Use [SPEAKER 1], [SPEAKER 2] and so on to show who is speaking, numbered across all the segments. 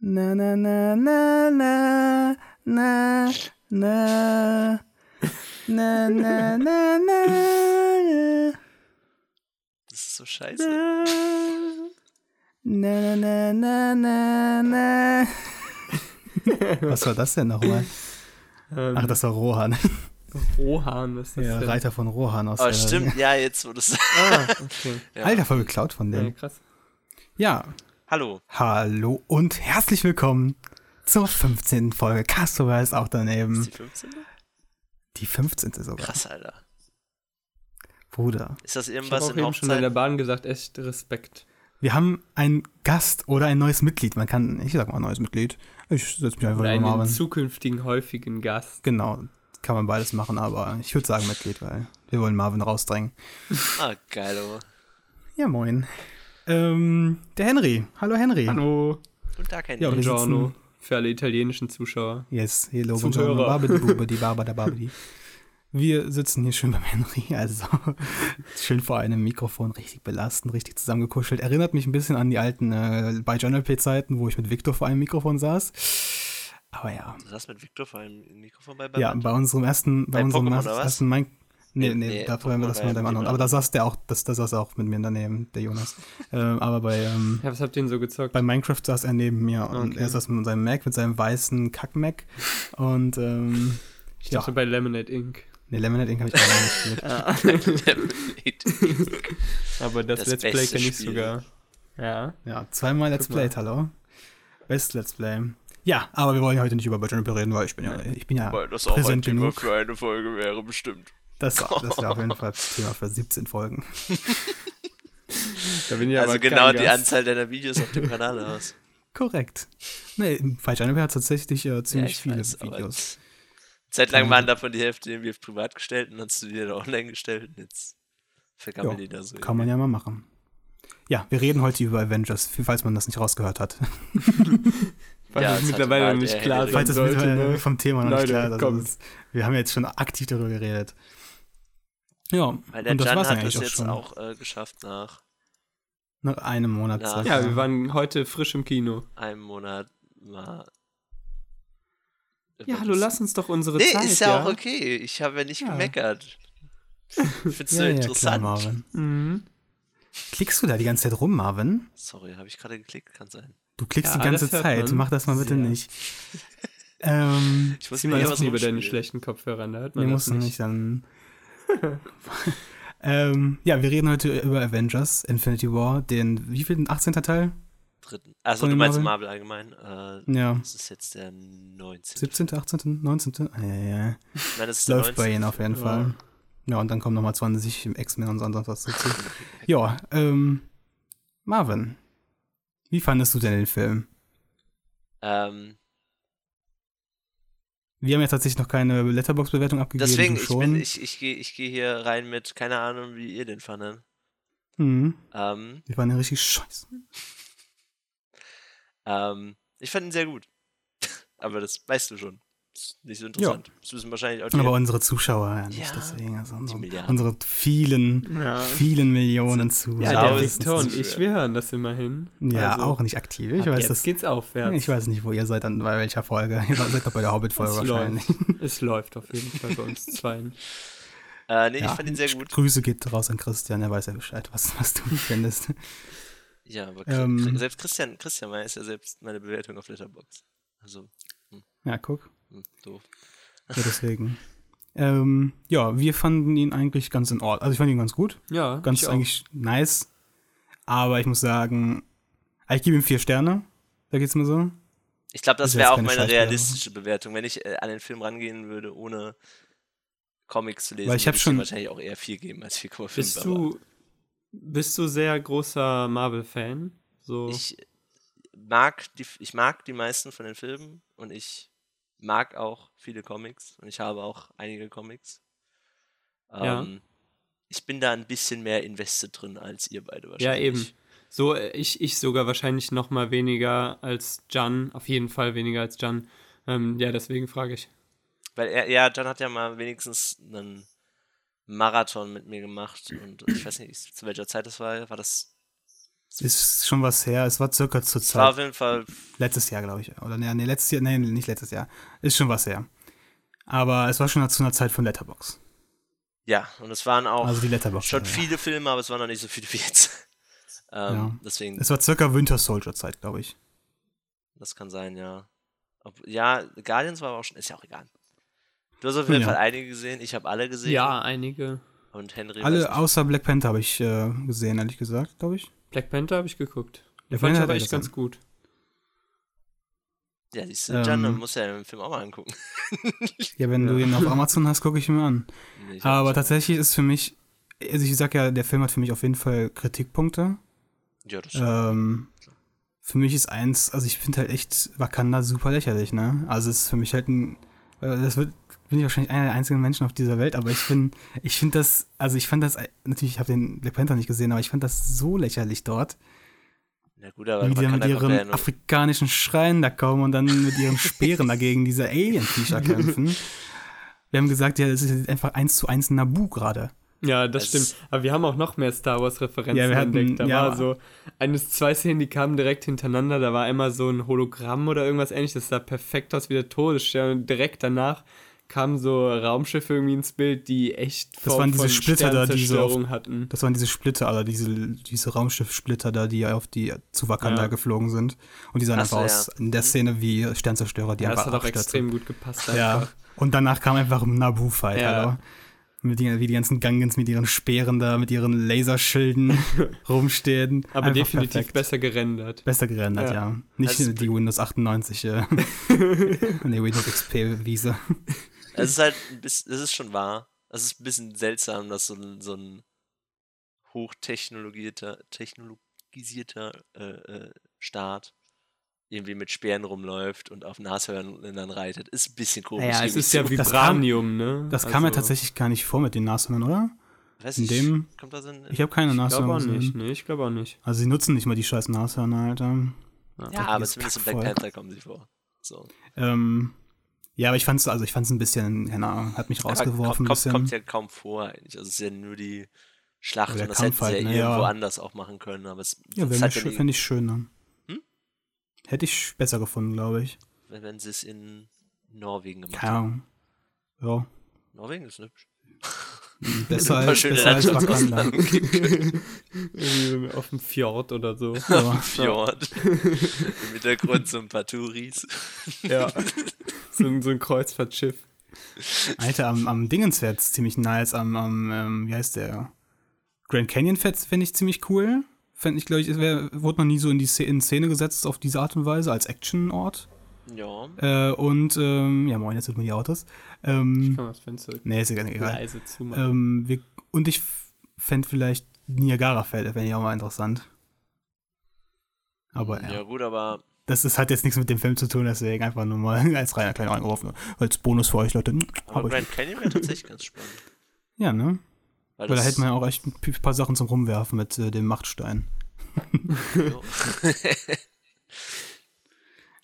[SPEAKER 1] Na, na, na, na, na, na, na. Na, na, na, na,
[SPEAKER 2] Das ist so scheiße.
[SPEAKER 1] Na, na, na, na, na, na. Was war das denn nochmal?
[SPEAKER 3] Ähm,
[SPEAKER 1] Ach, das war Rohan.
[SPEAKER 3] Rohan, was ist das?
[SPEAKER 1] Ja,
[SPEAKER 3] denn?
[SPEAKER 1] Reiter von Rohan aus.
[SPEAKER 2] Oh, stimmt, ja, jetzt wurde es.
[SPEAKER 3] Ah, okay.
[SPEAKER 2] ja.
[SPEAKER 1] Alter, voll geklaut von dem.
[SPEAKER 3] Ja, krass.
[SPEAKER 1] Ja,
[SPEAKER 2] Hallo.
[SPEAKER 1] hallo und herzlich willkommen zur 15. Folge Castaway ist auch
[SPEAKER 2] Ist
[SPEAKER 1] daneben.
[SPEAKER 2] die 15?
[SPEAKER 1] Die 15. sogar.
[SPEAKER 2] Krass, Alter.
[SPEAKER 1] Bruder.
[SPEAKER 2] Ist das
[SPEAKER 3] Ich habe
[SPEAKER 2] irgendwas
[SPEAKER 3] auch
[SPEAKER 2] in
[SPEAKER 3] eben schon in der? Bahn gesagt, echt Respekt.
[SPEAKER 1] Wir haben einen Gast oder ein neues Mitglied. Man kann, ich sag mal neues Mitglied. Ich setze mich einfach
[SPEAKER 3] Oder einen
[SPEAKER 1] Marvin.
[SPEAKER 3] zukünftigen häufigen Gast.
[SPEAKER 1] Genau, kann man beides machen, aber ich würde sagen Mitglied, weil wir wollen Marvin rausdrängen.
[SPEAKER 2] Ah, geil, oh.
[SPEAKER 1] Ja, moin. Ähm, der Henry. Hallo Henry.
[SPEAKER 3] Hallo.
[SPEAKER 2] Guten Tag, Henry.
[SPEAKER 1] Ja,
[SPEAKER 3] Buongiorno.
[SPEAKER 1] sitzen-
[SPEAKER 3] Für alle italienischen Zuschauer.
[SPEAKER 1] Yes, hello,
[SPEAKER 3] Zuhörer.
[SPEAKER 1] buongiorno, babidi, bubidi, babada, babidi. Wir sitzen hier schön beim Henry, also schön vor einem Mikrofon, richtig belastend, richtig zusammengekuschelt. Erinnert mich ein bisschen an die alten äh, bei Journal P-Zeiten, wo ich mit Victor vor einem Mikrofon saß. Aber ja,
[SPEAKER 2] Du saß mit Victor vor einem Mikrofon bei
[SPEAKER 1] ja,
[SPEAKER 2] Band?
[SPEAKER 1] bei unserem ersten, bei,
[SPEAKER 2] Bei
[SPEAKER 1] unserem
[SPEAKER 2] Pokémon,
[SPEAKER 1] ersten,
[SPEAKER 2] oder was?
[SPEAKER 1] ersten Min Nee,
[SPEAKER 2] Nee,
[SPEAKER 1] nee,
[SPEAKER 2] nee,
[SPEAKER 1] dafür haben wir das
[SPEAKER 2] war
[SPEAKER 1] mit
[SPEAKER 2] ja
[SPEAKER 1] dem anderen. Aber da saß der auch, das, da saß er auch mit mir daneben, der Jonas. ähm, aber bei, ähm,
[SPEAKER 3] Ja, was habt ihr denn so gezockt?
[SPEAKER 1] bei Minecraft saß er neben mir und
[SPEAKER 3] Okay.
[SPEAKER 1] er saß mit seinem Mac, mit seinem weißen Kack-Mac. Und, ähm,
[SPEAKER 3] ich
[SPEAKER 1] ja.
[SPEAKER 3] dachte bei Lemonade Inc.
[SPEAKER 1] Ne, Lemonade Inc. habe ich gar nicht gespielt.
[SPEAKER 3] Aber das,
[SPEAKER 2] Das
[SPEAKER 3] Let's Play kenne ich sogar. Ja.
[SPEAKER 1] Ja, zweimal Let's
[SPEAKER 3] mal.
[SPEAKER 1] Played, hallo. Best Let's Play. Ja, aber wir wollen ja heute nicht über Journal reden, weil ich bin ja, ich bin ja
[SPEAKER 2] Weil das auch ein Thema
[SPEAKER 1] genug.
[SPEAKER 2] für eine Folge wäre, bestimmt.
[SPEAKER 1] Das, das wäre auf jeden Fall Thema für 17 Folgen.
[SPEAKER 3] Da bin ich
[SPEAKER 2] also
[SPEAKER 3] aber
[SPEAKER 2] genau die
[SPEAKER 3] Gast.
[SPEAKER 2] Anzahl deiner Videos auf dem Kanal aus.
[SPEAKER 1] Korrekt. Nee, bei Journal hat tatsächlich äh, ziemlich
[SPEAKER 2] ich
[SPEAKER 1] viele
[SPEAKER 2] weiß,
[SPEAKER 1] Videos.
[SPEAKER 2] Zeitlang
[SPEAKER 1] Ja.
[SPEAKER 2] waren davon die Hälfte irgendwie privat gestellt und dann hast du die wieder online gestellt und jetzt vergammeln
[SPEAKER 1] Ja,
[SPEAKER 2] die da so.
[SPEAKER 1] Kann man ja mal machen. Ja, wir reden heute über Avengers, falls man das nicht rausgehört hat.
[SPEAKER 3] Falls
[SPEAKER 2] Ja,
[SPEAKER 3] es mittlerweile noch nicht klar sein
[SPEAKER 1] Falls es mittlerweile
[SPEAKER 3] Ne?
[SPEAKER 1] vom Thema noch nicht
[SPEAKER 3] Leute,
[SPEAKER 1] klar ist. Also das- wir haben jetzt schon aktiv darüber geredet. Ja,
[SPEAKER 2] Weil der
[SPEAKER 1] und das
[SPEAKER 2] Jan
[SPEAKER 1] war's
[SPEAKER 2] hat
[SPEAKER 1] eigentlich
[SPEAKER 2] das
[SPEAKER 1] auch
[SPEAKER 2] jetzt
[SPEAKER 1] schon.
[SPEAKER 2] auch äh, geschafft nach
[SPEAKER 1] Nach einem Monat.
[SPEAKER 2] Ja.
[SPEAKER 1] circa.
[SPEAKER 3] Ja, wir waren heute frisch im Kino.
[SPEAKER 2] einem Monat mal.
[SPEAKER 3] Ja, hallo, lass uns doch unsere
[SPEAKER 2] Nee,
[SPEAKER 3] Zeit,
[SPEAKER 2] ist ja,
[SPEAKER 3] ja?
[SPEAKER 2] auch okay. Ich habe ja nicht
[SPEAKER 1] Ja.
[SPEAKER 2] gemeckert. Ich find's so
[SPEAKER 1] ja, ja, klar,
[SPEAKER 2] interessant.
[SPEAKER 1] Marvin.
[SPEAKER 3] Mhm.
[SPEAKER 1] Klickst du da die ganze Zeit rum, Marvin?
[SPEAKER 2] Sorry, habe ich gerade geklickt, kann sein.
[SPEAKER 1] Du klickst
[SPEAKER 3] Ja,
[SPEAKER 1] die ganze
[SPEAKER 3] das hört
[SPEAKER 1] Zeit.
[SPEAKER 3] man
[SPEAKER 1] Mach das mal bitte nicht. ähm,
[SPEAKER 2] Ich muss mir
[SPEAKER 3] mal
[SPEAKER 2] hier
[SPEAKER 3] das
[SPEAKER 2] was
[SPEAKER 3] lieber deine
[SPEAKER 2] rumspielen.
[SPEAKER 3] schlechten Kopfhörer da hört
[SPEAKER 1] wir
[SPEAKER 3] man das
[SPEAKER 1] mussten
[SPEAKER 3] nicht.
[SPEAKER 1] nicht dann. ähm, ja, wir reden heute über Avengers, Infinity War, den wievielten 18. Teil?
[SPEAKER 2] Dritten. Also du meinst
[SPEAKER 1] Marvel?
[SPEAKER 2] Marvel allgemein. Äh,
[SPEAKER 1] Ja.
[SPEAKER 2] das ist jetzt der 19.
[SPEAKER 1] 17., 18., 19. Ah, ja, ja.
[SPEAKER 2] Nein, das ist
[SPEAKER 1] Läuft bei
[SPEAKER 2] 19.
[SPEAKER 1] ihnen auf jeden
[SPEAKER 3] Ja.
[SPEAKER 1] Fall. Ja, und dann kommen nochmal 20 im X-Men und sonst was dazu. Ja, ähm, Marvin, wie fandest du denn den Film?
[SPEAKER 2] Ähm,
[SPEAKER 1] Wir haben ja tatsächlich noch keine Letterbox-Bewertung abgegeben.
[SPEAKER 2] deswegen, ich bin, ich, ich gehe ich geh hier rein mit, keine Ahnung, wie ihr den fandet.
[SPEAKER 1] Mhm.
[SPEAKER 2] Ähm,
[SPEAKER 1] Die waren ja richtig scheiße.
[SPEAKER 2] ähm, ich fand ihn sehr gut. Aber das weißt du schon. Ist nicht so interessant. Das wissen wahrscheinlich auch die.
[SPEAKER 1] Aber unsere Zuschauer ja nicht,
[SPEAKER 2] Ja,
[SPEAKER 1] deswegen. Also unsere, unsere vielen,
[SPEAKER 3] Ja,
[SPEAKER 1] vielen Millionen Zuschauer.
[SPEAKER 3] ja der Victor und ich, wir hören das immerhin.
[SPEAKER 1] Ja,
[SPEAKER 3] Also,
[SPEAKER 1] auch nicht aktiv. Ich weiß,
[SPEAKER 3] jetzt
[SPEAKER 1] das,
[SPEAKER 3] geht's aufwärts.
[SPEAKER 1] ich weiß nicht, wo ihr seid, an, bei welcher Folge. Ihr seid doch bei der Hobbit-Folge
[SPEAKER 3] Es
[SPEAKER 1] wahrscheinlich.
[SPEAKER 3] läuft. es läuft auf jeden Fall bei uns zweien.
[SPEAKER 2] äh, nee,
[SPEAKER 1] Ja,
[SPEAKER 2] ich fand ihn sehr gut.
[SPEAKER 1] Grüße geht raus an Christian, er weiß ja Bescheid, was, was du findest.
[SPEAKER 2] Ja, aber
[SPEAKER 1] Ähm.
[SPEAKER 2] Selbst Christian, Christian weiß ja selbst meine Bewertung auf Letterboxd. Also,
[SPEAKER 1] Ja, guck.
[SPEAKER 2] Doof.
[SPEAKER 1] Ja, deswegen. ähm, ja, wir fanden ihn eigentlich ganz in Ordnung. Also ich fand ihn ganz gut.
[SPEAKER 3] Ja,
[SPEAKER 1] Ganz
[SPEAKER 3] ich auch.
[SPEAKER 1] eigentlich nice. Aber ich muss sagen, ich gebe ihm vier Sterne. Da geht's mir so.
[SPEAKER 2] Ich glaube, das
[SPEAKER 1] jetzt
[SPEAKER 2] wäre auch meine realistische Bewertung. Wenn ich äh, an den Film rangehen würde, ohne Comics zu lesen,
[SPEAKER 1] Weil ich hab
[SPEAKER 2] würde
[SPEAKER 1] schon-
[SPEAKER 2] wahrscheinlich auch eher 4 geben als 4,5.
[SPEAKER 3] Bist du, bist du sehr großer Marvel-Fan? So,
[SPEAKER 2] Ich mag, die, ich mag die meisten von den Filmen und ich mag auch viele Comics und ich habe auch einige Comics.
[SPEAKER 3] Ja.
[SPEAKER 2] Ähm, Ich bin da ein bisschen mehr invested drin als ihr beide
[SPEAKER 3] ja,
[SPEAKER 2] wahrscheinlich.
[SPEAKER 3] eben. So, äh, ich, ich sogar wahrscheinlich noch mal weniger als Jan. Auf jeden Fall weniger als Jan. Ähm, ja, deswegen frage ich.
[SPEAKER 2] Weil er, ja, John hat ja mal wenigstens einen Marathon mit mir gemacht und ich weiß nicht, zu welcher Zeit das war. War das
[SPEAKER 1] Ist schon was her. Es war circa zur
[SPEAKER 2] Es war auf
[SPEAKER 1] Zeit.
[SPEAKER 2] jeden Fall,
[SPEAKER 1] Letztes Jahr, glaube ich. Oder nee, nee, letztes Jahr. Nee, nicht letztes Jahr. Ist schon was her. Aber es war schon zu einer Zeit von Letterbox.
[SPEAKER 2] ja, und es waren auch
[SPEAKER 1] Also die Letterbox.
[SPEAKER 2] schon
[SPEAKER 1] ja.
[SPEAKER 2] viele Filme, aber es waren noch nicht so viele wie jetzt. ähm,
[SPEAKER 1] Ja.
[SPEAKER 2] Deswegen,
[SPEAKER 1] Es war circa Winter Soldier Zeit, glaube ich.
[SPEAKER 2] das kann sein, ja. Ob, ja, Guardians war aber auch schon, ist ja auch egal. Du hast auf jeden
[SPEAKER 1] Ja.
[SPEAKER 2] Fall einige gesehen, ich habe alle gesehen.
[SPEAKER 3] Ja, einige.
[SPEAKER 2] Und Henry
[SPEAKER 1] Alle außer Black Panther habe ich äh, gesehen, ehrlich gesagt, glaube ich.
[SPEAKER 3] Black Panther habe ich geguckt. Der
[SPEAKER 1] Black
[SPEAKER 3] fand ich
[SPEAKER 1] Panther
[SPEAKER 3] aber echt ganz gut.
[SPEAKER 2] Ja, siehst du, Jan, dann
[SPEAKER 1] Ähm,
[SPEAKER 2] muss ja den Film auch mal angucken.
[SPEAKER 1] Ja, wenn du
[SPEAKER 3] Ja.
[SPEAKER 1] ihn auf Amazon hast, gucke ich ihn mir an.
[SPEAKER 2] Nee,
[SPEAKER 1] Aber tatsächlich ist für mich, also ich sag ja, der Film hat für mich auf jeden Fall Kritikpunkte.
[SPEAKER 2] Ja, das
[SPEAKER 1] Ähm, für mich ist eins, also ich finde halt echt Wakanda super lächerlich, ne? Also es ist für mich halt ein, äh, das wird, bin ich wahrscheinlich einer der einzigen Menschen auf dieser Welt, aber ich finde, ich finde das, also ich fand das, natürlich, ich habe den Black Panther nicht gesehen, aber ich fand das so lächerlich dort,
[SPEAKER 2] Na gut, aber
[SPEAKER 1] wie die mit ihren afrikanischen Schreien da kommen und dann mit ihren Speeren dagegen diese Alien-Viecher kämpfen. Wir haben gesagt, ja, das ist einfach eins zu eins Nabu gerade.
[SPEAKER 3] Ja, das
[SPEAKER 2] Es-
[SPEAKER 3] stimmt. Aber wir haben auch noch mehr Star Wars-Referenzen
[SPEAKER 1] Ja, wir hatten-
[SPEAKER 3] entdeckt. Da
[SPEAKER 1] ja.
[SPEAKER 3] war so eines, zwei Szenen, die kamen direkt hintereinander. Da war einmal so ein Hologramm oder irgendwas ähnliches. Das sah perfekt aus wie der Todesstern. Und direkt danach kamen so Raumschiffe irgendwie ins Bild, die echt
[SPEAKER 1] Das waren diese Splitter da, die so auf-
[SPEAKER 3] hatten.
[SPEAKER 1] Das waren diese Splitter, oder diese, diese Raumschiffsplitter da, die auf die zu Wakanda
[SPEAKER 3] Ja.
[SPEAKER 1] geflogen sind. Und die sahen
[SPEAKER 2] Ach
[SPEAKER 1] einfach
[SPEAKER 2] so,
[SPEAKER 1] aus
[SPEAKER 2] ja.
[SPEAKER 1] in der Szene wie Sternzerstörer, die
[SPEAKER 3] Ja, das
[SPEAKER 1] einfach
[SPEAKER 3] hat auch extrem gut gepasst.
[SPEAKER 1] Ja.
[SPEAKER 3] Einfach.
[SPEAKER 1] Und danach kam einfach ein Nabu-Fight,
[SPEAKER 3] Ja.
[SPEAKER 1] Alter. Mit die, wie die ganzen Gangans mit ihren Speeren da, mit ihren Laserschilden rumstehen.
[SPEAKER 3] Aber
[SPEAKER 1] Einfach
[SPEAKER 3] definitiv
[SPEAKER 1] perfekt.
[SPEAKER 3] besser gerendert.
[SPEAKER 1] Besser gerendert, ja.
[SPEAKER 3] Ja.
[SPEAKER 1] Nicht
[SPEAKER 2] Also-
[SPEAKER 1] die Windows 98, äh, nee, Windows XP-Wiese.
[SPEAKER 2] Es ist halt ein bisschen, es ist schon wahr. Es ist ein bisschen seltsam, dass so ein, so ein hochtechnologisierter, technologisierter äh, äh, Staat irgendwie mit Speeren rumläuft und auf Nashörnern reitet. Ist ein bisschen komisch.
[SPEAKER 3] Ja, es ist ja Vibranium, ne?
[SPEAKER 1] Das kam ja
[SPEAKER 3] Also,
[SPEAKER 1] tatsächlich gar nicht vor mit den Nashörnern, oder?
[SPEAKER 2] Weiß
[SPEAKER 1] in
[SPEAKER 2] nicht,
[SPEAKER 1] dem-
[SPEAKER 2] kommt das in,
[SPEAKER 1] Ich habe keine
[SPEAKER 3] Ich glaube
[SPEAKER 1] Nashörner
[SPEAKER 3] auch nicht. Nee, ich glaube auch nicht.
[SPEAKER 1] Also sie nutzen nicht mal die scheiß Nashörner, Alter.
[SPEAKER 2] Ja, aber
[SPEAKER 1] dieses
[SPEAKER 2] zumindest in Black. Panther kommen sie vor. So.
[SPEAKER 1] Ähm, ja, aber ich fand's, also ich fand's ein bisschen, keine Ahnung, hat mich rausgeworfen ein
[SPEAKER 2] kommt, kommt ja kaum vor eigentlich. Also es ist ja nur die Schlacht und das hätten sie ja
[SPEAKER 1] halt, ne,
[SPEAKER 2] irgendwo
[SPEAKER 1] ja.
[SPEAKER 2] anders auch machen können. Aber es
[SPEAKER 1] ja, wäre
[SPEAKER 2] ja
[SPEAKER 1] schön, fände ich schöner.
[SPEAKER 2] Hm?
[SPEAKER 1] Hätte ich besser gefunden, glaube ich.
[SPEAKER 2] wenn, wenn sie es in Norwegen gemacht
[SPEAKER 1] Keine
[SPEAKER 2] haben.
[SPEAKER 1] Ahnung. Ja,
[SPEAKER 2] Norwegen ist hübsch.
[SPEAKER 1] besser als, besser als. Wakanda.
[SPEAKER 3] Auf dem Fjord oder so.
[SPEAKER 1] Ja.
[SPEAKER 2] Fjord. Im Hintergrund so ein paar Touris.
[SPEAKER 3] ja. So, ein- so ein Kreuzfahrtschiff.
[SPEAKER 1] Alter, am, am Dingens wäre ziemlich nice, am, am ähm, wie heißt der? Grand Canyon fände ich ziemlich cool. Fände ich, glaube ich, wär, wurde noch nie so in die Szene, in Szene gesetzt auf diese Art und Weise, als Action-Ort.
[SPEAKER 2] Ja.
[SPEAKER 1] Äh, und, ähm, ja moin, jetzt sind mir die Autos. Ähm,
[SPEAKER 3] Kann man das Fenster
[SPEAKER 1] nee, ist egal. egal.
[SPEAKER 3] leise zumachen.
[SPEAKER 1] Ähm, wir, und ich fände vielleicht Niagara-Fälle, fände ich auch mal interessant. Aber ja,
[SPEAKER 2] ja, gut, aber
[SPEAKER 1] das ist, hat jetzt nichts mit dem Film zu tun, deswegen einfach nur mal als reiner kleiner eingeworfen. Als Bonus für euch, Leute.
[SPEAKER 2] Aber
[SPEAKER 1] ich,
[SPEAKER 2] Grand Canyon wäre tatsächlich ganz spannend.
[SPEAKER 1] ja, ne?
[SPEAKER 2] Weil,
[SPEAKER 1] Weil da
[SPEAKER 2] das,
[SPEAKER 1] hätte man ja auch echt ein paar Sachen zum Rumwerfen mit äh, dem Machtstein.
[SPEAKER 2] Jo.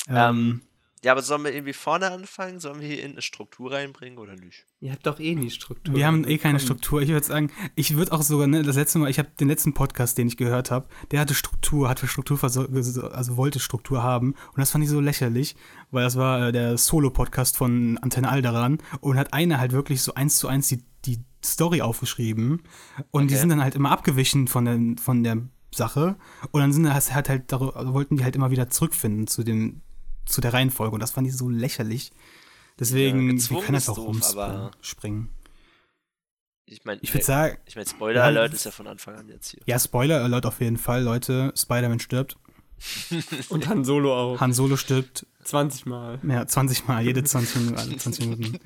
[SPEAKER 2] Ähm, ja, aber sollen wir irgendwie vorne anfangen? Sollen wir hier in eine Struktur reinbringen oder nicht?
[SPEAKER 3] Ihr habt doch eh nie Struktur.
[SPEAKER 1] wir haben eh keine. Struktur. Ich würde sagen, ich würde auch sogar, ne, das letzte Mal, ich habe den letzten Podcast, den ich gehört habe, der hatte Struktur, hatte Struktur, also wollte Struktur haben. Und das fand ich so lächerlich, weil das war äh, der Solo-Podcast von Antenne Alderan und hat einer halt wirklich so eins zu eins die, die Story aufgeschrieben. Und die
[SPEAKER 2] Okay.
[SPEAKER 1] sind dann halt immer abgewichen von der, von der Sache. Und dann sind das halt halt, also wollten die halt immer wieder zurückfinden zu dem, zu der Reihenfolge. Und das fand ich so lächerlich. Deswegen, wir
[SPEAKER 2] gezwungen
[SPEAKER 1] können
[SPEAKER 2] doof, aber-
[SPEAKER 1] rumspringen.
[SPEAKER 2] Ich meine,
[SPEAKER 1] Ich würde sagen,
[SPEAKER 2] ich mein, Spoiler
[SPEAKER 1] Ja,
[SPEAKER 2] Alert
[SPEAKER 1] das-
[SPEAKER 2] ist ja von Anfang an jetzt hier.
[SPEAKER 1] ja, Spoiler Alert auf jeden Fall, Leute. Spider-Man stirbt.
[SPEAKER 3] Und Han Solo auch.
[SPEAKER 1] Han Solo stirbt.
[SPEAKER 3] 20 Mal.
[SPEAKER 1] Ja, 20 Mal, jede 20 Minuten, alle 20 Minuten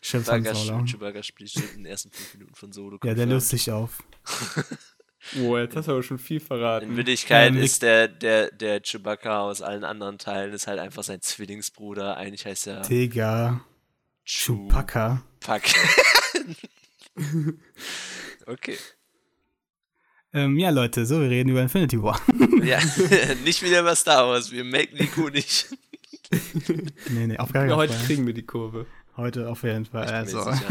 [SPEAKER 1] stirbt Han Solo.
[SPEAKER 2] Chewbacca, spielt in den ersten fünf Minuten von Solo.
[SPEAKER 1] Ja, der löst sich auf.
[SPEAKER 3] Oh, jetzt hast du aber schon viel
[SPEAKER 2] In
[SPEAKER 3] verraten.
[SPEAKER 2] Wirklichkeit
[SPEAKER 1] Ähm,
[SPEAKER 2] ist der, der, der Chewbacca aus allen anderen Teilen ist halt einfach sein Zwillingsbruder. Eigentlich heißt er
[SPEAKER 1] Digga, Chewbacca.
[SPEAKER 2] Chewpack. okay.
[SPEAKER 1] Ähm, ja, Leute, so, wir reden über Infinity War.
[SPEAKER 2] Ja, nicht wieder über Star Wars. Wir melken die Kuh nicht.
[SPEAKER 1] nee, nee, auf gar keinen
[SPEAKER 3] heute
[SPEAKER 1] Fall.
[SPEAKER 3] kriegen wir die Kurve.
[SPEAKER 1] Heute auf jeden Fall.
[SPEAKER 2] Ich bin mir
[SPEAKER 1] Also,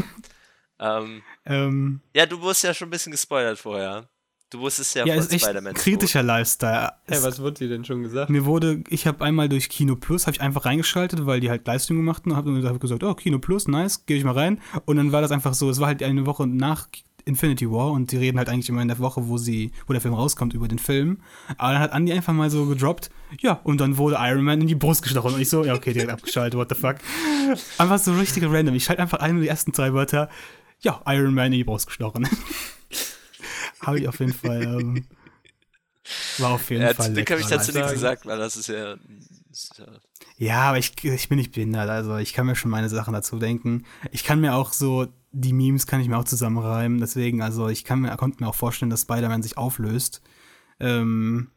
[SPEAKER 2] ähm,
[SPEAKER 1] ähm,
[SPEAKER 2] ja, du wurdest ja schon ein bisschen gespoilert vorher. Du wusstest ja,
[SPEAKER 1] Ja,
[SPEAKER 2] von
[SPEAKER 1] ist echt
[SPEAKER 2] Spider-Man.
[SPEAKER 1] kritischer Lifestyle.
[SPEAKER 3] Hey, was wurde dir denn schon gesagt?
[SPEAKER 1] Mir wurde, ich habe einmal durch Kino Plus, habe ich einfach reingeschaltet, weil die halt Livestream gemacht haben, habe hab gesagt, oh, Kino Plus, nice, gehe ich mal rein. Und dann war das einfach so, es war halt eine Woche nach Infinity War und die reden halt eigentlich immer in der Woche, wo sie, wo der Film rauskommt, über den Film. Aber dann hat Andy einfach mal so gedroppt, ja, und dann wurde Iron Man in die Brust gestochen. Und ich so, ja, okay, direkt abgeschaltet, what the fuck. Einfach so richtig random. Ich schalte einfach ein und die ersten drei Wörter, ja, Iron Man in die Brust gestochen. Habe ich auf jeden Fall, ähm, war auf jeden
[SPEAKER 2] Ja,
[SPEAKER 1] Fall
[SPEAKER 2] Glück habe ich dazu nichts gesagt, weil das ist ja. Ist ja
[SPEAKER 1] Ja, aber ich, ich bin nicht behindert, also ich kann mir schon meine Sachen dazu denken. Ich kann mir auch so, die Memes kann ich mir auch zusammenreimen, deswegen, also ich kann mir, konnte mir auch vorstellen, dass Spider-Man sich auflöst. Ähm,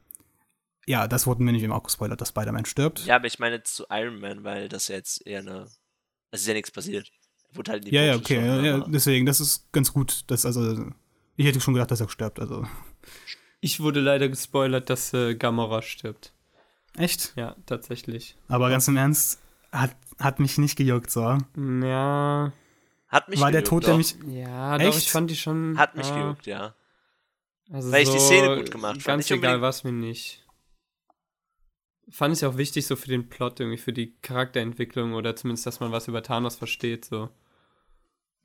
[SPEAKER 1] ja, das wurde mir nicht eben auch gespoilert, dass Spider-Man stirbt.
[SPEAKER 2] ja, aber ich meine zu Iron Man, weil das ja jetzt eher eine. Es ist ja nichts passiert. Er wurde halt in die
[SPEAKER 1] ja, ja,
[SPEAKER 2] Brust
[SPEAKER 1] okay, ja,
[SPEAKER 2] gestochen,
[SPEAKER 1] ja,
[SPEAKER 2] aber-
[SPEAKER 1] deswegen, das ist ganz gut, dass, also, ich hätte schon gedacht, dass er stirbt, also.
[SPEAKER 3] Ich wurde leider gespoilert, dass äh, Gamora stirbt.
[SPEAKER 1] Echt?
[SPEAKER 3] Ja, tatsächlich.
[SPEAKER 1] Aber ganz im Ernst, hat, hat mich nicht gejuckt, so.
[SPEAKER 3] Ja,
[SPEAKER 2] Hat mich
[SPEAKER 1] War der
[SPEAKER 2] gejuckt,
[SPEAKER 1] Tod,
[SPEAKER 2] doch.
[SPEAKER 1] der mich,
[SPEAKER 3] ja,
[SPEAKER 1] Echt?
[SPEAKER 3] doch, ich fand die schon.
[SPEAKER 2] Hat mich
[SPEAKER 3] ja,
[SPEAKER 2] gejuckt, ja.
[SPEAKER 3] Also
[SPEAKER 2] Weil ich
[SPEAKER 3] so
[SPEAKER 2] die Szene gut gemacht fand.
[SPEAKER 3] Ganz egal,
[SPEAKER 2] unbedingt-
[SPEAKER 3] was mir nicht. Fand ich auch wichtig, so für den Plot, irgendwie für die Charakterentwicklung oder zumindest, dass man was über Thanos versteht, so.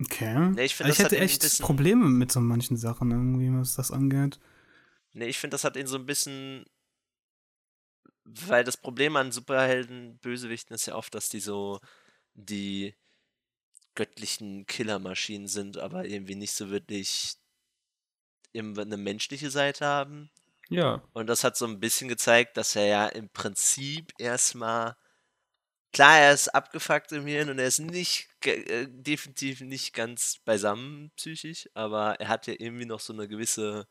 [SPEAKER 1] Okay.
[SPEAKER 2] Nee, ich find,
[SPEAKER 1] also
[SPEAKER 2] das
[SPEAKER 1] ich hätte
[SPEAKER 2] ein
[SPEAKER 1] echt
[SPEAKER 2] bisschen-
[SPEAKER 1] Probleme mit so manchen Sachen irgendwie, was das angeht.
[SPEAKER 2] Nee, ich finde, das hat ihn so ein bisschen. Weil das Problem an Superhelden, Bösewichten ist ja oft, dass die so die göttlichen Killermaschinen sind, aber irgendwie nicht so wirklich eine menschliche Seite haben.
[SPEAKER 3] Ja,
[SPEAKER 2] Und das hat so ein bisschen gezeigt, dass er ja im Prinzip erstmal. Klar, er ist abgefuckt im Hirn und er ist nicht, äh, definitiv nicht ganz beisammen psychisch, aber er hat ja irgendwie noch so eine gewisse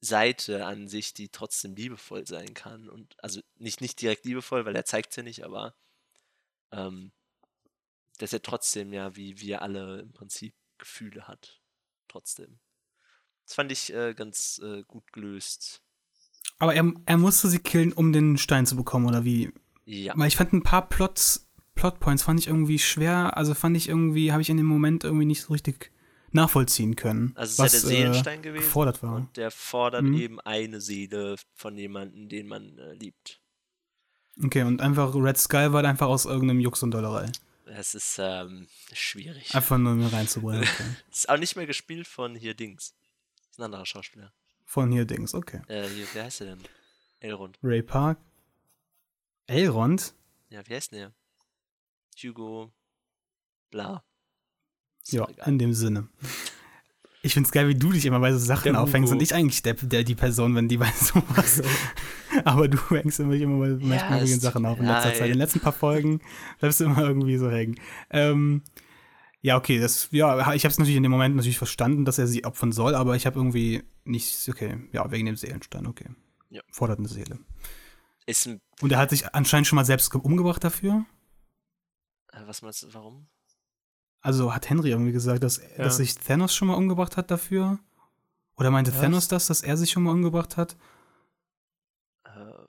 [SPEAKER 2] Seite an sich, die trotzdem liebevoll sein kann. Und also nicht, nicht direkt liebevoll, weil er zeigt es ja nicht, aber ähm, dass er trotzdem ja, wie wir alle im Prinzip Gefühle hat. Trotzdem. Das fand ich äh, ganz äh, gut gelöst.
[SPEAKER 1] Aber er, er musste sie killen, um den Stein zu bekommen, oder wie?
[SPEAKER 2] Ja.
[SPEAKER 1] Weil ich fand ein paar Plots, Plotpoints fand ich irgendwie schwer, also fand ich irgendwie, habe ich in dem Moment irgendwie nicht so richtig nachvollziehen können.
[SPEAKER 2] Also es ist ja der
[SPEAKER 1] äh,
[SPEAKER 2] Seelenstein gewesen.
[SPEAKER 1] gefordert war.
[SPEAKER 2] Und der fordert
[SPEAKER 1] Mhm.
[SPEAKER 2] eben eine Seele von jemandem, den man äh, liebt.
[SPEAKER 1] Okay, und einfach Red Sky war einfach aus irgendeinem Jux und Dollerei.
[SPEAKER 2] Das ist ähm, schwierig.
[SPEAKER 1] Einfach nur mir reinzubringen. Okay.
[SPEAKER 2] Ist auch nicht mehr gespielt von hier Dings. Ist ein anderer Schauspieler.
[SPEAKER 1] Von hier Dings, okay.
[SPEAKER 2] Äh, hier, wer heißt der denn? Elrond.
[SPEAKER 1] Ray Park. Elrond?
[SPEAKER 2] Ja, wie heißt denn der? Hugo. Bla. Ist
[SPEAKER 1] Ja, in dem Sinne. Ich find's geil, wie du dich immer bei so Sachen
[SPEAKER 3] Der
[SPEAKER 1] aufhängst
[SPEAKER 3] Hugo.
[SPEAKER 1] und ich eigentlich der, der die Person, wenn die bei sowas. Aber du hängst immer, immer bei
[SPEAKER 2] Ja,
[SPEAKER 1] merkwürdigen Sachen auf in letzter Zeit. In den letzten paar Folgen bleibst du immer irgendwie so hängen. Ähm, ja, okay, das, ja, ich habe es natürlich in dem Moment natürlich verstanden, dass er sie opfern soll, aber ich habe irgendwie nicht, okay, ja, wegen dem Seelenstein, okay.
[SPEAKER 2] Ja.
[SPEAKER 1] Fordert eine Seele.
[SPEAKER 2] Ist ein.
[SPEAKER 1] Und er hat sich anscheinend schon mal selbst ge- umgebracht dafür.
[SPEAKER 2] Äh, was meinst du, warum?
[SPEAKER 1] Also hat Henry irgendwie gesagt, dass,
[SPEAKER 3] Ja.
[SPEAKER 1] dass sich Thanos schon mal umgebracht hat dafür? Oder meinte
[SPEAKER 3] Was?
[SPEAKER 1] Thanos das, dass er sich schon mal umgebracht hat?
[SPEAKER 2] Ähm,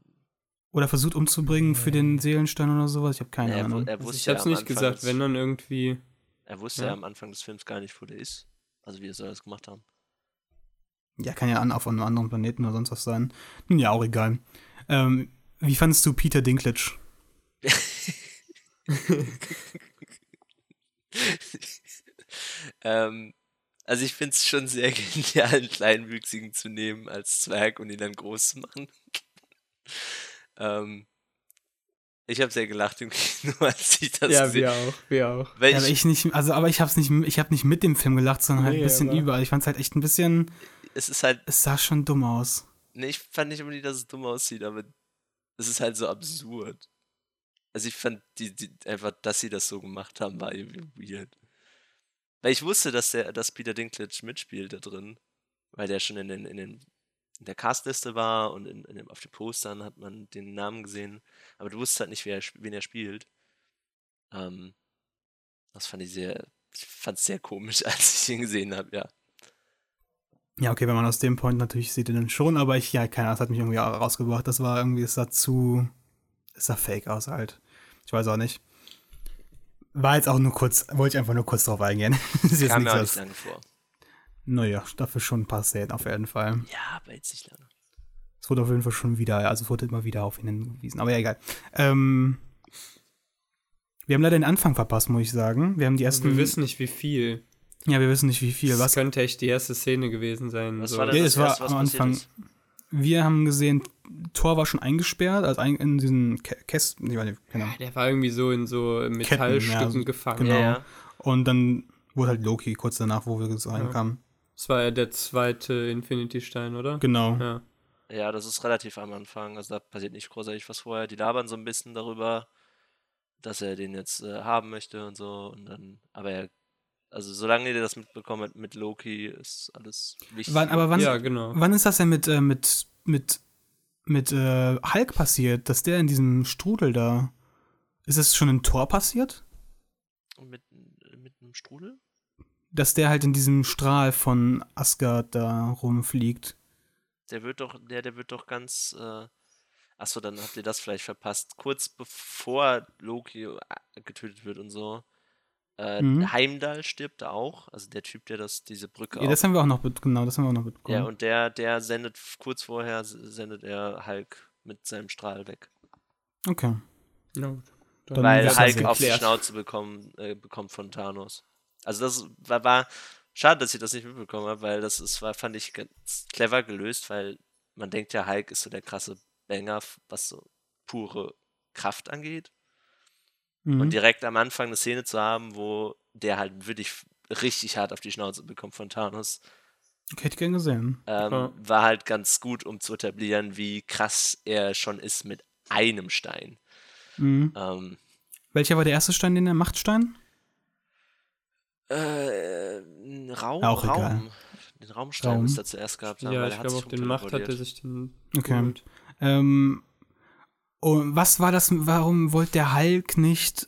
[SPEAKER 1] Oder versucht umzubringen für den Seelenstein oder sowas? Ich habe keine
[SPEAKER 2] er, wu-
[SPEAKER 1] Ahnung.
[SPEAKER 2] er
[SPEAKER 3] also
[SPEAKER 2] wusste
[SPEAKER 3] ich
[SPEAKER 2] ja
[SPEAKER 3] hab's nicht
[SPEAKER 2] Anfang
[SPEAKER 3] gesagt,
[SPEAKER 2] des-
[SPEAKER 3] wenn dann irgendwie.
[SPEAKER 2] Er wusste
[SPEAKER 3] Ja.
[SPEAKER 2] ja am Anfang des Films gar nicht, wo der ist. Also wie soll er das gemacht haben.
[SPEAKER 1] Ja, kann ja an, auf einem anderen Planeten oder sonst was sein. Nun ja, auch egal. Ähm, wie fandest du Peter Dinklage?
[SPEAKER 2] ähm, also ich finde es schon sehr genial, einen Kleinwüchsigen zu nehmen als Zwerg und ihn dann groß zu machen. ähm, ich habe sehr gelacht im Kino, als ich das
[SPEAKER 3] ja,
[SPEAKER 2] gesehen
[SPEAKER 3] wir auch, wir auch.
[SPEAKER 2] Weil
[SPEAKER 1] Ja, aber
[SPEAKER 2] ich,
[SPEAKER 1] ich nicht, also aber ich hab's nicht, ich habe nicht mit dem Film gelacht, sondern halt ein
[SPEAKER 3] Nee,
[SPEAKER 1] bisschen
[SPEAKER 3] aber-
[SPEAKER 1] über. Ich fand's halt echt ein bisschen,
[SPEAKER 2] es ist halt,
[SPEAKER 1] es sah schon dumm aus.
[SPEAKER 2] nee, ich fand nicht unbedingt, dass es dumm aussieht, aber es ist halt so absurd. Also ich fand die, die einfach, dass sie das so gemacht haben, war irgendwie weird. Weil ich wusste, dass der, dass Peter Dinklage mitspielt da drin, weil der schon in den, in den in der Castliste war und in, in dem, auf den Postern hat man den Namen gesehen, aber du wusstest halt nicht, wer, er wen er spielt. Ähm, das fand ich sehr, ich fand es sehr komisch, als ich ihn gesehen habe, ja.
[SPEAKER 1] Ja, okay, wenn man aus dem Point natürlich sieht, dann schon, aber ich, ja, keine Ahnung, das hat mich irgendwie auch rausgebracht. Das war irgendwie, es sah zu, es sah fake aus halt. Ich weiß auch nicht. War jetzt auch nur kurz, wollte ich einfach nur kurz drauf eingehen. das
[SPEAKER 2] Kam mir auch nicht lange vor.
[SPEAKER 1] Naja, dafür schon ein paar Szenen auf jeden Fall.
[SPEAKER 2] Ja, aber jetzt nicht lange.
[SPEAKER 1] Es wurde auf jeden Fall schon wieder, also es wurde immer wieder auf ihn hingewiesen. Aber ja, egal. Ähm, wir haben leider den Anfang verpasst, muss ich sagen. Wir haben die ersten.
[SPEAKER 3] Wir wissen nicht, wie viel.
[SPEAKER 1] Ja, wir wissen nicht, wie viel.
[SPEAKER 3] Das
[SPEAKER 1] Was,
[SPEAKER 3] könnte echt die erste Szene gewesen sein.
[SPEAKER 2] Was
[SPEAKER 3] so.
[SPEAKER 2] war denn
[SPEAKER 1] Ja,
[SPEAKER 2] das
[SPEAKER 1] es war
[SPEAKER 2] erste, was
[SPEAKER 1] am Anfang-
[SPEAKER 2] ist?
[SPEAKER 1] wir haben gesehen, Thor war schon eingesperrt, also in diesen Kä- Kästen. Nee, warte, genau.
[SPEAKER 3] Der war irgendwie so in so Metallstücken
[SPEAKER 1] so-
[SPEAKER 3] gefangen.
[SPEAKER 1] genau.
[SPEAKER 2] Ja, ja.
[SPEAKER 1] Und dann wurde halt Loki kurz danach, wo wir reinkamen.
[SPEAKER 3] Das war ja der zweite Infinity-Stein, oder?
[SPEAKER 1] Genau.
[SPEAKER 3] Ja.
[SPEAKER 2] Ja, das ist relativ am Anfang. Also da passiert nicht großartig was vorher. Die labern so ein bisschen darüber, dass er den jetzt äh, haben möchte und so. Und dann, aber er, also solange ihr das mitbekommt mit Loki, ist alles wichtig.
[SPEAKER 1] Wann, aber wann,
[SPEAKER 3] ja, genau.
[SPEAKER 1] wann ist das denn mit, äh, mit, mit, mit äh, Hulk passiert, dass der in diesem Strudel da. Ist es schon in Tor passiert?
[SPEAKER 2] mit, mit einem Strudel?
[SPEAKER 1] Dass der halt in diesem Strahl von Asgard da rumfliegt.
[SPEAKER 2] Der wird doch, der, der wird doch ganz. Äh, achso, dann habt ihr das vielleicht verpasst. Kurz bevor Loki äh, getötet wird und so. Äh,
[SPEAKER 1] Mhm.
[SPEAKER 2] Heimdall stirbt da auch. Also der Typ, der das, diese Brücke
[SPEAKER 1] Ja, das haben wir auch noch, genau, das haben wir auch noch mitbekommen.
[SPEAKER 2] Ja, und der, der sendet kurz vorher sendet er Hulk mit seinem Strahl weg.
[SPEAKER 1] okay.
[SPEAKER 3] Ja, gut.
[SPEAKER 1] Dann
[SPEAKER 2] weil Hulk auf die. Schnauze bekommen, äh, bekommt von Thanos. Also das war, war schade, dass ich das nicht mitbekommen habe, weil das ist, war, fand ich ganz clever gelöst, weil man denkt ja, Hulk ist so der krasse Banger, was so pure Kraft angeht.
[SPEAKER 1] Mhm.
[SPEAKER 2] Und direkt am Anfang eine Szene zu haben, wo der halt wirklich richtig hart auf die Schnauze bekommt von Thanos,
[SPEAKER 1] Okay, hätte ich gern gesehen.
[SPEAKER 2] ähm,
[SPEAKER 3] Ja.
[SPEAKER 2] war halt ganz gut, um zu etablieren, wie krass er schon ist mit einem Stein.
[SPEAKER 1] Mhm.
[SPEAKER 2] Ähm,
[SPEAKER 1] Welcher war der erste Stein, den er Machtstein?
[SPEAKER 2] äh, ein Raum,
[SPEAKER 1] Auch egal.
[SPEAKER 2] Raum. Den Raumstein
[SPEAKER 1] Raum.
[SPEAKER 2] müsste er zuerst gehabt haben,
[SPEAKER 3] Ja,
[SPEAKER 2] weil
[SPEAKER 3] ich
[SPEAKER 2] er hat
[SPEAKER 3] glaube,
[SPEAKER 2] sich
[SPEAKER 3] auf den Macht hat er sich den
[SPEAKER 1] Okay. Ähm, und was war das, warum wollte der Hulk nicht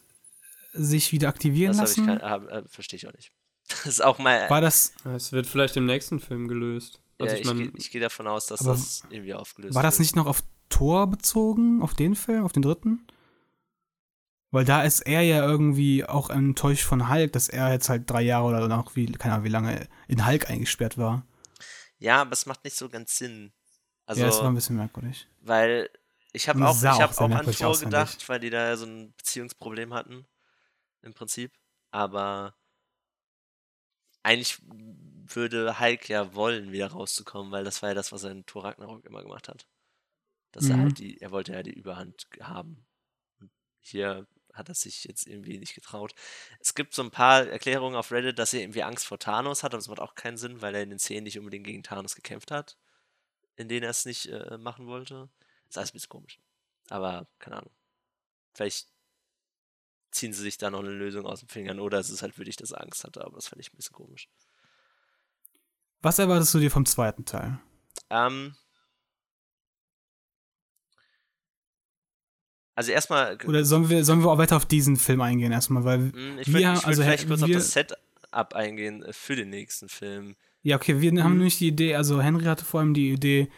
[SPEAKER 1] sich wieder aktivieren
[SPEAKER 2] Das habe ich
[SPEAKER 1] lassen?
[SPEAKER 2] kein, hab, äh, verstehe ich auch nicht. Das ist auch mal.
[SPEAKER 1] war das,
[SPEAKER 3] Es wird vielleicht im nächsten Film gelöst. Also
[SPEAKER 2] ja,
[SPEAKER 3] ich
[SPEAKER 2] ich
[SPEAKER 3] meine,
[SPEAKER 2] gehe ich geh davon aus, dass das irgendwie aufgelöst
[SPEAKER 1] war das
[SPEAKER 2] wird.
[SPEAKER 1] nicht noch auf Thor bezogen, auf den Film, auf den dritten? Weil da ist er ja irgendwie auch enttäuscht von Hulk, dass er jetzt halt drei Jahre oder noch wie, keine Ahnung, wie lange in Hulk eingesperrt war.
[SPEAKER 2] Ja, aber es macht nicht so ganz Sinn. Also,
[SPEAKER 1] ja, das war ein bisschen merkwürdig.
[SPEAKER 2] weil ich habe auch,
[SPEAKER 1] es
[SPEAKER 2] ich hab auch an
[SPEAKER 1] ich.
[SPEAKER 2] gedacht, weil die da ja so ein Beziehungsproblem hatten. Im Prinzip. Aber eigentlich würde Hulk ja wollen, wieder rauszukommen, weil das war ja das, was er in Thor Ragnarok immer gemacht hat. Dass er
[SPEAKER 1] Mhm.
[SPEAKER 2] halt die, er wollte ja die Überhand haben. Und hier hat er sich jetzt irgendwie nicht getraut. Es gibt so ein paar Erklärungen auf Reddit, dass er irgendwie Angst vor Thanos hat, aber das macht auch keinen Sinn, weil er in den Szenen nicht unbedingt gegen Thanos gekämpft hat, in denen er es nicht äh, machen wollte. Das ist alles ein bisschen komisch. Aber keine Ahnung. Vielleicht ziehen sie sich da noch eine Lösung aus den Fingern oder es ist halt wirklich, dass er Angst hatte, aber das fand ich ein bisschen komisch.
[SPEAKER 1] Was erwartest du dir vom zweiten Teil?
[SPEAKER 2] Ähm, also erstmal,
[SPEAKER 1] Oder sollen wir, sollen wir auch weiter auf diesen Film eingehen erstmal, weil
[SPEAKER 2] mh, ich
[SPEAKER 1] wir
[SPEAKER 2] würde würd
[SPEAKER 1] also,
[SPEAKER 2] vielleicht kurz auf das Setup eingehen äh, für den nächsten Film.
[SPEAKER 1] Ja, okay, wir haben
[SPEAKER 3] Mhm.
[SPEAKER 1] nämlich die Idee, also Henry hatte vor allem die Idee,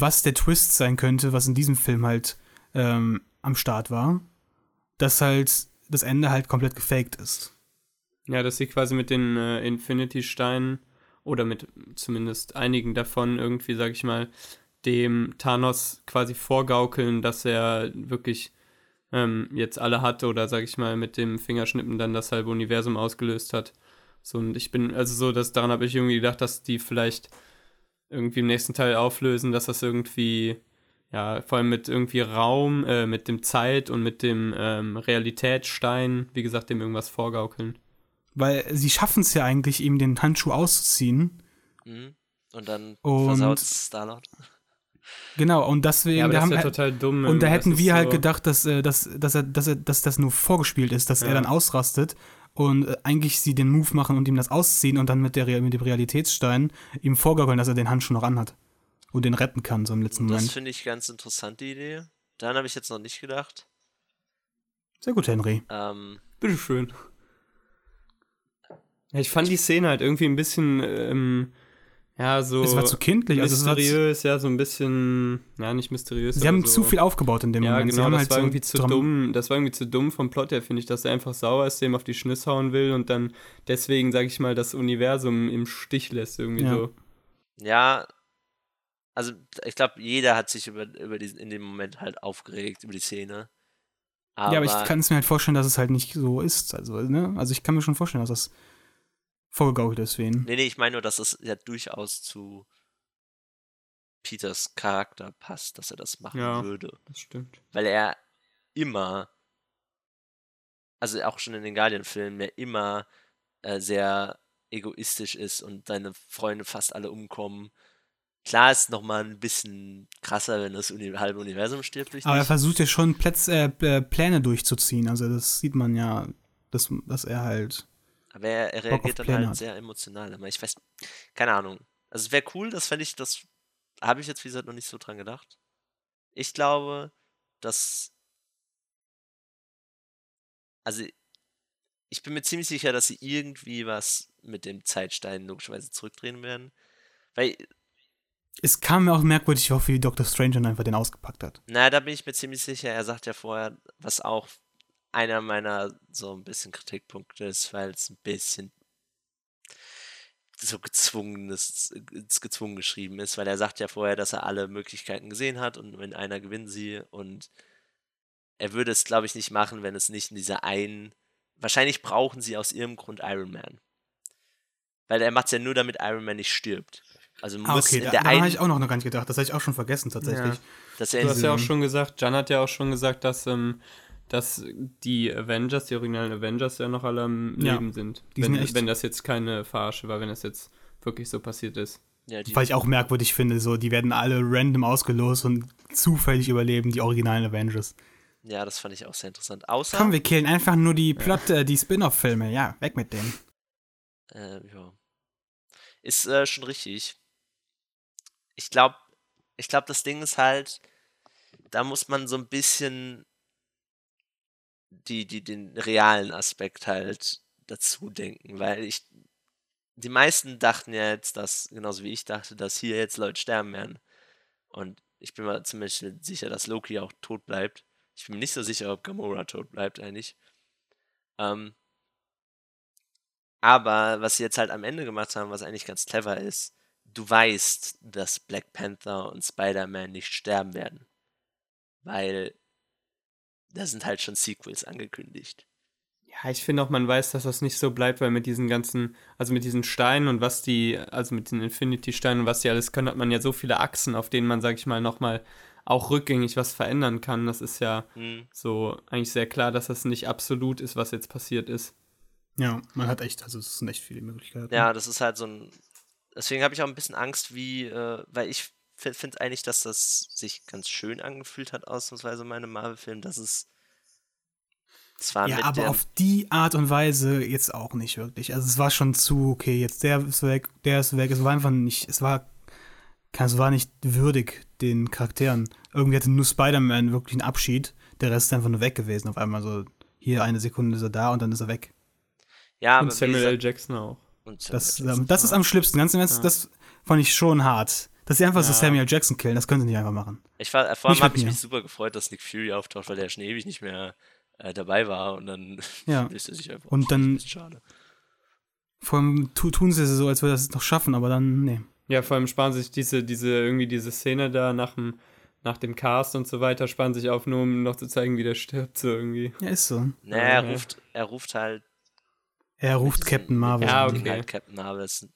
[SPEAKER 1] was der Twist sein könnte, was in diesem Film halt ähm, am Start war. Dass halt das Ende halt komplett gefaked ist.
[SPEAKER 3] ja, dass sie quasi mit den äh, Infinity-Steinen oder mit zumindest einigen davon irgendwie, sag ich mal, dem Thanos quasi vorgaukeln, dass er wirklich ähm, jetzt alle hat oder, sag ich mal, mit dem Fingerschnippen dann das halbe Universum ausgelöst hat. So, und ich bin, also so, dass daran habe ich irgendwie gedacht, dass die vielleicht irgendwie im nächsten Teil auflösen, dass das irgendwie, ja, vor allem mit irgendwie Raum, äh, mit dem Zeit und mit dem ähm, Realitätsstein, wie gesagt, dem irgendwas vorgaukeln.
[SPEAKER 1] Weil sie schaffen es ja eigentlich, ihm den Handschuh auszuziehen.
[SPEAKER 2] Mhm. Und dann versaut Starlord.
[SPEAKER 1] Genau, und deswegen,
[SPEAKER 3] Ja, aber das
[SPEAKER 1] haben,
[SPEAKER 3] ist ja
[SPEAKER 1] halt-
[SPEAKER 3] total dumm.
[SPEAKER 1] und da hätten wir halt
[SPEAKER 3] so-
[SPEAKER 1] gedacht, dass, äh, dass, dass, er, dass, er, dass das nur vorgespielt ist, dass er
[SPEAKER 3] Ja.
[SPEAKER 1] dann ausrastet und äh, eigentlich sie den Move machen und ihm das ausziehen und dann mit, der, mit dem Realitätsstein ihm vorgaukeln, dass er den Handschuh noch anhat. Und den retten kann, so im letzten
[SPEAKER 2] das
[SPEAKER 1] Moment.
[SPEAKER 2] finde ich ganz interessant, die Idee. Daran habe ich jetzt noch nicht gedacht.
[SPEAKER 1] Sehr gut, Henry.
[SPEAKER 2] Ähm,
[SPEAKER 3] Bitteschön. Ja, ich fand die Szene halt irgendwie ein bisschen, ähm, Ja, so.
[SPEAKER 1] Es war zu kindlich. Also es war zu,
[SPEAKER 3] mysteriös, ja, so ein bisschen. Ja, nicht mysteriös.
[SPEAKER 1] sie haben
[SPEAKER 3] so.
[SPEAKER 1] zu viel aufgebaut in dem
[SPEAKER 3] Ja,
[SPEAKER 1] Moment. sie
[SPEAKER 3] genau,
[SPEAKER 1] haben
[SPEAKER 3] das
[SPEAKER 1] halt
[SPEAKER 3] war
[SPEAKER 1] so
[SPEAKER 3] irgendwie zu
[SPEAKER 1] Dram-
[SPEAKER 3] dumm. Das war irgendwie zu dumm vom Plot her, finde ich, dass er einfach sauer ist, dem auf die Schnüsse hauen will und dann deswegen, sag ich mal, das Universum im Stich lässt, irgendwie
[SPEAKER 1] Ja.
[SPEAKER 3] so.
[SPEAKER 2] Ja, also ich glaube, jeder hat sich über, über diesen, in dem Moment halt aufgeregt, über die Szene. Aber,
[SPEAKER 1] Ja, aber ich kann es mir halt vorstellen, dass es halt nicht so ist. Also, ne? Also ich kann mir schon vorstellen, dass das vorgegaukelt ihn.
[SPEAKER 2] Nee, nee, ich meine nur, dass es ja durchaus zu Peters Charakter passt, dass er das machen
[SPEAKER 3] Ja.
[SPEAKER 2] würde.
[SPEAKER 3] Das stimmt.
[SPEAKER 2] Weil er immer, also auch schon in den Guardian-Filmen, ja immer äh, sehr egoistisch ist und seine Freunde fast alle umkommen. Klar ist nochmal ein bisschen krasser, wenn das Uni halbe Universum stirbt
[SPEAKER 1] Aber er versucht ja schon Plätz, äh, Pläne durchzuziehen. Also das sieht man ja, dass, dass er halt.
[SPEAKER 2] Aber er, er reagiert dann halt
[SPEAKER 1] hat.
[SPEAKER 2] sehr emotional. Aber ich weiß, keine Ahnung. Also es wäre cool, das fände ich, das habe ich jetzt wie gesagt noch nicht so dran gedacht. Ich glaube, dass. Also ich bin mir ziemlich sicher, dass sie irgendwie was mit dem Zeitstein logischerweise zurückdrehen werden. Weil,
[SPEAKER 1] Es kam mir auch merkwürdig vor, wie Dr. Strange dann einfach den ausgepackt hat.
[SPEAKER 2] na, da bin ich mir ziemlich sicher, er sagt ja vorher, was auch einer meiner so ein bisschen Kritikpunkte ist, weil es ein bisschen so gezwungenes, gezwungen geschrieben ist, weil er sagt ja vorher, dass er alle Möglichkeiten gesehen hat und wenn einer gewinnen sie und er würde es, glaube ich, nicht machen, wenn es nicht in dieser einen. Wahrscheinlich brauchen sie aus irgendeinem Grund Iron Man. Weil er macht es ja nur, damit Iron Man nicht stirbt. Also muss
[SPEAKER 1] Ah, okay,
[SPEAKER 2] in
[SPEAKER 1] da,
[SPEAKER 2] der
[SPEAKER 1] habe
[SPEAKER 2] einen,
[SPEAKER 1] ich auch noch gar nicht gedacht. Das habe ich auch schon vergessen, tatsächlich.
[SPEAKER 3] Ja.
[SPEAKER 2] er
[SPEAKER 3] Du hast ja auch schon gesagt, Jan hat ja auch schon gesagt, dass, ähm, dass die Avengers, die originalen Avengers ja noch alle am
[SPEAKER 1] Ja,
[SPEAKER 3] Leben sind. Wenn,
[SPEAKER 1] sind
[SPEAKER 3] wenn das jetzt keine Verarsche war, wenn das jetzt wirklich so passiert ist.
[SPEAKER 2] ja, die,
[SPEAKER 1] Weil ich auch merkwürdig finde, so, die werden alle random ausgelost und zufällig überleben die originalen Avengers.
[SPEAKER 2] ja, das fand ich auch sehr interessant. Außer,
[SPEAKER 1] Komm, wir killen einfach nur die Plot, äh, die Spin-off-Filme. Ja, weg mit denen.
[SPEAKER 2] äh, ja. Ist äh, schon richtig. Ich glaube, ich glaube, das Ding ist halt, da muss man so ein bisschen die, die, den realen Aspekt halt dazu denken, weil ich, die meisten dachten ja jetzt, dass, genauso wie ich dachte, dass hier jetzt Leute sterben werden. Und ich bin mir Beispiel sicher, dass Loki auch tot bleibt. Ich bin mir nicht so sicher, ob Gamora tot bleibt eigentlich. Ähm, aber was sie jetzt halt am Ende gemacht haben, was eigentlich ganz clever ist, du weißt, dass Black Panther und Spider-Man nicht sterben werden. Weil da sind halt schon Sequels angekündigt.
[SPEAKER 3] Ja, ich finde auch, man weiß, dass das nicht so bleibt, weil mit diesen ganzen, also mit diesen Steinen und was die, also mit den Infinity-Steinen und was die alles können, hat man ja so viele Achsen, auf denen man, sag ich mal, nochmal auch rückgängig was verändern kann. Das ist ja
[SPEAKER 2] Hm.
[SPEAKER 3] so eigentlich sehr klar, dass das nicht absolut ist, was jetzt passiert ist.
[SPEAKER 1] Ja, man hat echt, also es sind echt viele Möglichkeiten.
[SPEAKER 2] Ja, das ist halt so ein. Deswegen habe ich auch ein bisschen Angst, wie, äh, weil ich finde eigentlich, dass das sich ganz schön angefühlt hat, ausnahmsweise in meinem Marvel-Film, dass es zwar
[SPEAKER 1] Ja,
[SPEAKER 2] mit
[SPEAKER 1] aber auf die Art und Weise jetzt auch nicht wirklich. Also es war schon zu, okay, jetzt der ist weg, der ist weg. Es war einfach nicht, es war, es war nicht würdig den Charakteren. Irgendwie hatte nur Spider-Man wirklich einen Abschied. Der Rest ist einfach nur weg gewesen. Auf einmal so, hier eine Sekunde ist er da und dann ist er weg.
[SPEAKER 2] ja,
[SPEAKER 3] und Samuel L. Jackson auch.
[SPEAKER 2] und Samuel
[SPEAKER 1] Das, ähm, das ist am schlimmsten. Ganz im Ernst,
[SPEAKER 3] Ja.
[SPEAKER 1] das fand ich schon hart. Dass sie einfach so
[SPEAKER 3] Ja.
[SPEAKER 1] Samuel Jackson killen, das können sie nicht einfach machen.
[SPEAKER 2] Ich war, vor allem habe ich mich super gefreut, dass Nick Fury auftaucht, weil der schon ewig nicht mehr äh, dabei war und dann
[SPEAKER 1] Ja.
[SPEAKER 2] löst er sich einfach.
[SPEAKER 1] Und dann-
[SPEAKER 2] schade.
[SPEAKER 1] Vor allem tu, tun sie so, als würde das noch schaffen, aber dann, nee.
[SPEAKER 3] Ja, vor allem sparen sich diese, diese, irgendwie diese Szene da nach dem, nach dem Cast und so weiter, sparen sich auf, nur um noch zu zeigen, wie der stirbt, so irgendwie.
[SPEAKER 1] Ja, ist so.
[SPEAKER 2] Naja, er ruft, er ruft halt.
[SPEAKER 1] Er ruft Captain Marvel.
[SPEAKER 3] Ja,
[SPEAKER 2] Ding
[SPEAKER 3] okay.
[SPEAKER 2] Halt Captain Marvel. Das,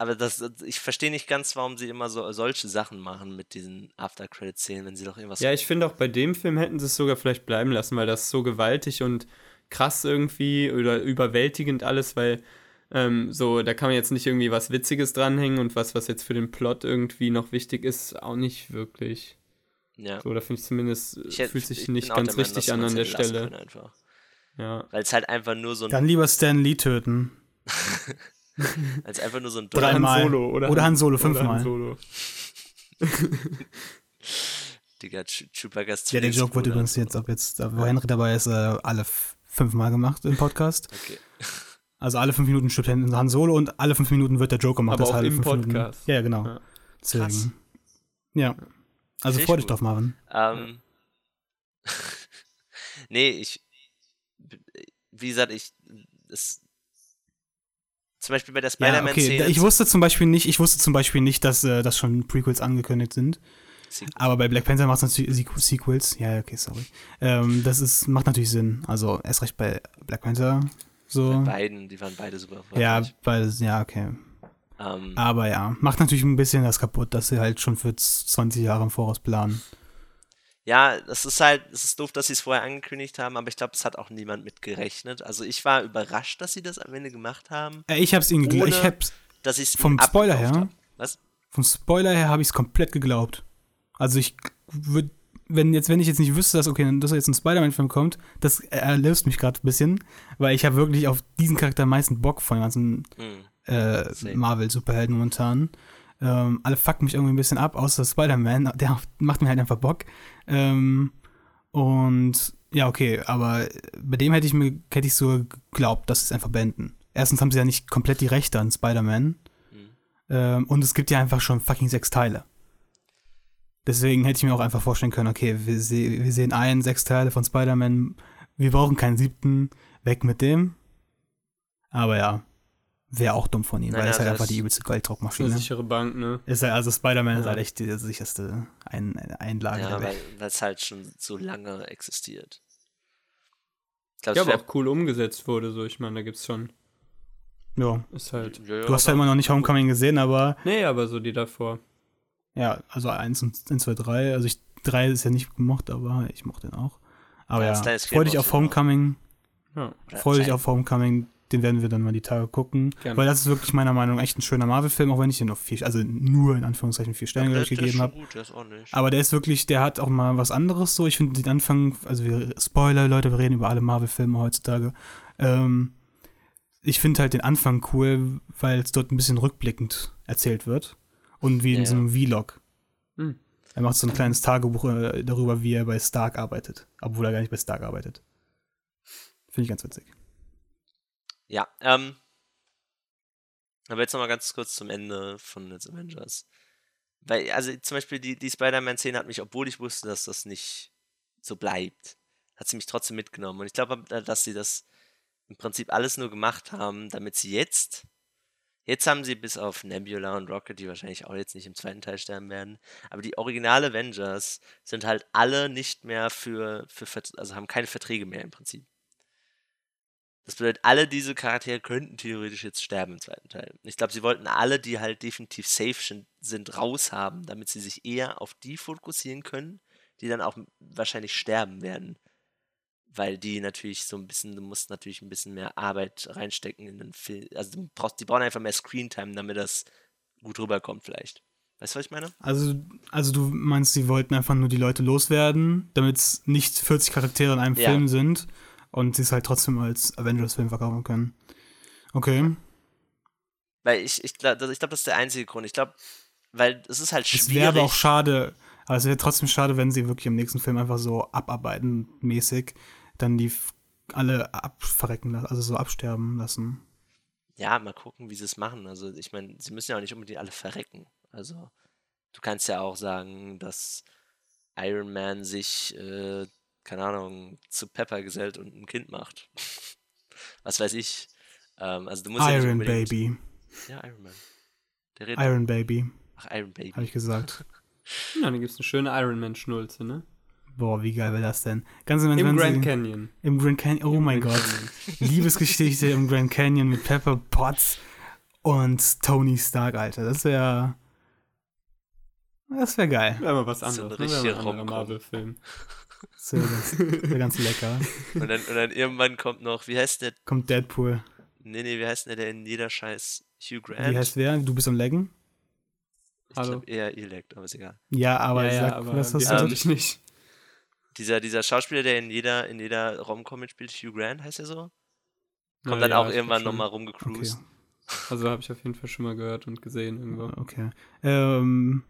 [SPEAKER 2] aber das, ich verstehe nicht ganz, warum sie immer so solche Sachen machen mit diesen After-Credit-Szenen, wenn sie doch irgendwas.
[SPEAKER 3] Ja, ich finde auch bei dem Film hätten sie es sogar vielleicht bleiben lassen, weil das so gewaltig und krass irgendwie oder überwältigend alles, weil ähm, so, da kann man jetzt nicht irgendwie was Witziges dranhängen und was, was jetzt für den Plot irgendwie noch wichtig ist, auch nicht wirklich.
[SPEAKER 2] ja.
[SPEAKER 3] So, da finde ich zumindest, äh,
[SPEAKER 2] Ich hätt-
[SPEAKER 3] fühlt sich nicht ganz
[SPEAKER 2] Meinung,
[SPEAKER 3] richtig an an der
[SPEAKER 2] hätte
[SPEAKER 3] Stelle. Ja.
[SPEAKER 2] Weil es halt einfach nur so ein,
[SPEAKER 1] Dann lieber Stan Lee töten.
[SPEAKER 2] als einfach nur so ein
[SPEAKER 1] Oder
[SPEAKER 2] dummer-
[SPEAKER 1] Han Mal.
[SPEAKER 3] Solo, oder,
[SPEAKER 1] Oder Han Solo, fünfmal.
[SPEAKER 3] Solo.
[SPEAKER 2] Digga, Chew- Chewbacca's
[SPEAKER 1] Ja, der Joke wird übrigens jetzt, ob jetzt, wo Henry dabei ist, äh, alle fünfmal gemacht im Podcast.
[SPEAKER 2] Okay.
[SPEAKER 1] Also alle fünf Minuten stirbt Han Solo und alle fünf Minuten wird der Joker macht
[SPEAKER 3] Aber
[SPEAKER 1] das
[SPEAKER 3] auch im
[SPEAKER 1] fünf Minuten.
[SPEAKER 3] Podcast.
[SPEAKER 1] Ja, ja, genau.
[SPEAKER 3] Ja.
[SPEAKER 1] Deswegen.
[SPEAKER 2] Krass.
[SPEAKER 1] Ja. Also freu dich
[SPEAKER 2] gut.
[SPEAKER 1] drauf, Marvin.
[SPEAKER 2] Ähm, nee, ich, wie gesagt, ich, das, zum Beispiel bei der
[SPEAKER 1] Ja,
[SPEAKER 2] Spider-Man-Szene.
[SPEAKER 1] okay. Ich wusste zum Beispiel nicht, ich wusste zum Beispiel nicht, dass, äh, dass schon Prequels angekündigt sind. Aber bei Black Panther macht es natürlich Sequ- Sequels. Ja, okay, sorry. Ähm, das ist, macht natürlich Sinn. Also erst recht bei Black Panther. So.
[SPEAKER 2] Bei beiden, die waren beide super
[SPEAKER 1] Ja, beides, ja, okay.
[SPEAKER 2] Ähm,
[SPEAKER 1] Aber ja, macht natürlich ein bisschen das kaputt, dass sie halt schon für 20 Jahre im Voraus planen.
[SPEAKER 2] Ja, das ist halt, es ist doof, dass sie es vorher angekündigt haben, aber ich glaube, es hat auch niemand mit gerechnet. Also ich war überrascht, dass sie das am Ende gemacht haben,
[SPEAKER 1] Äh, ich hab's ihnen geglaubt. Ich hab's,
[SPEAKER 2] dass ich es
[SPEAKER 1] Vom Spoiler her?
[SPEAKER 2] Was?
[SPEAKER 1] vom Spoiler her habe ich es komplett geglaubt. Also ich würde, wenn jetzt, wenn ich jetzt nicht wüsste, dass okay, dass jetzt ein Spider-Man-Film kommt, das erlöst mich gerade ein bisschen, weil ich habe wirklich auf diesen Charakter am meisten Bock von den ganzen
[SPEAKER 2] Hm.
[SPEAKER 1] äh. Marvel-Superhelden momentan. Ähm, alle fucken mich irgendwie ein bisschen ab, außer Spider-Man, der macht mir halt einfach Bock. Ähm, und ja, okay, aber bei dem hätte ich mir, hätte ich so geglaubt, dass sie es einfach beenden. Erstens haben sie ja nicht komplett die Rechte an Spider-Man.
[SPEAKER 2] Hm.
[SPEAKER 1] Ähm, und es gibt ja einfach schon fucking sechs Teile. Deswegen hätte ich mir auch einfach vorstellen können, okay, wir, se wir sehen ein, sechs Teile von Spider-Man, wir brauchen keinen siebten, weg mit dem. Aber ja, wäre auch dumm von ihnen,
[SPEAKER 2] Nein,
[SPEAKER 1] weil es halt
[SPEAKER 2] also
[SPEAKER 1] einfach die übelste
[SPEAKER 3] ist eine
[SPEAKER 1] Gelddruckmaschine.
[SPEAKER 3] sichere Bank, ne?
[SPEAKER 1] Ist halt, also Spider-Man ist
[SPEAKER 3] Ja.
[SPEAKER 1] halt echt die sicherste ein Einlage
[SPEAKER 2] Ja,
[SPEAKER 1] der
[SPEAKER 2] weil es halt schon so lange existiert. Ich glaube,
[SPEAKER 3] Ja,
[SPEAKER 2] es
[SPEAKER 3] aber auch cool umgesetzt wurde, so. Ich meine, da gibt's schon.
[SPEAKER 1] Ja.
[SPEAKER 3] Ist halt.
[SPEAKER 2] Ja, ja,
[SPEAKER 1] Du hast halt immer noch nicht Homecoming gesehen, aber
[SPEAKER 3] Nee, aber so die davor.
[SPEAKER 1] ja, also eins und eins, zwei, drei. Also ich, drei ist ja nicht gemocht, aber ich mochte den auch. Aber
[SPEAKER 2] Ja,
[SPEAKER 1] ja,
[SPEAKER 2] das kleine
[SPEAKER 1] freu dich auf. Homecoming.
[SPEAKER 3] Ja.
[SPEAKER 2] Oder
[SPEAKER 1] Freu dich auf Homecoming, den werden wir dann mal die Tage gucken.
[SPEAKER 3] Gerne.
[SPEAKER 1] Weil das ist wirklich meiner Meinung nach echt ein schöner Marvel-Film, auch wenn ich den noch vier, also nur in Anführungszeichen vier Sterne
[SPEAKER 2] ist
[SPEAKER 1] gegeben habe. Aber der ist wirklich, der hat auch mal was anderes so. Ich finde den Anfang, also wir, Spoiler, Leute, wir reden über alle Marvel-Filme heutzutage. Ähm, ich finde halt den Anfang cool, weil es dort ein bisschen rückblickend erzählt wird. Und wie in
[SPEAKER 2] Ja,
[SPEAKER 1] so einem Vlog.
[SPEAKER 3] Hm.
[SPEAKER 1] Er macht so ein kleines Tagebuch äh, darüber, wie er bei Stark arbeitet. Obwohl er gar nicht bei Stark arbeitet. Finde ich ganz witzig.
[SPEAKER 2] Ja, ähm. Aber jetzt nochmal ganz kurz zum Ende von den Avengers. Weil, also zum Beispiel die, die Spider-Man-Szene hat mich, obwohl ich wusste, dass das nicht so bleibt, hat sie mich trotzdem mitgenommen. Und ich glaube, dass sie das im Prinzip alles nur gemacht haben, damit sie jetzt, jetzt haben sie bis auf Nebula und Rocket, die wahrscheinlich auch jetzt nicht im zweiten Teil sterben werden, aber die originale Avengers sind halt alle nicht mehr für, für also haben keine Verträge mehr im Prinzip. Das bedeutet, alle diese Charaktere könnten theoretisch jetzt sterben im zweiten Teil. Ich glaube, sie wollten alle, die halt definitiv safe sind, raushaben, damit sie sich eher auf die fokussieren können, die dann auch wahrscheinlich sterben werden. Weil die natürlich so ein bisschen, du musst natürlich ein bisschen mehr Arbeit reinstecken in den Film. Also du brauchst, die brauchen einfach mehr Screentime, damit das gut rüberkommt vielleicht. Weißt du, was ich meine?
[SPEAKER 1] Also, also du meinst, sie wollten einfach nur die Leute loswerden, damit es nicht 40 Charaktere in einem
[SPEAKER 2] Ja.
[SPEAKER 1] Film sind und sie es halt trotzdem als Avengers-Film verkaufen können. Okay.
[SPEAKER 2] Weil ich, ich glaube, ich glaub, das ist der einzige Grund. Ich glaube, weil es ist halt schwierig.
[SPEAKER 1] Es wäre aber auch schade, aber es wäre trotzdem schade, wenn sie wirklich im nächsten Film einfach so abarbeiten mäßig dann die alle abverrecken lassen, also so absterben lassen.
[SPEAKER 2] Ja, mal gucken, wie sie es machen. Also, ich meine, sie müssen ja auch nicht unbedingt alle verrecken. Also, du kannst ja auch sagen, dass Iron Man sich, äh, keine Ahnung, zu Pepper gesellt und ein Kind macht. Was weiß ich. Ähm, also, du musst ja nicht
[SPEAKER 1] Iron
[SPEAKER 2] unbedingt.
[SPEAKER 1] Baby.
[SPEAKER 2] Ja, Iron Man. Der redet.
[SPEAKER 1] Iron Baby,
[SPEAKER 2] Ach, Iron Baby.
[SPEAKER 1] habe ich gesagt.
[SPEAKER 3] Ja, dann gibt's eine schöne Iron Man-Schnulze, ne?
[SPEAKER 1] Boah, wie geil wäre das denn? Ganz im Ernst,
[SPEAKER 3] Im
[SPEAKER 1] wenn
[SPEAKER 3] Grand
[SPEAKER 1] sie,
[SPEAKER 3] Canyon.
[SPEAKER 1] Im Grand Canyon. Oh
[SPEAKER 3] Im
[SPEAKER 1] mein
[SPEAKER 3] Grand
[SPEAKER 1] Gott. Liebesgeschichte im Grand Canyon mit Pepper Potts und Tony Stark, Alter. Das wäre. Das wäre geil.
[SPEAKER 3] Wäre mal was
[SPEAKER 2] So
[SPEAKER 3] anderes. ne? mal ein anderer
[SPEAKER 2] Rom-Com.
[SPEAKER 3] Marvel-Film.
[SPEAKER 1] Das wäre ganz, wär ganz lecker.
[SPEAKER 2] Und dann, und dann irgendwann kommt noch, wie heißt der?
[SPEAKER 1] Kommt Deadpool.
[SPEAKER 2] Nee, nee, wie heißt der, der in jeder Scheiß Hugh Grant?
[SPEAKER 1] Wie heißt wer? Du bist am Leggen?
[SPEAKER 2] ich
[SPEAKER 3] Hallo?
[SPEAKER 2] glaube eher Elect, aber ist egal.
[SPEAKER 1] Ja, aber
[SPEAKER 3] ja, ja,
[SPEAKER 1] sag,
[SPEAKER 3] aber die
[SPEAKER 1] hast du?
[SPEAKER 3] hab ich nicht.
[SPEAKER 2] Dieser, dieser Schauspieler, der in jeder, in jeder Rom-Com mitspielt, Hugh Grant, heißt er so? Kommt
[SPEAKER 3] Na
[SPEAKER 2] dann
[SPEAKER 3] ja,
[SPEAKER 2] auch irgendwann nochmal
[SPEAKER 1] Okay.
[SPEAKER 2] rumgecruised.
[SPEAKER 3] Also habe ich auf jeden Fall schon mal gehört und gesehen irgendwo.
[SPEAKER 1] Okay. Ähm,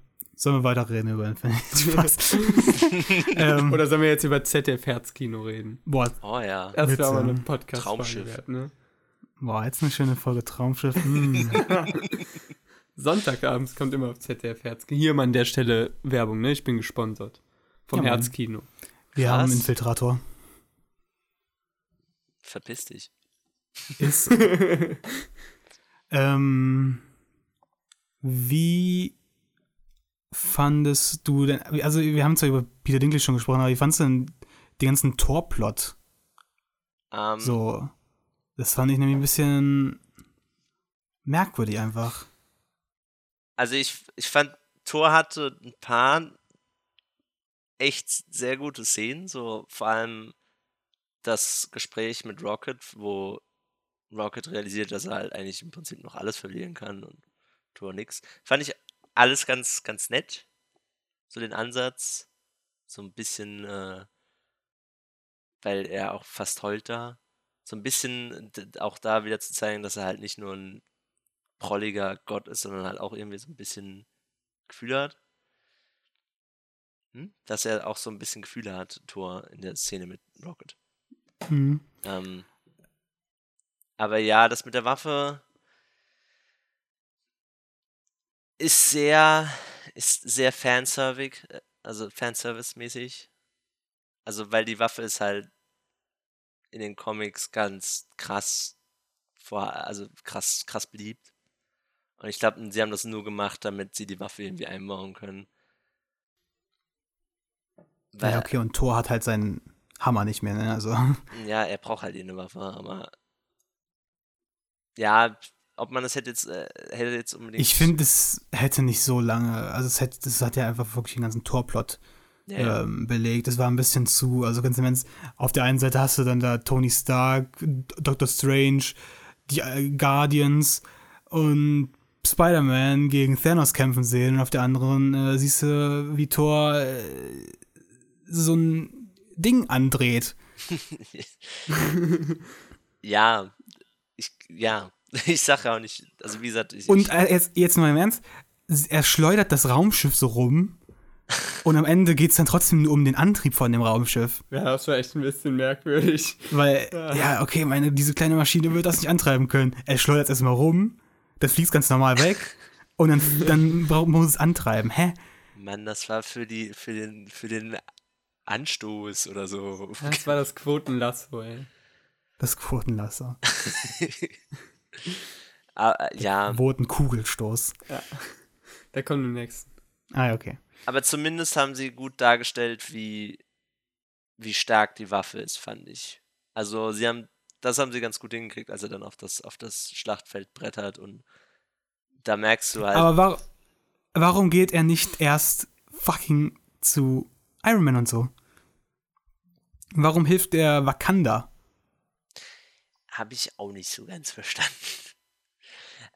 [SPEAKER 1] sollen wir weiterreden über Infinity? Spaß. ähm,
[SPEAKER 3] Oder sollen wir jetzt über ZDF Herzkino reden?
[SPEAKER 1] boah,
[SPEAKER 2] Oh ja.
[SPEAKER 3] Das wäre aber eine podcast
[SPEAKER 2] Traumschiff.
[SPEAKER 3] wert, ne?
[SPEAKER 1] Boah, jetzt eine schöne Folge Traumschiff. Mm.
[SPEAKER 3] Sonntagabends kommt immer auf ZDF Herzkino. Hier mal an der Stelle Werbung, ne? Ich bin gesponsert. Vom
[SPEAKER 1] Ja.
[SPEAKER 3] Herzkino.
[SPEAKER 1] Wir
[SPEAKER 2] Krass.
[SPEAKER 1] haben einen Infiltrator.
[SPEAKER 2] Verpiss dich.
[SPEAKER 1] Ist. ähm, wie fandest du denn, also wir haben zwar über Peter Dinklage schon gesprochen, aber wie fandest du denn den ganzen Torplot?
[SPEAKER 2] Ähm,
[SPEAKER 1] So, das fand ich nämlich ein bisschen merkwürdig einfach.
[SPEAKER 2] Also ich, ich fand, Thor hatte ein paar echt sehr gute Szenen, so vor allem das Gespräch mit Rocket, wo Rocket realisiert, dass er halt eigentlich im Prinzip noch alles verlieren kann und Thor nix. Fand ich alles ganz, ganz nett. So den Ansatz. So ein bisschen, äh, weil er auch fast heult da. So ein bisschen auch da wieder zu zeigen, dass er halt nicht nur ein prolliger Gott ist, sondern halt auch irgendwie so ein bisschen Gefühle hat. Hm? Dass er auch so ein bisschen Gefühle hat, Thor, in der Szene mit Rocket.
[SPEAKER 1] Mhm.
[SPEAKER 2] Ähm, aber ja, das mit der Waffe ist sehr, ist sehr fanservig, äh, also Fanservice-mäßig. Also, weil die Waffe ist halt in den Comics ganz krass vor, also krass, krass beliebt. Und ich glaube, sie haben das nur gemacht, damit sie die Waffe irgendwie einbauen können. Weil,
[SPEAKER 1] Ja, okay, und Thor hat halt seinen Hammer nicht mehr, ne? Also,
[SPEAKER 2] Ja, er braucht halt eh eine Waffe, aber ja, ob man das hätte jetzt, äh, hätte jetzt unbedingt.
[SPEAKER 1] ich finde, es hätte nicht so lange, also es hätte, das hat ja einfach wirklich den ganzen Torplot
[SPEAKER 2] ja,
[SPEAKER 1] ähm, belegt. Das war ein bisschen zu, also ganz im Ernst, auf der einen Seite hast du dann da Tony Stark, Doctor Strange, die äh, Guardians und Spider-Man gegen Thanos kämpfen sehen und auf der anderen äh, siehst du, wie Thor äh, so ein Ding andreht.
[SPEAKER 2] ja, ich, ja, ich sage ja auch nicht, also wie gesagt, ich,
[SPEAKER 1] Und äh, jetzt, jetzt mal im Ernst, er schleudert das Raumschiff so rum und am Ende geht es dann trotzdem nur um den Antrieb von dem Raumschiff.
[SPEAKER 3] Ja, das war echt ein bisschen merkwürdig.
[SPEAKER 1] Weil,
[SPEAKER 3] Ja.
[SPEAKER 1] ja, okay, meine, diese kleine Maschine wird das nicht antreiben können. Er schleudert es erstmal rum, das fliegt ganz normal weg und dann, dann braucht man es antreiben. Hä?
[SPEAKER 2] Mann, das war für die, für den, für den Anstoß oder so.
[SPEAKER 3] Das war das Quotenlasso, ey.
[SPEAKER 1] Das Quotenlasser.
[SPEAKER 2] Ah, äh, ja,
[SPEAKER 1] Quotenkugelstoß.
[SPEAKER 3] Da kommt im nächsten.
[SPEAKER 1] Ah, okay.
[SPEAKER 2] aber zumindest haben sie gut dargestellt, wie, wie stark die Waffe ist, fand ich. Also sie haben, das haben sie ganz gut hingekriegt, als er dann auf das, auf das Schlachtfeld brettert und da merkst du halt,
[SPEAKER 1] Aber war, warum geht er nicht erst fucking zu Iron Man und so? Warum hilft er Wakanda?
[SPEAKER 2] Habe ich auch nicht so ganz verstanden.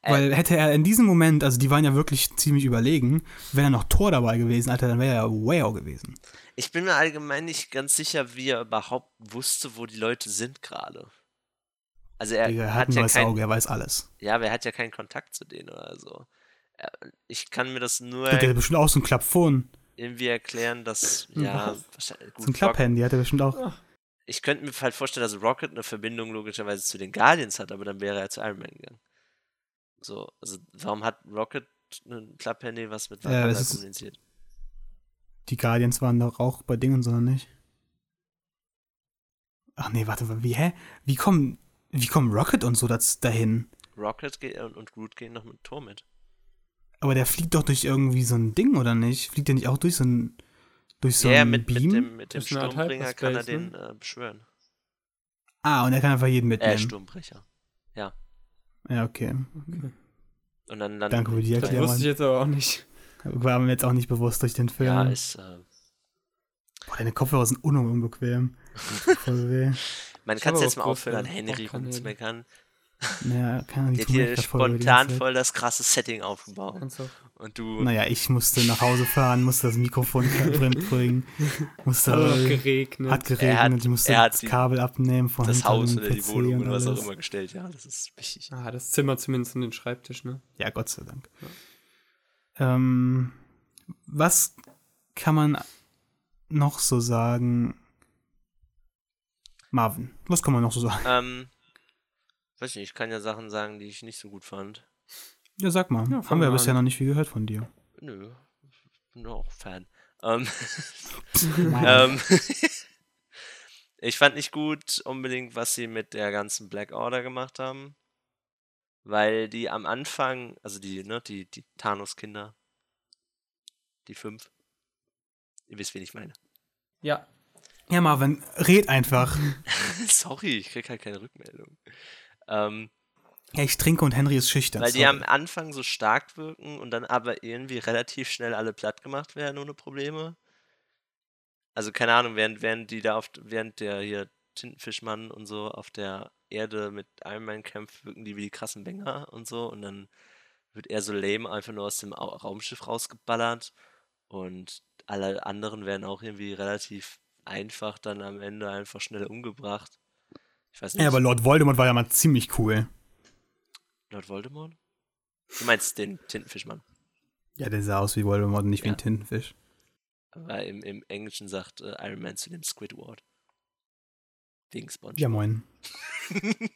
[SPEAKER 2] Äh,
[SPEAKER 1] Weil hätte er in diesem Moment, also die waren ja wirklich ziemlich überlegen, wäre noch Thor dabei gewesen, Alter, dann wäre er wow gewesen.
[SPEAKER 2] Ich bin mir allgemein nicht ganz sicher, wie er überhaupt wusste, wo die Leute sind gerade. Also er,
[SPEAKER 1] Digga, er hat
[SPEAKER 2] hat
[SPEAKER 1] ein
[SPEAKER 2] ja
[SPEAKER 1] neues
[SPEAKER 2] kein,
[SPEAKER 1] Auge, er weiß alles.
[SPEAKER 2] ja, aber er hat ja keinen Kontakt zu denen oder so. Er- Ich kann mir das nur
[SPEAKER 1] Der hat bestimmt auch so ein Klappphone,
[SPEAKER 2] irgendwie erklären, dass, ja, wahrscheinlich,
[SPEAKER 1] so ein
[SPEAKER 2] gut,
[SPEAKER 1] Klapphandy hat er bestimmt auch.
[SPEAKER 2] Ich könnte mir halt vorstellen, dass Rocket eine Verbindung logischerweise zu den Guardians hat, aber dann wäre er zu Iron Man gegangen. So, also warum hat Rocket ein Klapphandy, was mit
[SPEAKER 1] Ja,
[SPEAKER 2] Wakanda
[SPEAKER 1] ist-
[SPEAKER 2] kommuniziert?
[SPEAKER 1] Die Guardians waren doch auch bei Dingen, sondern nicht. Ach nee, warte, wie, hä? Wie kommen, wie kommen Rocket und so das dahin?
[SPEAKER 2] Rocket geht, und, und Groot gehen noch mit Tor mit.
[SPEAKER 1] Aber der fliegt doch durch irgendwie so ein Ding, oder nicht? Fliegt der nicht auch durch so ein, durch so
[SPEAKER 2] ja,
[SPEAKER 1] ein
[SPEAKER 2] mit,
[SPEAKER 1] Beam?
[SPEAKER 2] mit dem, mit dem
[SPEAKER 3] Das
[SPEAKER 2] Sturmbringer kann er den äh, beschwören.
[SPEAKER 1] Ah, und er kann einfach jeden
[SPEAKER 2] Äh,
[SPEAKER 1] mitnehmen.
[SPEAKER 2] Sturmbrecher.
[SPEAKER 1] ja, okay.
[SPEAKER 2] Und dann, dann
[SPEAKER 1] Danke für die
[SPEAKER 3] Das
[SPEAKER 1] Erklärung.
[SPEAKER 3] wusste ich jetzt aber auch nicht.
[SPEAKER 1] War mir jetzt auch nicht bewusst durch den Film.
[SPEAKER 2] Ja, ist, äh,
[SPEAKER 1] Boah, deine Kopfhörer sind un unbequem. Voll weh.
[SPEAKER 2] man kann
[SPEAKER 3] habe
[SPEAKER 2] jetzt mal aufhören, an
[SPEAKER 3] große
[SPEAKER 2] Henry rumzumeckern.
[SPEAKER 1] Naja, kann
[SPEAKER 2] Die
[SPEAKER 1] die
[SPEAKER 2] hier spontan voll das krasse Setting aufgebaut. Und du,
[SPEAKER 1] Naja, ich musste nach Hause fahren, musste das Mikrofon drin bringen, musste,
[SPEAKER 3] hat geregnet.
[SPEAKER 1] hat geregnet,
[SPEAKER 2] Er hat-
[SPEAKER 1] ich musste
[SPEAKER 2] er hat
[SPEAKER 1] das
[SPEAKER 2] die-
[SPEAKER 1] Kabel abnehmen von
[SPEAKER 2] das
[SPEAKER 1] hinter
[SPEAKER 2] Haus oder die Wohnung
[SPEAKER 1] und
[SPEAKER 2] oder was auch immer gestellt, ja, das ist wichtig.
[SPEAKER 3] Ah, das Zimmer zumindest und den Schreibtisch, ne?
[SPEAKER 1] Ja, Gott sei Dank. Ähm, was kann man noch so sagen? Marvin, was kann man noch so sagen?
[SPEAKER 2] Ähm, Weiß nicht, ich kann ja Sachen sagen, die ich nicht so gut fand.
[SPEAKER 1] Ja, sag mal.
[SPEAKER 3] Ja,
[SPEAKER 1] Haben wir bisher
[SPEAKER 3] an.
[SPEAKER 1] noch nicht viel gehört von dir.
[SPEAKER 2] Nö, ich bin auch Fan. Ähm, ähm, ich fand nicht gut unbedingt, was sie mit der ganzen Black Order gemacht haben. Weil die am Anfang, also die, ne, die, die Thanos-Kinder, die fünf, ihr wisst, wen ich meine.
[SPEAKER 3] Ja.
[SPEAKER 1] Ja, Marvin, red einfach.
[SPEAKER 2] Sorry, ich krieg halt keine Rückmeldung. Ähm,
[SPEAKER 1] Ja, ich trinke und Henry ist schüchtern.
[SPEAKER 2] weil die
[SPEAKER 1] sorry.
[SPEAKER 2] am Anfang so stark wirken und dann aber irgendwie relativ schnell alle platt gemacht werden ohne Probleme. Also keine Ahnung, während, während die da auf, während der hier Tintenfischmann und so auf der Erde mit Iron Man kämpft, wirken die wie die krassen Banger und so und dann wird er so lame einfach nur aus dem Au- Raumschiff rausgeballert und alle anderen werden auch irgendwie relativ einfach dann am Ende einfach schnell umgebracht. Ich weiß nicht.
[SPEAKER 1] Ja, aber Lord Voldemort war ja mal ziemlich cool.
[SPEAKER 2] Lord Voldemort? Du meinst den Tintenfischmann.
[SPEAKER 1] Ja, der sah aus wie Voldemort und nicht wie
[SPEAKER 2] Ja.
[SPEAKER 1] ein Tintenfisch.
[SPEAKER 2] Aber im, im Englischen sagt äh, Iron Man zu dem Squidward. Wegen SpongeBob.
[SPEAKER 1] Ja, moin.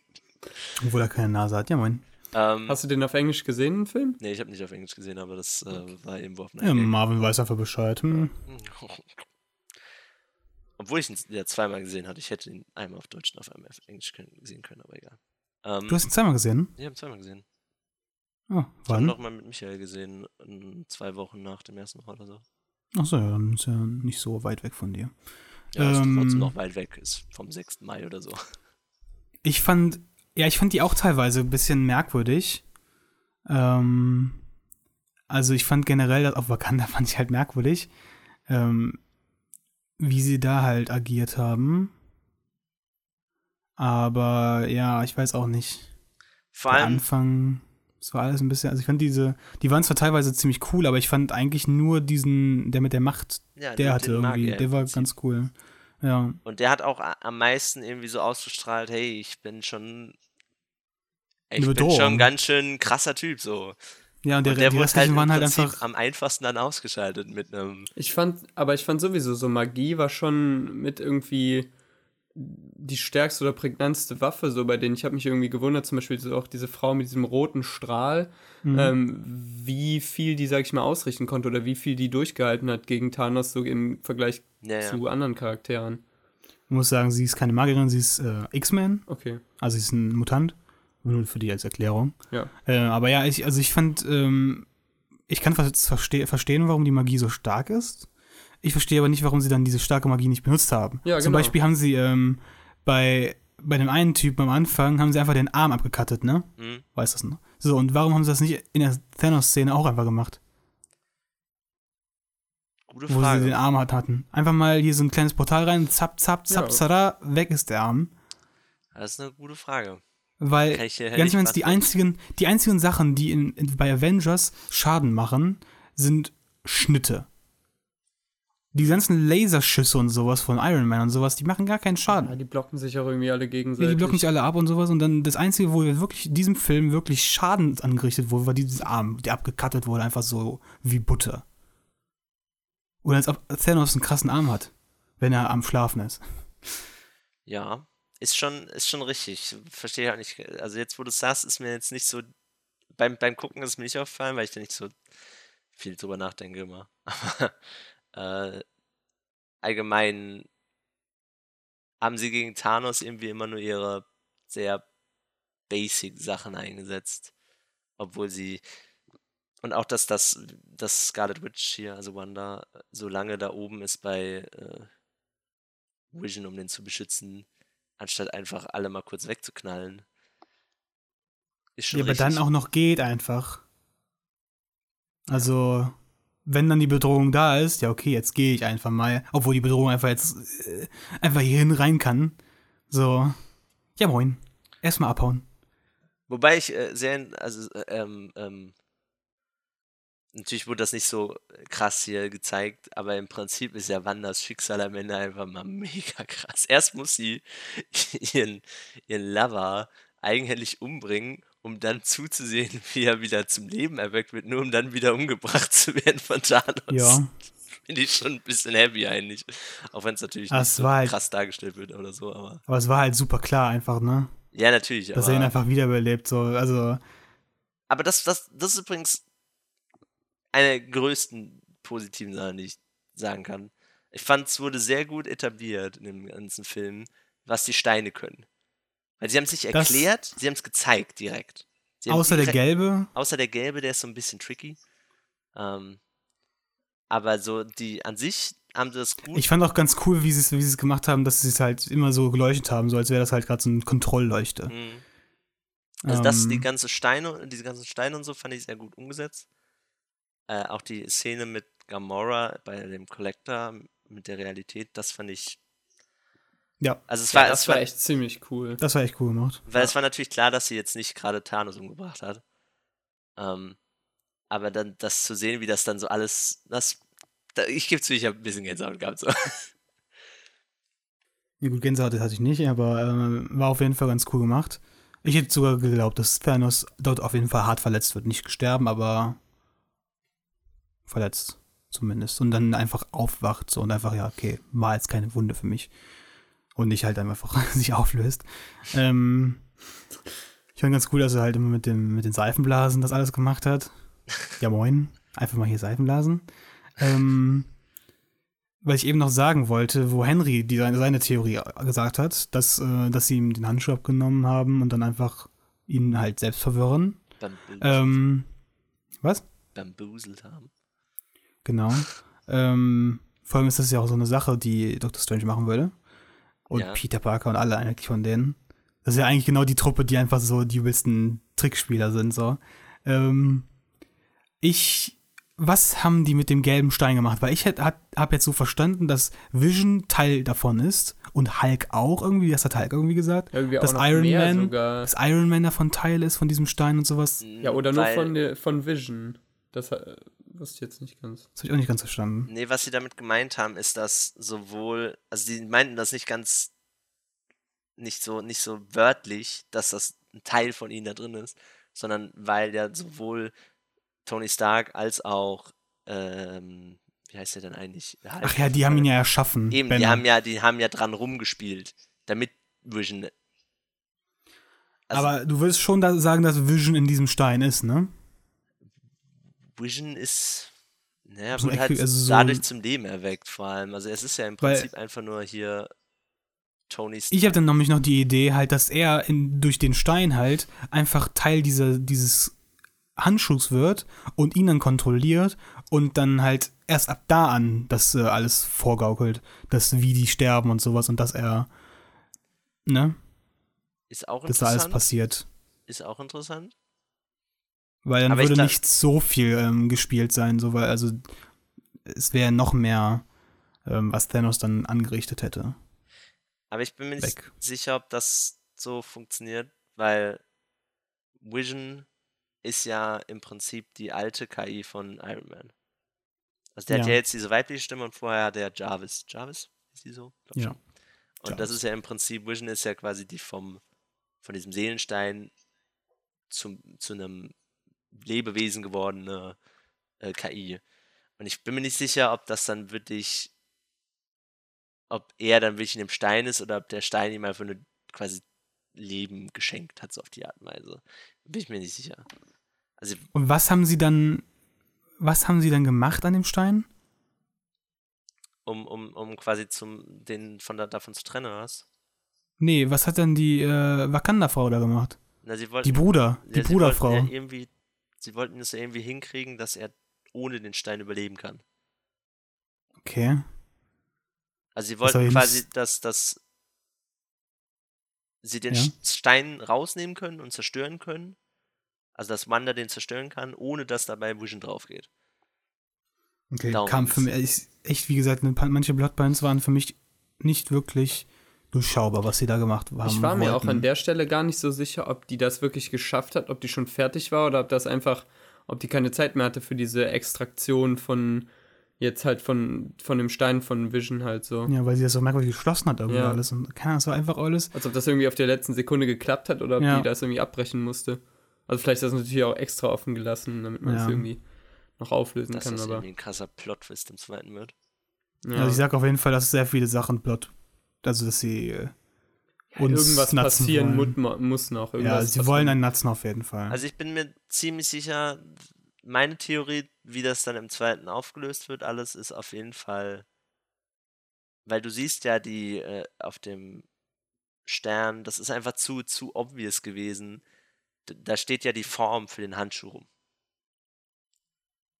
[SPEAKER 1] Obwohl er keine Nase hat. Ja, moin.
[SPEAKER 2] Ähm,
[SPEAKER 3] Hast du den auf Englisch gesehen, den Film?
[SPEAKER 2] nee, ich habe nicht auf Englisch gesehen, aber das äh, war irgendwo auf einer
[SPEAKER 1] Ja. Marvin weiß einfach Bescheid. Hm.
[SPEAKER 2] Obwohl ich ihn ja zweimal gesehen hatte. Ich hätte ihn einmal auf Deutsch und auf einmal auf Englisch können, sehen können, aber egal. Ähm,
[SPEAKER 1] Du hast ihn zweimal gesehen?
[SPEAKER 2] ich habe ihn zweimal gesehen.
[SPEAKER 1] Oh,
[SPEAKER 2] Ich habe
[SPEAKER 1] wann?
[SPEAKER 2] noch mal mit Michael gesehen, zwei Wochen nach dem ersten Mal oder so.
[SPEAKER 1] Achso, ja, dann ist ja nicht so weit weg von dir.
[SPEAKER 2] Ja, ist
[SPEAKER 1] Ähm,
[SPEAKER 2] trotzdem noch weit weg, ist vom 6. Mai oder so.
[SPEAKER 1] Ich fand, ja, ich fand die auch teilweise ein bisschen merkwürdig. Ähm, also ich fand generell, das auf Wakanda fand ich halt merkwürdig, ähm, wie sie da halt agiert haben. Aber ja, ich weiß auch nicht.
[SPEAKER 2] Vor
[SPEAKER 1] Der
[SPEAKER 2] allem,
[SPEAKER 1] Anfang, es war alles ein bisschen, also ich fand diese, die waren zwar teilweise ziemlich cool, aber ich fand eigentlich nur diesen, der mit der Macht,
[SPEAKER 2] ja,
[SPEAKER 1] der hatte irgendwie,
[SPEAKER 2] im
[SPEAKER 1] der war ganz cool. Ja.
[SPEAKER 2] Und der hat auch am meisten irgendwie so ausgestrahlt, hey, ich bin schon. Ich bin schon ein ganz schön krasser Typ, so.
[SPEAKER 1] Ja, und der,
[SPEAKER 2] und der
[SPEAKER 1] die
[SPEAKER 2] wurde halt
[SPEAKER 1] restlichen
[SPEAKER 2] im
[SPEAKER 1] waren halt einfach.
[SPEAKER 2] am einfachsten dann ausgeschaltet mit einem.
[SPEAKER 3] Ich fand, aber ich fand sowieso so Magie war schon mit irgendwie die stärkste oder prägnantste Waffe so bei denen. Ich habe mich irgendwie gewundert, zum Beispiel so auch diese Frau mit diesem roten Strahl,
[SPEAKER 1] Mhm.
[SPEAKER 3] ähm, wie viel die, sag ich mal, ausrichten konnte oder wie viel die durchgehalten hat gegen Thanos so im Vergleich
[SPEAKER 2] Ja, ja.
[SPEAKER 3] zu anderen Charakteren.
[SPEAKER 1] Ich muss sagen, sie ist keine Magierin, sie ist äh, X-Men,
[SPEAKER 3] Okay.
[SPEAKER 1] also sie ist ein Mutant. Nur für die als Erklärung.
[SPEAKER 3] Ja.
[SPEAKER 1] Äh, aber ja, ich, also ich fand, ähm, ich kann vers- verste verstehen, warum die Magie so stark ist. Ich verstehe aber nicht, warum sie dann diese starke Magie nicht benutzt haben.
[SPEAKER 3] Ja,
[SPEAKER 1] Zum
[SPEAKER 3] genau.
[SPEAKER 1] Beispiel haben sie ähm, bei, bei dem einen Typen am Anfang, haben sie einfach den Arm abgekattet, ne?
[SPEAKER 2] Hm?
[SPEAKER 1] Weißt du das noch? So, und warum haben sie das nicht in der Thanos-Szene auch einfach gemacht?
[SPEAKER 2] Gute
[SPEAKER 1] Wo sie den
[SPEAKER 2] Frage.
[SPEAKER 1] Arm hat, hatten. Einfach mal hier so ein kleines Portal rein, zapp, zapp, zapp,
[SPEAKER 3] Ja.
[SPEAKER 1] zara, weg ist der Arm.
[SPEAKER 2] Das ist eine gute Frage.
[SPEAKER 1] Weil ganz Ernst, die einzigen, die einzigen Sachen, die in, in, bei Avengers Schaden machen, sind Schnitte. Die ganzen Laserschüsse und sowas von Iron Man und sowas, die machen gar keinen
[SPEAKER 3] Ja,
[SPEAKER 1] Schaden.
[SPEAKER 3] die blocken sich auch irgendwie alle gegenseitig.
[SPEAKER 1] Ja, die blocken sich alle ab und sowas. Und dann das Einzige, wo wir wirklich in diesem Film wirklich Schaden angerichtet wurde, war dieses Arm, der abgekattet wurde, einfach so wie Butter. Oder als ob Thanos einen krassen Arm hat, wenn er am Schlafen ist.
[SPEAKER 2] Ja, ist schon, ist schon richtig. Verstehe ich auch nicht. Also jetzt, wo du sagst, ist mir jetzt nicht so. Beim, beim Gucken ist es mir nicht aufgefallen, weil ich da nicht so viel drüber nachdenke immer. Aber äh, allgemein haben sie gegen Thanos irgendwie immer nur ihre sehr basic Sachen eingesetzt. Obwohl sie. Und auch, dass das, dass Scarlet Witch hier, also Wanda, so lange da oben ist bei äh, Vision, um den zu beschützen, anstatt einfach alle mal kurz wegzuknallen. Ist schon
[SPEAKER 1] Ja, aber dann
[SPEAKER 2] richtig.
[SPEAKER 1] auch noch geht einfach. Also, wenn dann die Bedrohung da ist, ja, okay, jetzt gehe ich einfach mal, obwohl die Bedrohung einfach jetzt äh, einfach hierhin rein kann. So, ja, moin. Erstmal abhauen.
[SPEAKER 2] Wobei ich äh, sehr, also äh, ähm, ähm, natürlich wurde das nicht so krass hier gezeigt, aber im Prinzip ist ja Wandas Schicksal am Ende einfach mal mega krass. Erst muss sie ihren, ihren Lover eigenhändig umbringen, um dann zuzusehen, wie er wieder zum Leben erweckt wird, nur um dann wieder umgebracht zu werden von Thanos.
[SPEAKER 1] Ja.
[SPEAKER 2] Finde ich schon ein bisschen heavy eigentlich. Auch wenn es natürlich
[SPEAKER 1] Das
[SPEAKER 2] nicht so
[SPEAKER 1] halt-
[SPEAKER 2] krass dargestellt wird oder so, aber
[SPEAKER 1] Aber es war halt super klar einfach, ne?
[SPEAKER 2] Ja, natürlich.
[SPEAKER 1] dass er ihn einfach wiederbelebt. So. Also,
[SPEAKER 2] aber das, das, das ist übrigens eine der größten positiven Sachen, die ich sagen kann. Ich fand, es wurde sehr gut etabliert in dem ganzen Film, was die Steine können. Weil sie haben es nicht
[SPEAKER 1] Das-
[SPEAKER 2] erklärt, sie haben es gezeigt direkt.
[SPEAKER 1] Außer der
[SPEAKER 2] direkt-
[SPEAKER 1] gelbe,
[SPEAKER 2] Außer der gelbe, der ist so ein bisschen tricky. Ähm, aber so die an sich haben sie das gut.
[SPEAKER 1] ich fand auch ganz cool, wie sie es wie es gemacht haben, dass sie es halt immer so geleuchtet haben, so als wäre das halt gerade so eine Kontrollleuchte.
[SPEAKER 2] Mhm. Also das, die
[SPEAKER 1] Ähm,
[SPEAKER 2] ganze Steine, diese ganzen Steine und so fand ich sehr gut umgesetzt. Äh, auch die Szene mit Gamora bei dem Collector mit der Realität, das fand ich.
[SPEAKER 1] Ja.
[SPEAKER 2] Also es
[SPEAKER 3] Ja,
[SPEAKER 2] war,
[SPEAKER 3] das
[SPEAKER 2] es
[SPEAKER 3] war
[SPEAKER 2] war,
[SPEAKER 3] echt ziemlich cool.
[SPEAKER 1] Das war echt cool gemacht.
[SPEAKER 2] weil es war natürlich klar, dass sie jetzt nicht gerade Thanos umgebracht hat. Ähm, aber dann das zu sehen, wie das dann so alles, das, da, ich gebe zu, ich habe ein bisschen Gänsehaut gehabt. So.
[SPEAKER 1] Ja, gut, Gänsehaut hatte ich nicht, aber äh, war auf jeden Fall ganz cool gemacht. Ich hätte sogar geglaubt, dass Thanos dort auf jeden Fall hart verletzt wird. Nicht gestorben, aber verletzt zumindest. Und dann einfach aufwacht so und einfach, ja, okay, war jetzt keine Wunde für mich. Und nicht halt einfach sich auflöst. Ähm, ich fand ganz cool, dass er halt immer mit, dem, mit den Seifenblasen das alles gemacht hat. Ja, moin. Einfach mal hier Seifenblasen. Ähm, weil ich eben noch sagen wollte, wo Henry die, seine, seine Theorie gesagt hat, dass, äh, dass sie ihm den Handschuh abgenommen haben und dann einfach ihn halt selbst verwirren.
[SPEAKER 2] Bambuselt,
[SPEAKER 1] Ähm, was?
[SPEAKER 2] bambuselt haben.
[SPEAKER 1] Genau. ähm, vor allem ist das ja auch so eine Sache, die Dr. Strange machen würde. Und
[SPEAKER 2] Ja.
[SPEAKER 1] Peter Parker und alle eigentlich von denen. Das ist ja eigentlich genau die Truppe, die einfach so die übelsten Trickspieler sind. So. Ähm, ich, was haben die mit dem gelben Stein gemacht? Weil ich habe jetzt so verstanden, dass Vision Teil davon ist und Hulk auch irgendwie. Das hat Hulk irgendwie gesagt.
[SPEAKER 3] Irgendwie
[SPEAKER 1] dass
[SPEAKER 3] auch noch
[SPEAKER 1] Iron
[SPEAKER 3] mehr
[SPEAKER 1] Man-
[SPEAKER 3] sogar.
[SPEAKER 1] Dass Iron Man davon Teil ist von diesem Stein und sowas.
[SPEAKER 3] Ja, oder nur
[SPEAKER 2] Weil-
[SPEAKER 3] von, von Vision. Das wusste ich jetzt nicht ganz.
[SPEAKER 1] Das habe ich auch nicht ganz verstanden.
[SPEAKER 2] Nee, was sie damit gemeint haben, ist, dass sowohl, also sie meinten das nicht ganz, nicht so, nicht so wörtlich, dass das ein Teil von ihnen da drin ist, sondern weil ja sowohl Tony Stark als auch, ähm, wie heißt der denn eigentlich? Der
[SPEAKER 1] Ach ja, die haben ihn ja erschaffen.
[SPEAKER 2] Eben, die
[SPEAKER 1] Banner.
[SPEAKER 2] haben ja, die haben ja dran rumgespielt, damit Vision. Also
[SPEAKER 1] Aber du willst schon da sagen, dass Vision in diesem Stein ist, ne?
[SPEAKER 2] Vision ist, naja,
[SPEAKER 1] ein
[SPEAKER 2] wurde halt
[SPEAKER 1] also so
[SPEAKER 2] dadurch zum Leben erweckt, vor allem. Also es ist ja im Prinzip einfach nur hier Tony Stark.
[SPEAKER 1] Ich habe dann nämlich noch die Idee halt, dass er in, durch den Stein halt einfach Teil dieser, dieses Handschuhs wird und ihn dann kontrolliert und dann halt erst ab da an das äh, alles vorgaukelt, dass wie die sterben und sowas und dass er, ne,
[SPEAKER 2] Ist auch
[SPEAKER 1] dass da alles
[SPEAKER 2] interessant.
[SPEAKER 1] passiert.
[SPEAKER 2] Ist auch interessant.
[SPEAKER 1] Weil dann
[SPEAKER 2] Aber
[SPEAKER 1] würde nicht so viel ähm, gespielt sein, so weil, also es wäre noch mehr, ähm, was Thanos dann angerichtet hätte.
[SPEAKER 2] Aber ich bin mir nicht
[SPEAKER 1] Weg.
[SPEAKER 2] sicher, ob das so funktioniert, weil Vision ist ja im Prinzip die alte KI von Iron Man. Also der hat
[SPEAKER 1] Ja.
[SPEAKER 2] ja jetzt diese weibliche Stimme und vorher hat er Jarvis. Jarvis? Ist die so? Glaub
[SPEAKER 1] Ja.
[SPEAKER 2] schon. Und das
[SPEAKER 1] Jarvis.
[SPEAKER 2] ist ja im Prinzip, Vision ist ja quasi die vom, von diesem Seelenstein zum, zu einem Lebewesen gewordene äh, KI. Und ich bin mir nicht sicher, ob das dann wirklich, ob er dann wirklich in dem Stein ist oder ob der Stein ihm einfach nur quasi Leben geschenkt hat, so auf die Art und Weise. Bin ich mir nicht sicher. Also,
[SPEAKER 1] Und was haben sie dann, was haben sie dann gemacht an dem Stein?
[SPEAKER 2] um, um, um quasi zum, den von da, davon zu trennen, oder was?
[SPEAKER 1] Nee, was hat denn die äh, Wakanda-Frau da gemacht?
[SPEAKER 2] Na, sie wollten,
[SPEAKER 1] Die Bruder,
[SPEAKER 2] ja,
[SPEAKER 1] die Bruderfrau.
[SPEAKER 2] Ja irgendwie, sie wollten es ja irgendwie hinkriegen, dass er ohne den Stein überleben kann.
[SPEAKER 1] Okay.
[SPEAKER 2] Also sie wollten quasi, dass, dass sie den
[SPEAKER 1] Ja.
[SPEAKER 2] Stein rausnehmen können und zerstören können. Also dass Wanda den zerstören kann, ohne dass dabei Vision drauf geht.
[SPEAKER 1] Okay,
[SPEAKER 2] Darum
[SPEAKER 1] kam für mich, ich- echt, wie gesagt, ne, manche Bloodbinds waren für mich nicht wirklich durchschaubar, was sie da gemacht haben.
[SPEAKER 3] Ich war mir auch an
[SPEAKER 1] wollten.
[SPEAKER 3] der Stelle gar nicht so sicher, ob die das wirklich geschafft hat, ob die schon fertig war oder ob das einfach, ob die keine Zeit mehr hatte für diese Extraktion von jetzt halt von, von dem Stein von Vision halt so.
[SPEAKER 1] Ja, weil sie das so merkwürdig geschlossen hat irgendwie
[SPEAKER 3] Ja.
[SPEAKER 1] alles. Und keine Ahnung, es war einfach alles.
[SPEAKER 3] Als ob das irgendwie auf der letzten Sekunde geklappt hat oder ob
[SPEAKER 1] Ja.
[SPEAKER 3] die das irgendwie abbrechen musste. Also vielleicht ist das natürlich auch extra offen gelassen, damit man es
[SPEAKER 1] Ja.
[SPEAKER 3] irgendwie noch auflösen
[SPEAKER 2] Dass
[SPEAKER 3] kann,
[SPEAKER 2] das
[SPEAKER 3] aber.
[SPEAKER 2] irgendwie ein krasser Plot-Twist im zweiten wird.
[SPEAKER 3] Ja.
[SPEAKER 1] Also ich sag auf jeden Fall, dass sehr viele Sachen Plot, also dass sie äh, Und
[SPEAKER 3] Irgendwas
[SPEAKER 1] Nutzen
[SPEAKER 3] passieren
[SPEAKER 1] wollen.
[SPEAKER 3] muss noch.
[SPEAKER 1] Ja,
[SPEAKER 3] Irgendwas
[SPEAKER 1] sie
[SPEAKER 3] passieren.
[SPEAKER 1] wollen einen Nutzen auf jeden Fall.
[SPEAKER 2] Also ich bin mir ziemlich sicher, meine Theorie, wie das dann im zweiten aufgelöst wird, alles ist auf jeden Fall, weil du siehst ja die äh, auf dem Stern, das ist einfach zu, zu obvious gewesen. D da steht ja die Form für den Handschuh rum.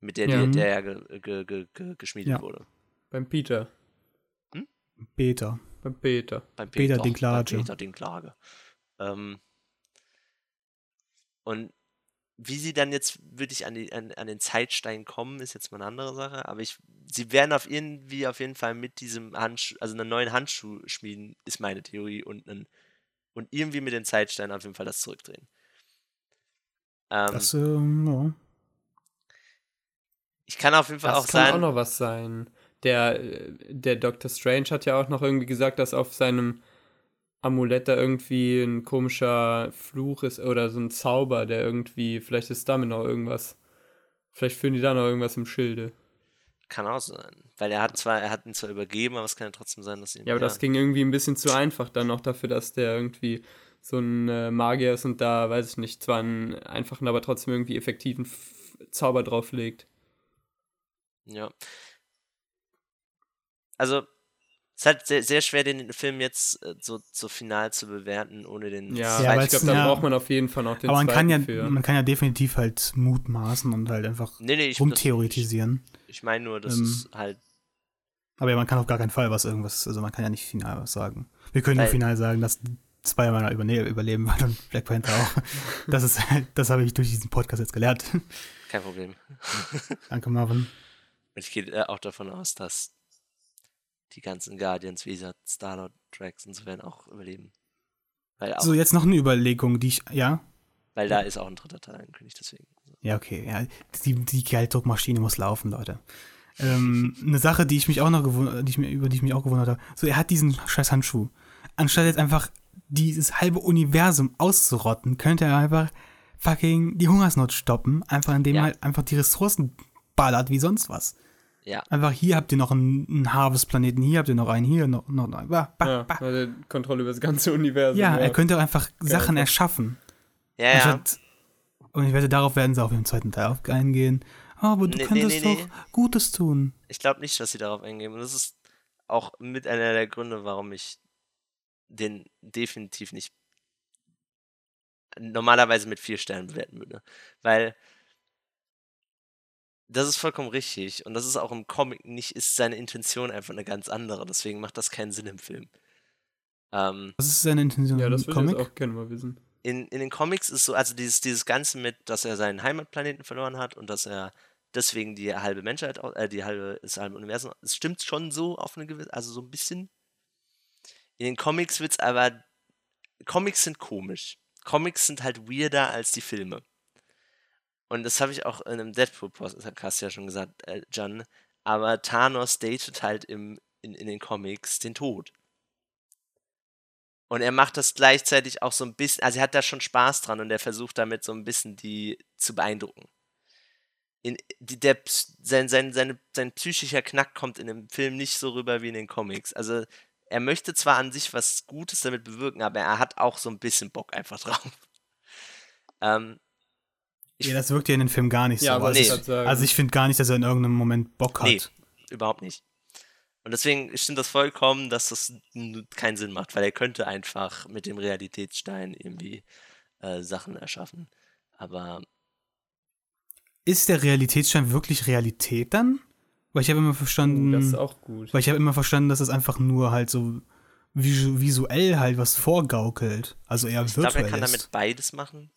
[SPEAKER 2] Mit der
[SPEAKER 3] Ja.
[SPEAKER 2] die, der ja ge ge ge ge geschmiedet
[SPEAKER 1] Ja.
[SPEAKER 2] wurde.
[SPEAKER 3] Beim Peter.
[SPEAKER 1] Beta.
[SPEAKER 3] Beim Peter.
[SPEAKER 2] Beim
[SPEAKER 1] Peter
[SPEAKER 2] Peter,
[SPEAKER 1] Dinklage.
[SPEAKER 2] Beim Peter Dinklage. Ähm, und wie sie dann jetzt wirklich an, die, an, an den Zeitstein kommen, ist jetzt mal eine andere Sache. Aber ich, sie werden auf irgendwie auf jeden Fall mit diesem Handschuh, also einen neuen Handschuh schmieden, ist meine Theorie. Und, einen, und irgendwie mit dem Zeitstein auf jeden Fall das zurückdrehen. Ähm,
[SPEAKER 1] Das, ähm, ja.
[SPEAKER 2] ich kann auf jeden Fall
[SPEAKER 3] Das
[SPEAKER 2] auch
[SPEAKER 3] kann
[SPEAKER 2] sagen,
[SPEAKER 3] auch noch was sein. Der, äh, der Doctor Strange hat ja auch noch irgendwie gesagt, dass auf seinem Amulett da irgendwie ein komischer Fluch ist oder so ein Zauber, der irgendwie, vielleicht ist damit noch irgendwas. Vielleicht führen die da noch irgendwas im Schilde.
[SPEAKER 2] kann auch sein. Weil er hat zwar, er hat ihn zwar übergeben, aber es kann ja trotzdem sein, dass ihn.
[SPEAKER 3] Ja, aber das ging irgendwie ein bisschen zu einfach dann noch dafür, dass der irgendwie so ein äh, Magier ist und da, weiß ich nicht, zwar einen einfachen, aber trotzdem irgendwie effektiven Zauber drauflegt.
[SPEAKER 2] Ja. Also, es ist halt sehr, sehr schwer, den Film jetzt äh, so, so final zu bewerten, ohne den.
[SPEAKER 3] Ja,
[SPEAKER 1] Ja,
[SPEAKER 3] ich glaube, da
[SPEAKER 1] ja.
[SPEAKER 3] braucht man auf jeden Fall noch den
[SPEAKER 1] Aber man kann, ja,
[SPEAKER 3] für.
[SPEAKER 1] man kann ja definitiv halt mutmaßen und halt einfach
[SPEAKER 2] Nee, nee, ich, das, ich,
[SPEAKER 1] rumtheoretisieren.
[SPEAKER 2] ich meine nur, das
[SPEAKER 1] Ähm,
[SPEAKER 2] ist halt.
[SPEAKER 1] Aber ja, man kann auf gar keinen Fall was irgendwas, also man kann ja nicht final was sagen. Wir können nur final sagen, dass Spider-Man überleben wird und Black Panther auch. das ist halt, das habe ich durch diesen Podcast jetzt gelernt.
[SPEAKER 2] Kein Problem.
[SPEAKER 1] Danke, Marvin.
[SPEAKER 2] Und ich gehe äh, auch davon aus, dass die ganzen Guardians, wie gesagt, Star-Lord, Drax und so werden auch überleben. Auch,
[SPEAKER 1] So, jetzt noch eine Überlegung, die ich, ja?
[SPEAKER 2] weil da ist auch ein dritter Teil angekündigt, deswegen.
[SPEAKER 1] Ja, okay. Ja, die, die Gelddruckmaschine muss laufen, Leute. Ähm, eine Sache, die ich mich auch noch gewundert, die ich mir, über die ich mich auch gewundert habe. So, er hat diesen scheiß Handschuh. Anstatt jetzt einfach dieses halbe Universum auszurotten, könnte er einfach fucking die Hungersnot stoppen, einfach indem
[SPEAKER 2] Ja.
[SPEAKER 1] er halt einfach die Ressourcen ballert wie sonst was.
[SPEAKER 2] Ja,
[SPEAKER 1] Einfach hier habt ihr noch einen, einen Harvest-Planeten, hier habt ihr noch einen, hier noch, noch, noch bah, bah,
[SPEAKER 3] Ja,
[SPEAKER 1] bah.
[SPEAKER 3] also Kontrolle über das ganze Universum.
[SPEAKER 1] ja, er könnte einfach Sachen
[SPEAKER 3] einfach-
[SPEAKER 1] erschaffen.
[SPEAKER 2] ja, ja.
[SPEAKER 1] Und ich wette, darauf werden sie auch im zweiten Teil eingehen. Oh, aber du
[SPEAKER 2] Nee, nee,
[SPEAKER 1] könntest
[SPEAKER 2] nee,
[SPEAKER 1] doch
[SPEAKER 2] nee.
[SPEAKER 1] Gutes tun.
[SPEAKER 2] Ich glaube nicht, dass sie darauf eingehen. Und das ist auch mit einer der Gründe, warum ich den definitiv nicht normalerweise mit vier Sternen bewerten würde. Weil das ist vollkommen richtig. Und das ist auch im Comic nicht, ist seine Intention einfach eine ganz andere. Deswegen macht das keinen Sinn im Film. Ähm,
[SPEAKER 1] Was ist seine Intention
[SPEAKER 3] Ja,
[SPEAKER 1] im
[SPEAKER 3] das würde ich
[SPEAKER 1] Comic?
[SPEAKER 3] jetzt auch gerne mal wissen.
[SPEAKER 2] in, in den Comics ist so, also dieses, dieses Ganze mit, dass er seinen Heimatplaneten verloren hat und dass er deswegen die halbe Menschheit, äh, die halbe, das halbe Universum, es stimmt schon so auf eine gewisse, also so ein bisschen. In den Comics wird's aber, Comics sind komisch. Comics sind halt weirder als die Filme. Und das habe ich auch in einem Deadpool-Podcast ja schon gesagt, äh, John. Aber Thanos datet halt im, in, in den Comics den Tod. Und er macht das gleichzeitig auch so ein bisschen, also er hat da schon Spaß dran und er versucht damit so ein bisschen die zu beeindrucken. In, die, der, sein, sein, seine, sein psychischer Knack kommt in dem Film nicht so rüber wie in den Comics. Also er möchte zwar an sich was Gutes damit bewirken, aber er hat auch so ein bisschen Bock einfach drauf. Ähm, ich,
[SPEAKER 1] Ja, das wirkt ja in den Film gar nicht
[SPEAKER 3] Ja,
[SPEAKER 1] so. Also,
[SPEAKER 2] ich
[SPEAKER 1] ich, also ich finde gar nicht, dass er in irgendeinem Moment Bock hat.
[SPEAKER 2] Nee. überhaupt nicht. Und deswegen stimmt das vollkommen, dass das keinen Sinn macht, weil er könnte einfach mit dem Realitätsstein irgendwie äh, Sachen erschaffen. Aber
[SPEAKER 1] Ist der Realitätsstein wirklich Realität dann? Weil ich habe immer verstanden,
[SPEAKER 3] Uh, das ist auch gut.
[SPEAKER 1] weil ich habe immer verstanden, dass es einfach nur halt so visu visuell halt was vorgaukelt. Also eher
[SPEAKER 2] ich glaube,
[SPEAKER 1] virtuell
[SPEAKER 2] er kann
[SPEAKER 1] ist.
[SPEAKER 2] damit beides machen.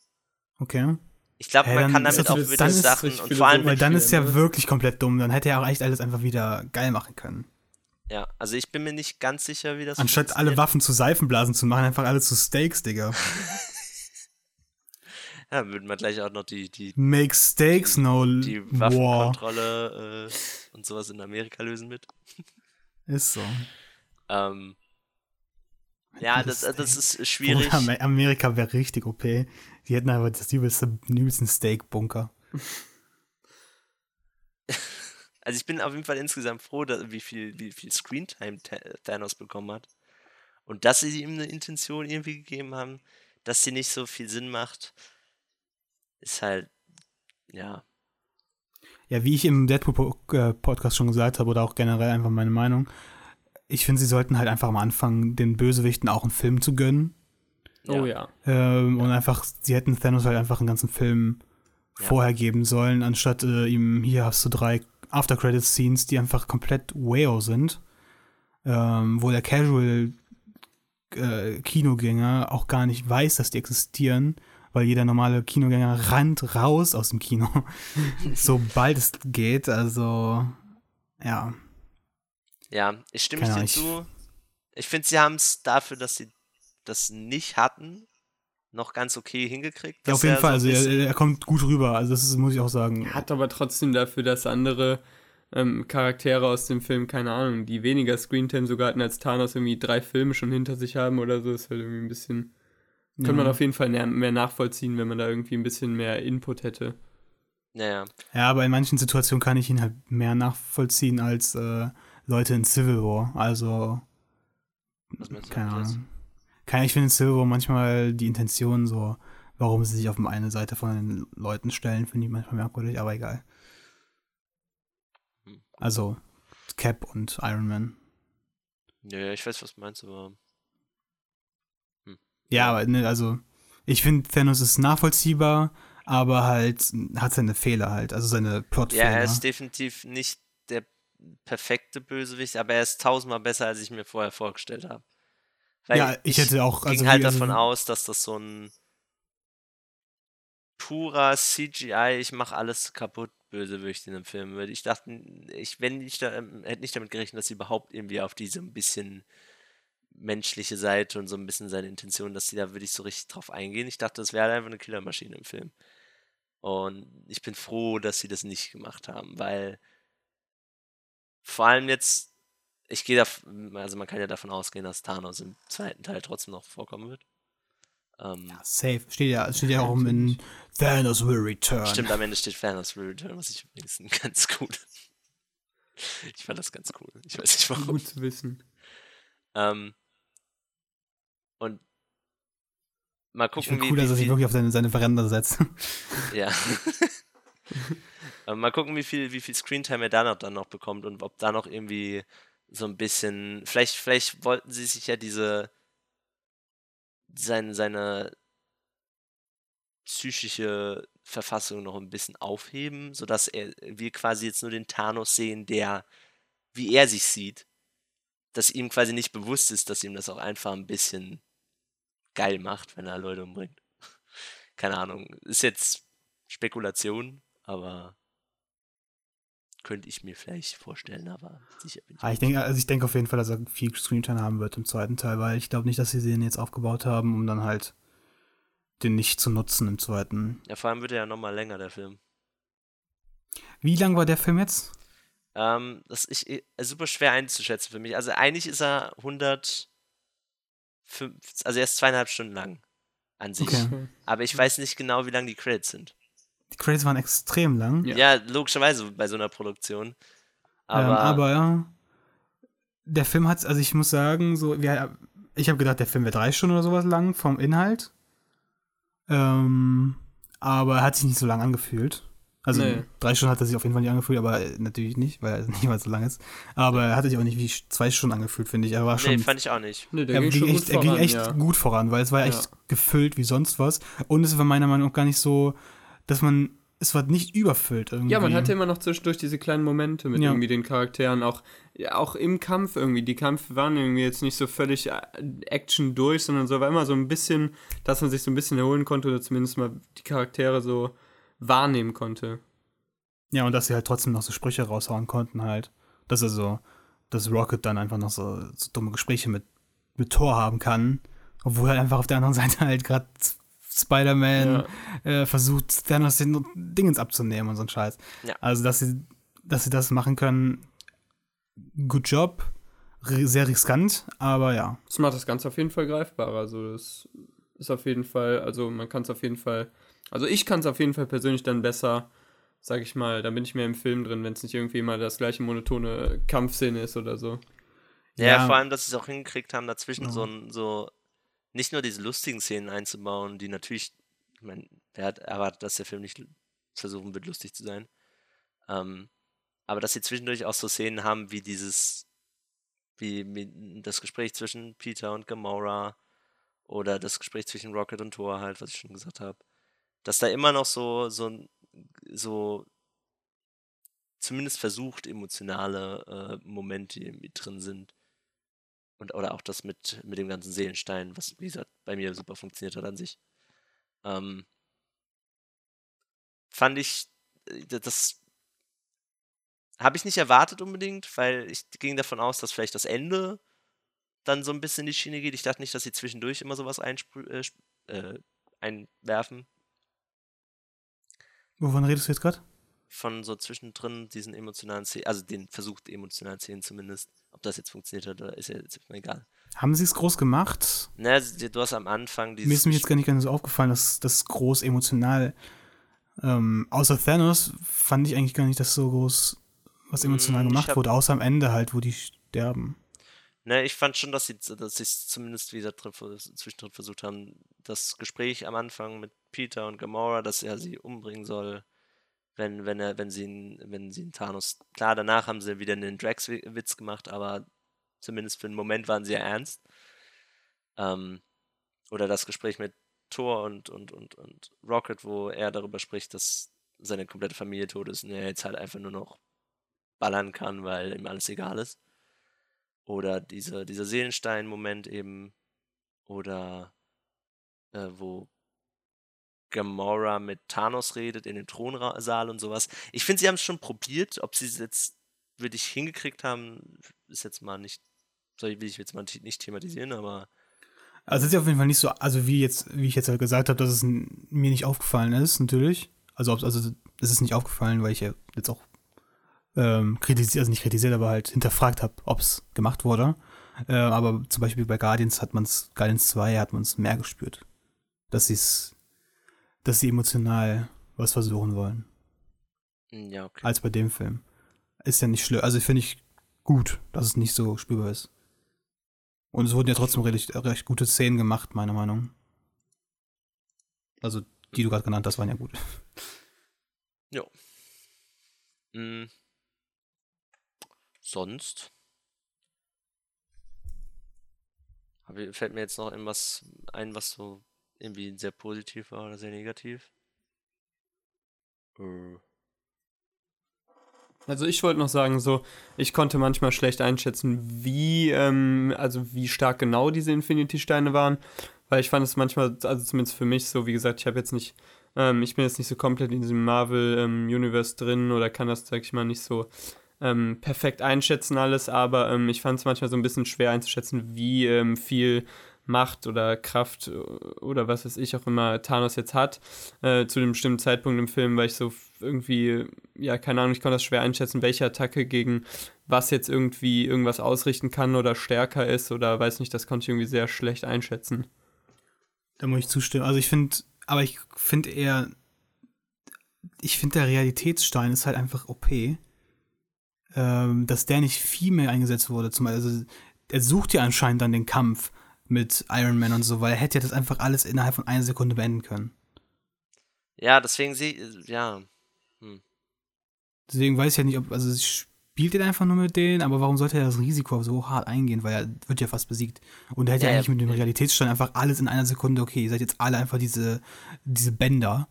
[SPEAKER 1] Okay.
[SPEAKER 2] Ich glaube,
[SPEAKER 1] Hä,
[SPEAKER 2] man kann damit auch
[SPEAKER 1] ist
[SPEAKER 2] Sachen und vor allem,
[SPEAKER 1] Weil dann ist ja
[SPEAKER 3] ne?
[SPEAKER 1] wirklich komplett dumm. Dann hätte er auch echt alles einfach wieder geil machen können.
[SPEAKER 2] ja, also ich bin mir nicht ganz sicher, wie das
[SPEAKER 1] Anstatt alle. Waffen zu Seifenblasen zu machen, einfach alle zu Steaks, Digga.
[SPEAKER 2] Ja, würden wir gleich auch noch die, die,
[SPEAKER 1] Make Steaks, no
[SPEAKER 2] die. Waffenkontrolle äh, und sowas in Amerika lösen mit.
[SPEAKER 1] Ist so.
[SPEAKER 2] Ähm, ja, das,
[SPEAKER 1] Das
[SPEAKER 2] ist schwierig.
[SPEAKER 1] Amerika wäre richtig OP. Die hätten einfach das übelste, den übelsten Steak-Bunker.
[SPEAKER 2] Also ich bin auf jeden Fall insgesamt froh, dass, wie viel, wie viel Screentime Thanos bekommen hat. Und dass sie ihm eine Intention irgendwie gegeben haben, dass sie nicht so viel Sinn macht, ist halt, ja.
[SPEAKER 1] Ja, wie ich im Deadpool-Podcast schon gesagt habe, oder auch generell einfach meine Meinung, ich finde, sie sollten halt einfach am Anfang den Bösewichten auch einen Film zu gönnen.
[SPEAKER 3] Oh ja.
[SPEAKER 1] Ähm, Und einfach, sie hätten Thanos halt einfach einen ganzen Film
[SPEAKER 2] Ja.
[SPEAKER 1] vorher geben sollen, anstatt äh, ihm, hier hast du drei After-Credit-Scenes, die einfach komplett wow sind, ähm, wo der Casual äh, Kinogänger auch gar nicht weiß, dass die existieren, weil jeder normale Kinogänger rannt raus aus dem Kino, sobald es geht, also ja.
[SPEAKER 2] Ja, ich stimme dir zu. Ich finde, sie haben es dafür, dass sie das nicht hatten, noch ganz okay hingekriegt.
[SPEAKER 1] Ja, auf jeden
[SPEAKER 2] er
[SPEAKER 1] Fall,
[SPEAKER 2] so
[SPEAKER 1] also er, er kommt gut rüber, also das ist, muss ich auch sagen.
[SPEAKER 3] Hat aber trotzdem dafür, dass andere ähm, Charaktere aus dem Film, keine Ahnung, die weniger Screentime sogar hatten als Thanos, irgendwie drei Filme schon hinter sich haben oder so, ist halt irgendwie ein bisschen. Könnte man auf jeden Fall mehr nachvollziehen, wenn man da irgendwie ein bisschen mehr Input hätte.
[SPEAKER 2] Naja,
[SPEAKER 1] Ja, aber in manchen Situationen kann ich ihn halt mehr nachvollziehen als äh, Leute in Civil War. Also,
[SPEAKER 2] was meinst du
[SPEAKER 1] keine? Ahnung. Keine, ich finde in War manchmal die Intention so, warum sie sich auf eine Seite von den Leuten stellen, finde ich manchmal merkwürdig, aber egal.
[SPEAKER 2] Hm.
[SPEAKER 1] Also, Cap und Iron Man.
[SPEAKER 2] Ja, ja, ich weiß, was du meinst, aber.
[SPEAKER 1] Ja, aber ne, also, ich finde Thanos ist nachvollziehbar, aber halt hat seine Fehler halt, also seine
[SPEAKER 2] Ja,
[SPEAKER 1] Plotfehler.
[SPEAKER 2] er ist definitiv nicht der perfekte Bösewicht, aber er ist tausendmal besser, als ich mir vorher vorgestellt habe. Weil
[SPEAKER 1] ja, ich, hätte auch,
[SPEAKER 2] ging
[SPEAKER 1] also,
[SPEAKER 2] halt
[SPEAKER 1] wie- also,
[SPEAKER 2] davon aus, dass das so ein purer CGI, ich mache alles kaputt Bösewicht in dem Film wird. Ich dachte, ich, wenn ich da, ähm, hätte nicht damit gerechnet, dass sie überhaupt irgendwie auf diese ein bisschen menschliche Seite und so ein bisschen seine Intention, dass sie da wirklich so richtig drauf eingehen. Ich dachte, das wäre halt einfach eine Killermaschine im Film. Und ich bin froh, dass sie das nicht gemacht haben, weil vor allem jetzt, ich gehe da, also man kann ja davon ausgehen, dass Thanos im zweiten Teil trotzdem noch vorkommen wird. Ähm,
[SPEAKER 1] Ja, safe. Steht ja, steht ja auch in
[SPEAKER 3] natürlich.
[SPEAKER 1] Thanos will return.
[SPEAKER 2] Stimmt, am Ende steht Thanos will return, was ich übrigens ganz gut. Ich fand das ganz cool. Ich weiß nicht warum.
[SPEAKER 3] Gut zu wissen.
[SPEAKER 2] Ähm, und mal
[SPEAKER 1] Ich
[SPEAKER 2] gucken,
[SPEAKER 1] finde
[SPEAKER 2] wie,
[SPEAKER 1] cool, dass er sich
[SPEAKER 2] viel,
[SPEAKER 1] wirklich auf seine, seine Veranda setzt.
[SPEAKER 2] ja. Ähm, mal gucken, wie viel, wie viel Screentime er da noch, dann noch bekommt und ob da noch irgendwie so ein bisschen, vielleicht, vielleicht wollten sie sich ja diese, seine, seine psychische Verfassung noch ein bisschen aufheben, sodass er, wir quasi jetzt nur den Thanos sehen, der, wie er sich sieht, dass ihm quasi nicht bewusst ist, dass ihm das auch einfach ein bisschen geil macht, wenn er Leute umbringt. Keine Ahnung, ist jetzt Spekulation, aber könnte ich mir vielleicht vorstellen, aber sicher bin ich.
[SPEAKER 1] Ah, ich denke, also ich denke auf jeden Fall, dass er viel Screentime haben wird im zweiten Teil, weil ich glaube nicht, dass sie den jetzt aufgebaut haben, um dann halt den nicht zu nutzen im zweiten.
[SPEAKER 2] Ja, vor allem wird er ja nochmal länger, der Film.
[SPEAKER 1] Wie lang war der Film jetzt?
[SPEAKER 2] Ähm, das ist eh- super schwer einzuschätzen für mich. Also eigentlich ist er 105, also er ist zweieinhalb Stunden lang an sich.
[SPEAKER 1] Okay.
[SPEAKER 2] Aber ich weiß nicht genau, wie lang die Credits sind.
[SPEAKER 1] Die Credits waren extrem lang.
[SPEAKER 3] Ja.
[SPEAKER 2] Ja, logischerweise bei so einer Produktion.
[SPEAKER 1] Aber,
[SPEAKER 2] Aber,
[SPEAKER 1] ähm, aber ja, der Film hat, also ich muss sagen, so, wir, ich habe gedacht, der Film wäre drei Stunden oder sowas lang vom Inhalt. Ähm, aber er hat sich nicht so lang angefühlt. Also
[SPEAKER 3] Nee.
[SPEAKER 1] drei Stunden hat er sich auf jeden Fall nicht angefühlt, aber natürlich nicht, weil er nicht mal so lang ist. Aber er hat sich auch nicht wie zwei Stunden angefühlt, finde ich. Er war schon
[SPEAKER 2] nee, fand ich auch nicht.
[SPEAKER 3] Nee, der
[SPEAKER 1] er
[SPEAKER 3] ging
[SPEAKER 1] ging, echt,
[SPEAKER 3] gut
[SPEAKER 1] er ging
[SPEAKER 3] voran,
[SPEAKER 1] echt
[SPEAKER 3] ja.
[SPEAKER 1] gut voran, weil es war echt
[SPEAKER 3] Ja.
[SPEAKER 1] gefüllt wie sonst was. Und es war meiner Meinung nach gar nicht so, dass man, es war nicht überfüllt irgendwie.
[SPEAKER 3] Ja, man hatte immer noch zwischendurch diese kleinen Momente mit
[SPEAKER 1] Ja.
[SPEAKER 3] irgendwie den Charakteren, auch, ja, auch im Kampf irgendwie. Die Kämpfe waren irgendwie jetzt nicht so völlig äh, Action durch, sondern so war immer so ein bisschen, dass man sich so ein bisschen erholen konnte oder zumindest mal die Charaktere so wahrnehmen konnte.
[SPEAKER 1] Ja, und dass sie halt trotzdem noch so Sprüche raushauen konnten halt. Dass er so, dass Rocket dann einfach noch so, so dumme Gespräche mit, mit Thor haben kann. Obwohl halt einfach auf der anderen Seite halt gerade Spider-Man äh, versucht, Thanos den Dingens abzunehmen und so ein Scheiß.
[SPEAKER 2] Ja.
[SPEAKER 1] Also, dass sie, dass sie das machen können, good job. Sehr riskant, aber ja.
[SPEAKER 3] Das macht das Ganze auf jeden Fall greifbarer. Also das ist auf jeden Fall, also man kann es auf jeden Fall, also ich kann es auf jeden Fall persönlich dann besser, sag ich mal, da bin ich mehr im Film drin, wenn es nicht irgendwie immer das gleiche monotone Kampfszene ist oder so.
[SPEAKER 2] Ja,
[SPEAKER 1] Ja.
[SPEAKER 2] vor allem, dass sie es auch hingekriegt haben, dazwischen
[SPEAKER 1] Ja.
[SPEAKER 2] so, ein- so nicht nur diese lustigen Szenen einzubauen, die natürlich, ich meine, wer hat erwartet, dass der Film nicht versuchen wird, lustig zu sein. Ähm, aber dass sie zwischendurch auch so Szenen haben, wie dieses, wie, wie das Gespräch zwischen Peter und Gamora oder das Gespräch zwischen Rocket und Thor halt, was ich schon gesagt habe. Dass da immer noch so, so, so zumindest versucht emotionale äh, Momente mit drin sind. Und, oder auch das mit, mit dem ganzen Seelenstein, was, wie gesagt, bei mir super funktioniert hat an sich. Ähm, fand ich, äh, das habe ich nicht erwartet unbedingt, weil ich ging davon aus, dass vielleicht das Ende dann so ein bisschen in die Schiene geht. Ich dachte nicht, dass sie zwischendurch immer sowas äh, äh, einwerfen.
[SPEAKER 1] Wovon redest du jetzt gerade?
[SPEAKER 2] Von so zwischendrin diesen emotionalen Szenen, also den versucht emotionalen Szenen zumindest. Ob das jetzt funktioniert hat oder ist ja jetzt mal egal.
[SPEAKER 1] Haben sie es groß gemacht?
[SPEAKER 2] Na, du hast am Anfang dieses.
[SPEAKER 1] Mir ist mir jetzt gar nicht ganz so aufgefallen, dass das groß emotional. Ähm, außer Thanos fand ich eigentlich gar nicht, dass so groß was emotional
[SPEAKER 2] Mm,
[SPEAKER 1] gemacht
[SPEAKER 2] hab-
[SPEAKER 1] wurde, außer am Ende halt, wo die sterben.
[SPEAKER 2] Ne, ich fand schon, dass sie dass sie es zumindest wieder drin, zwischendrin versucht haben, das Gespräch am Anfang mit Peter und Gamora, dass er sie umbringen soll, wenn, wenn er, wenn sie ihn, wenn sie ihn Thanos. Klar, danach haben sie wieder einen Drax-Witz gemacht, aber zumindest für einen Moment waren sie ja ernst. Ähm, oder das Gespräch mit Thor und, und, und, und Rocket, wo er darüber spricht, dass seine komplette Familie tot ist und er jetzt halt einfach nur noch ballern kann, weil ihm alles egal ist. Oder diese, dieser Seelenstein-Moment eben. Oder äh, wo Gamora mit Thanos redet in dem Thronsaal und sowas. Ich finde, sie haben es schon probiert. Ob sie es jetzt wirklich hingekriegt haben, ist jetzt mal nicht, will ich jetzt mal nicht thematisieren, aber
[SPEAKER 1] Also es ist ja auf jeden Fall nicht so, also wie jetzt, wie ich jetzt halt gesagt habe, dass es mir nicht aufgefallen ist, natürlich. Also, also es ist nicht aufgefallen, weil ich ja jetzt auch ähm, kritisiert, also nicht kritisiert, aber halt hinterfragt habe, ob es gemacht wurde. Äh, aber zum Beispiel bei Guardians hat man es, Guardians 2 hat man es mehr gespürt. Dass sie es, dass sie emotional was versuchen wollen,
[SPEAKER 2] mm, ja, okay.
[SPEAKER 1] als bei dem Film. Ist ja nicht schlimm, also finde ich gut, dass es nicht so spürbar ist. Und es wurden ja trotzdem recht, recht gute Szenen gemacht, meiner Meinung. Also, die du gerade genannt hast, waren ja gut.
[SPEAKER 2] Mm. Sonst? Hab ich- Fällt mir jetzt noch irgendwas ein, was so irgendwie sehr positiv war oder sehr negativ? Äh,
[SPEAKER 3] Also ich wollte noch sagen, so, ich konnte manchmal schlecht einschätzen, wie, ähm, also wie stark genau diese Infinity-Steine waren, weil ich fand es manchmal, also zumindest für mich so, wie gesagt, ich habe jetzt nicht, ähm, ich bin jetzt nicht so komplett in diesem Marvel-Universe drin oder kann das, sag ich mal, nicht so ähm, perfekt einschätzen alles, aber ähm, ich fand es manchmal so ein bisschen schwer einzuschätzen, wie ähm, viel Macht oder Kraft oder was weiß ich auch immer Thanos jetzt hat äh, zu einem bestimmten Zeitpunkt im Film, weil ich so irgendwie, ja, keine Ahnung, ich konnte das schwer einschätzen, welche Attacke gegen was jetzt irgendwie irgendwas ausrichten kann oder stärker ist oder weiß nicht, das konnte ich irgendwie sehr schlecht einschätzen.
[SPEAKER 1] Da muss ich zustimmen. Also ich finde, aber ich finde eher, ich finde der Realitätsstein ist halt einfach OP. Ähm, dass der nicht viel mehr eingesetzt wurde. Zum Beispiel, also, er sucht ja anscheinend dann den Kampf mit Iron Man und so, weil er hätte ja das einfach alles innerhalb von einer Sekunde beenden können.
[SPEAKER 2] ja, deswegen ich, ja. Hm.
[SPEAKER 1] Deswegen weiß ich ja nicht, ob, also spielt er einfach nur mit denen, aber warum sollte er das Risiko so hart eingehen, weil er wird ja fast besiegt. Und er hätte
[SPEAKER 2] Ja,
[SPEAKER 1] ja, eigentlich mit dem
[SPEAKER 2] ja.
[SPEAKER 1] Realitätsstein einfach alles in einer Sekunde, okay, ihr seid jetzt alle einfach diese, diese Bänder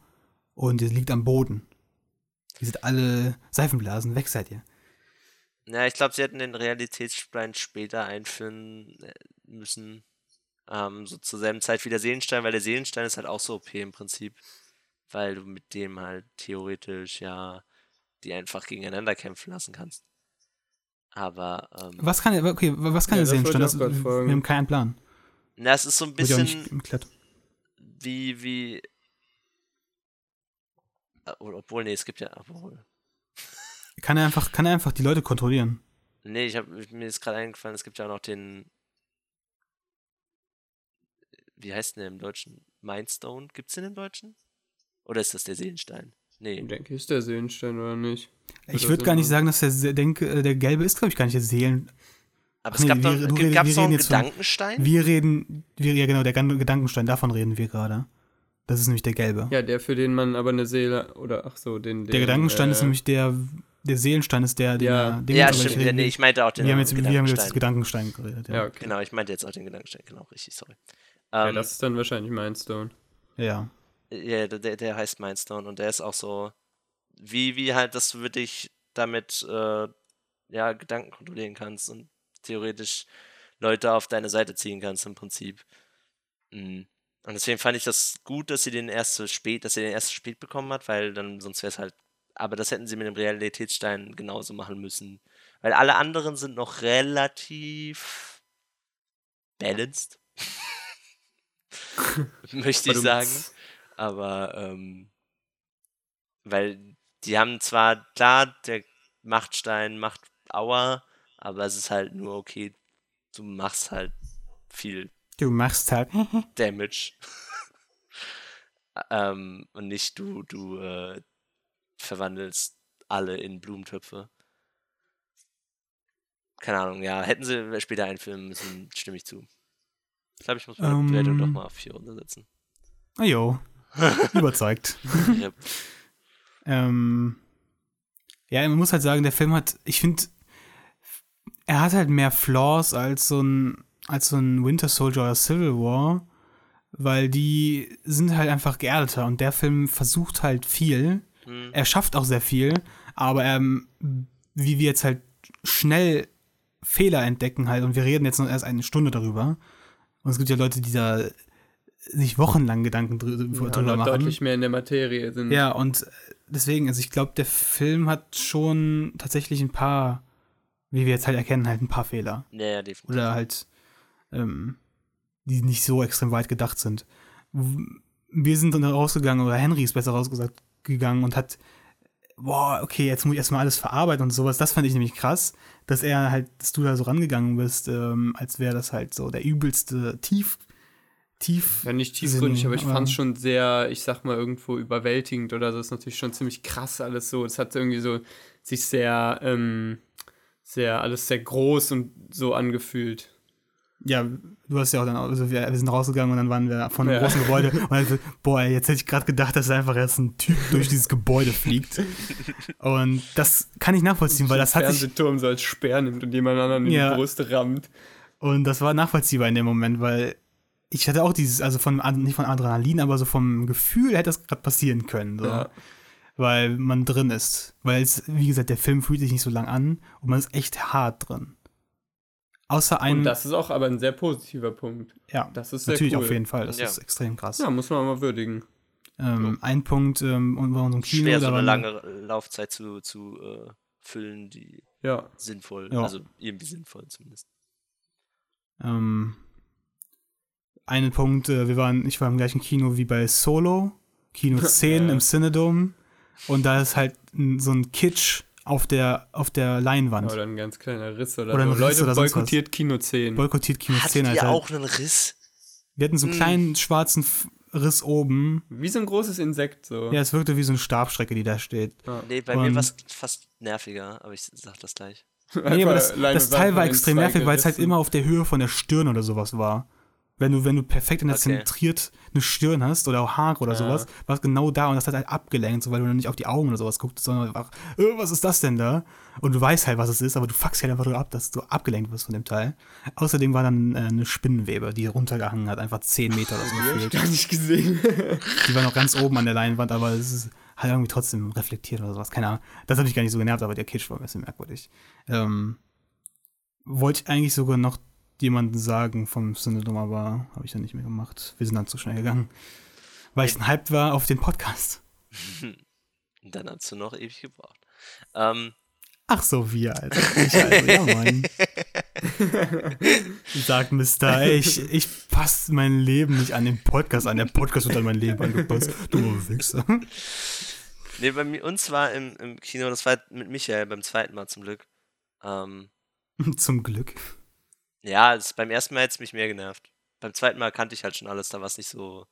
[SPEAKER 1] und ihr liegt am Boden. Ihr seid alle Seifenblasen, weg seid ihr.
[SPEAKER 2] Ja, ich glaube, sie hätten den Realitätsstein später einführen äh, müssen. Ähm, so zur selben Zeit wie der Seelenstein, weil der Seelenstein ist halt auch so OP im Prinzip. Weil du mit dem halt theoretisch ja die einfach gegeneinander kämpfen lassen kannst. Aber, ähm,
[SPEAKER 1] Was kann er, okay, was kann
[SPEAKER 3] Ja,
[SPEAKER 1] er Stand,
[SPEAKER 3] ich
[SPEAKER 1] das, wir haben keinen Plan.
[SPEAKER 2] na, es ist so ein bisschen wie, wie. Äh, Obwohl, nee, es gibt ja. Obwohl.
[SPEAKER 1] Kann er einfach, kann er einfach die Leute kontrollieren?
[SPEAKER 2] Nee, ich hab, mir ist gerade eingefallen, es gibt ja auch noch den. Wie heißt denn der im Deutschen? Mindstone? Gibt's den im Deutschen? Oder ist das der Seelenstein? Nee.
[SPEAKER 3] Ich denke, ist der Seelenstein oder nicht?
[SPEAKER 1] Ich würde gar nicht sagen, dass der, denke, äh, der gelbe ist, glaube ich, gar nicht der Seelen.
[SPEAKER 2] Aber
[SPEAKER 1] Ach
[SPEAKER 2] es
[SPEAKER 1] nee,
[SPEAKER 2] gab
[SPEAKER 1] wir-
[SPEAKER 2] doch, gibt-
[SPEAKER 1] redest-
[SPEAKER 2] gab's
[SPEAKER 1] wir
[SPEAKER 2] noch einen
[SPEAKER 1] reden jetzt von-
[SPEAKER 2] Gedankenstein?
[SPEAKER 1] Wir reden, wir, ja genau, der Gedankenstein, davon reden wir gerade. Das ist nämlich der gelbe.
[SPEAKER 3] Ja, der, für den man aber eine Seele, oder ach so, den.
[SPEAKER 1] der
[SPEAKER 3] den,
[SPEAKER 1] Gedankenstein
[SPEAKER 3] äh,
[SPEAKER 1] ist nämlich der, der Seelenstein ist der, den
[SPEAKER 3] Ja.
[SPEAKER 1] er- den
[SPEAKER 2] ja, stimmt. Ja, nee,
[SPEAKER 1] wir-
[SPEAKER 2] ich meinte auch den
[SPEAKER 1] wir haben jetzt, wir haben jetzt
[SPEAKER 2] Gedankenstein.
[SPEAKER 1] Gedankenstein geredet. Ja,
[SPEAKER 3] Ja, okay.
[SPEAKER 2] Genau, ich meinte jetzt auch den Gedankenstein, genau, richtig, sorry.
[SPEAKER 3] Ja,
[SPEAKER 2] Ähm,
[SPEAKER 3] das ist dann wahrscheinlich Mindstone.
[SPEAKER 1] ja.
[SPEAKER 2] Ja, der, der- heißt Mindstone und der ist auch so, wie, wie halt, dass du wirklich damit äh, ja, Gedanken kontrollieren kannst und theoretisch Leute auf deine Seite ziehen kannst im Prinzip. Mhm. Und deswegen fand ich das gut, dass sie den erst so spät, dass sie den erst so spät bekommen hat, weil dann sonst wäre es halt. Aber das hätten sie mit dem Realitätsstein genauso machen müssen. Weil alle anderen sind noch relativ balanced. Möchte ich sagen. Aber, ähm, weil die haben zwar, klar, der Machtstein macht Aua, aber es ist halt nur okay, du machst halt viel
[SPEAKER 1] Du machst halt.
[SPEAKER 2] Damage. ähm, und nicht du, du äh, verwandelst alle in Blumentöpfe. Keine Ahnung, ja, hätten sie später einfilmen müssen, stimme ich zu. Ich glaube, ich muss meine
[SPEAKER 1] Ähm.
[SPEAKER 2] Bewertung doch mal auf 4 runtersetzen.
[SPEAKER 1] Ah jo, überzeugt.
[SPEAKER 2] Rip.
[SPEAKER 1] Ähm, ja, man muss halt sagen, der Film hat, ich finde, er hat halt mehr Flaws als so ein, als so ein Winter Soldier oder Civil War, weil die sind halt einfach geerdeter und der Film versucht halt viel.
[SPEAKER 2] Hm.
[SPEAKER 1] Er schafft auch sehr viel, aber ähm, wie wir jetzt halt schnell Fehler entdecken halt und wir reden jetzt noch erst eine Stunde darüber. Und es gibt ja Leute, die da sich wochenlang Gedanken drü
[SPEAKER 3] Ja,
[SPEAKER 1] drüber
[SPEAKER 3] und
[SPEAKER 1] machen.
[SPEAKER 3] deutlich mehr in der Materie sind.
[SPEAKER 1] Ja, und deswegen, also ich glaube, der Film hat schon tatsächlich ein paar, wie wir jetzt halt erkennen, halt ein paar Fehler.
[SPEAKER 2] Ja, ja, definitiv.
[SPEAKER 1] Oder halt, ähm, die nicht so extrem weit gedacht sind. Wir sind dann rausgegangen, oder Henry ist besser rausgesagt gegangen und hat, boah, okay, jetzt muss ich erstmal alles verarbeiten und sowas. Das fand ich nämlich krass, dass er halt, dass du da so rangegangen bist, ähm, als wäre das halt so der übelste Tief, tief.
[SPEAKER 3] Ja, nicht tiefgründig, aber ich fand es schon sehr, ich sag mal, irgendwo überwältigend oder so. Das ist natürlich schon ziemlich krass alles so. Es hat irgendwie so sich sehr, ähm, sehr, alles sehr groß und so angefühlt.
[SPEAKER 1] Ja, du hast ja auch dann, also wir, wir sind rausgegangen und dann waren wir von einem
[SPEAKER 3] Ja.
[SPEAKER 1] großen Gebäude und dann so, boah, jetzt hätte ich gerade gedacht, dass einfach jetzt ein Typ durch dieses Gebäude fliegt. Und das kann ich nachvollziehen, weil das hat sich,
[SPEAKER 3] Fernsehturm so als Speer nimmt und jemand anderen in
[SPEAKER 1] Ja.
[SPEAKER 3] die Brust rammt.
[SPEAKER 1] und das war nachvollziehbar in dem Moment, weil ich hatte auch dieses, also von, nicht von Adrenalin, aber so vom Gefühl hätte das gerade passieren können, so.
[SPEAKER 3] Ja.
[SPEAKER 1] Weil man drin ist. Weil es, wie gesagt, der Film fühlt sich nicht so lang an und man ist echt hart drin. Außer ein,
[SPEAKER 3] Und das ist auch aber ein sehr positiver Punkt.
[SPEAKER 1] ja,
[SPEAKER 3] Das ist sehr
[SPEAKER 1] natürlich
[SPEAKER 3] cool.
[SPEAKER 1] auf jeden Fall, das
[SPEAKER 2] Ja.
[SPEAKER 1] ist extrem krass.
[SPEAKER 3] Ja, muss man mal würdigen.
[SPEAKER 1] Ähm, ein Punkt ähm, und bei unserem Kino,
[SPEAKER 2] Schwer, so eine lange Laufzeit zu, zu äh, füllen, die
[SPEAKER 3] Ja.
[SPEAKER 2] sinnvoll,
[SPEAKER 1] Ja.
[SPEAKER 2] also irgendwie sinnvoll zumindest.
[SPEAKER 1] Ähm, einen Punkt, äh, wir waren, ich war im gleichen Kino wie bei Solo, Kino 10
[SPEAKER 3] Ja.
[SPEAKER 1] im Cinedome und da ist halt so ein Kitsch auf der, auf der Leinwand.
[SPEAKER 3] Oder ein ganz kleiner Riss oder,
[SPEAKER 1] Oder ein
[SPEAKER 3] so.
[SPEAKER 1] Riss
[SPEAKER 3] Leute,
[SPEAKER 1] oder
[SPEAKER 3] boykottiert Kino 10.
[SPEAKER 1] Boykottiert Kino 10,
[SPEAKER 2] Hattet ihr
[SPEAKER 1] Alter.
[SPEAKER 2] auch einen Riss?
[SPEAKER 1] Wir hatten so einen
[SPEAKER 2] Mm.
[SPEAKER 1] kleinen schwarzen Riss oben.
[SPEAKER 3] Wie so ein großes Insekt so.
[SPEAKER 1] Ja, es wirkte wie so eine Stabstrecke, die da steht.
[SPEAKER 3] Ja.
[SPEAKER 2] Nee, bei mir
[SPEAKER 1] Und-
[SPEAKER 2] war es fast nerviger, aber ich sag das gleich.
[SPEAKER 1] Nee, aber das, das Teil war extrem nervig, weil es halt immer auf der Höhe von der Stirn oder sowas war. Wenn du, wenn du perfekt in der
[SPEAKER 2] Okay.
[SPEAKER 1] zentriert eine Stirn hast oder auch Haare oder
[SPEAKER 3] Ja.
[SPEAKER 1] sowas, war es genau da und das hat halt abgelenkt, so weil du dann nicht auf die Augen oder sowas guckst, sondern einfach, äh, was ist das denn da? Und du weißt halt, was es ist, aber du fuckst halt einfach nur ab, dass du abgelenkt wirst von dem Teil. Außerdem war dann äh, eine Spinnenwebe, die runtergehangen hat, einfach 10 Meter oder so
[SPEAKER 3] Die hab ich
[SPEAKER 1] gefühlt.
[SPEAKER 3] gar nicht gesehen.
[SPEAKER 1] Die war noch ganz oben an der Leinwand, aber es ist halt irgendwie trotzdem reflektiert oder sowas. Keine Ahnung. Das hat mich gar nicht so genervt, aber der Kitsch war ein bisschen merkwürdig. Ähm, wollte ich eigentlich sogar noch jemanden sagen vom Synodom, aber habe ich dann nicht mehr gemacht. Wir sind dann zu schnell gegangen. Weil ich hyped war auf den Podcast.
[SPEAKER 2] Dann hast du noch ewig gebraucht. Ähm,
[SPEAKER 1] Ach so, wir, Alter. Ich also, ja, Mann. Sagt Mister, ey, ich, ich passe mein Leben nicht an den Podcast an. Der Podcast wird an mein Leben angepasst. Du Wichser.
[SPEAKER 2] nee, bei mir, uns war im, im Kino, das war mit Michael beim zweiten Mal zum Glück. Ähm,
[SPEAKER 1] Zum Glück.
[SPEAKER 2] Ja, es, beim ersten Mal hätte es mich mehr genervt. Beim zweiten Mal kannte ich halt schon alles, da war es nicht so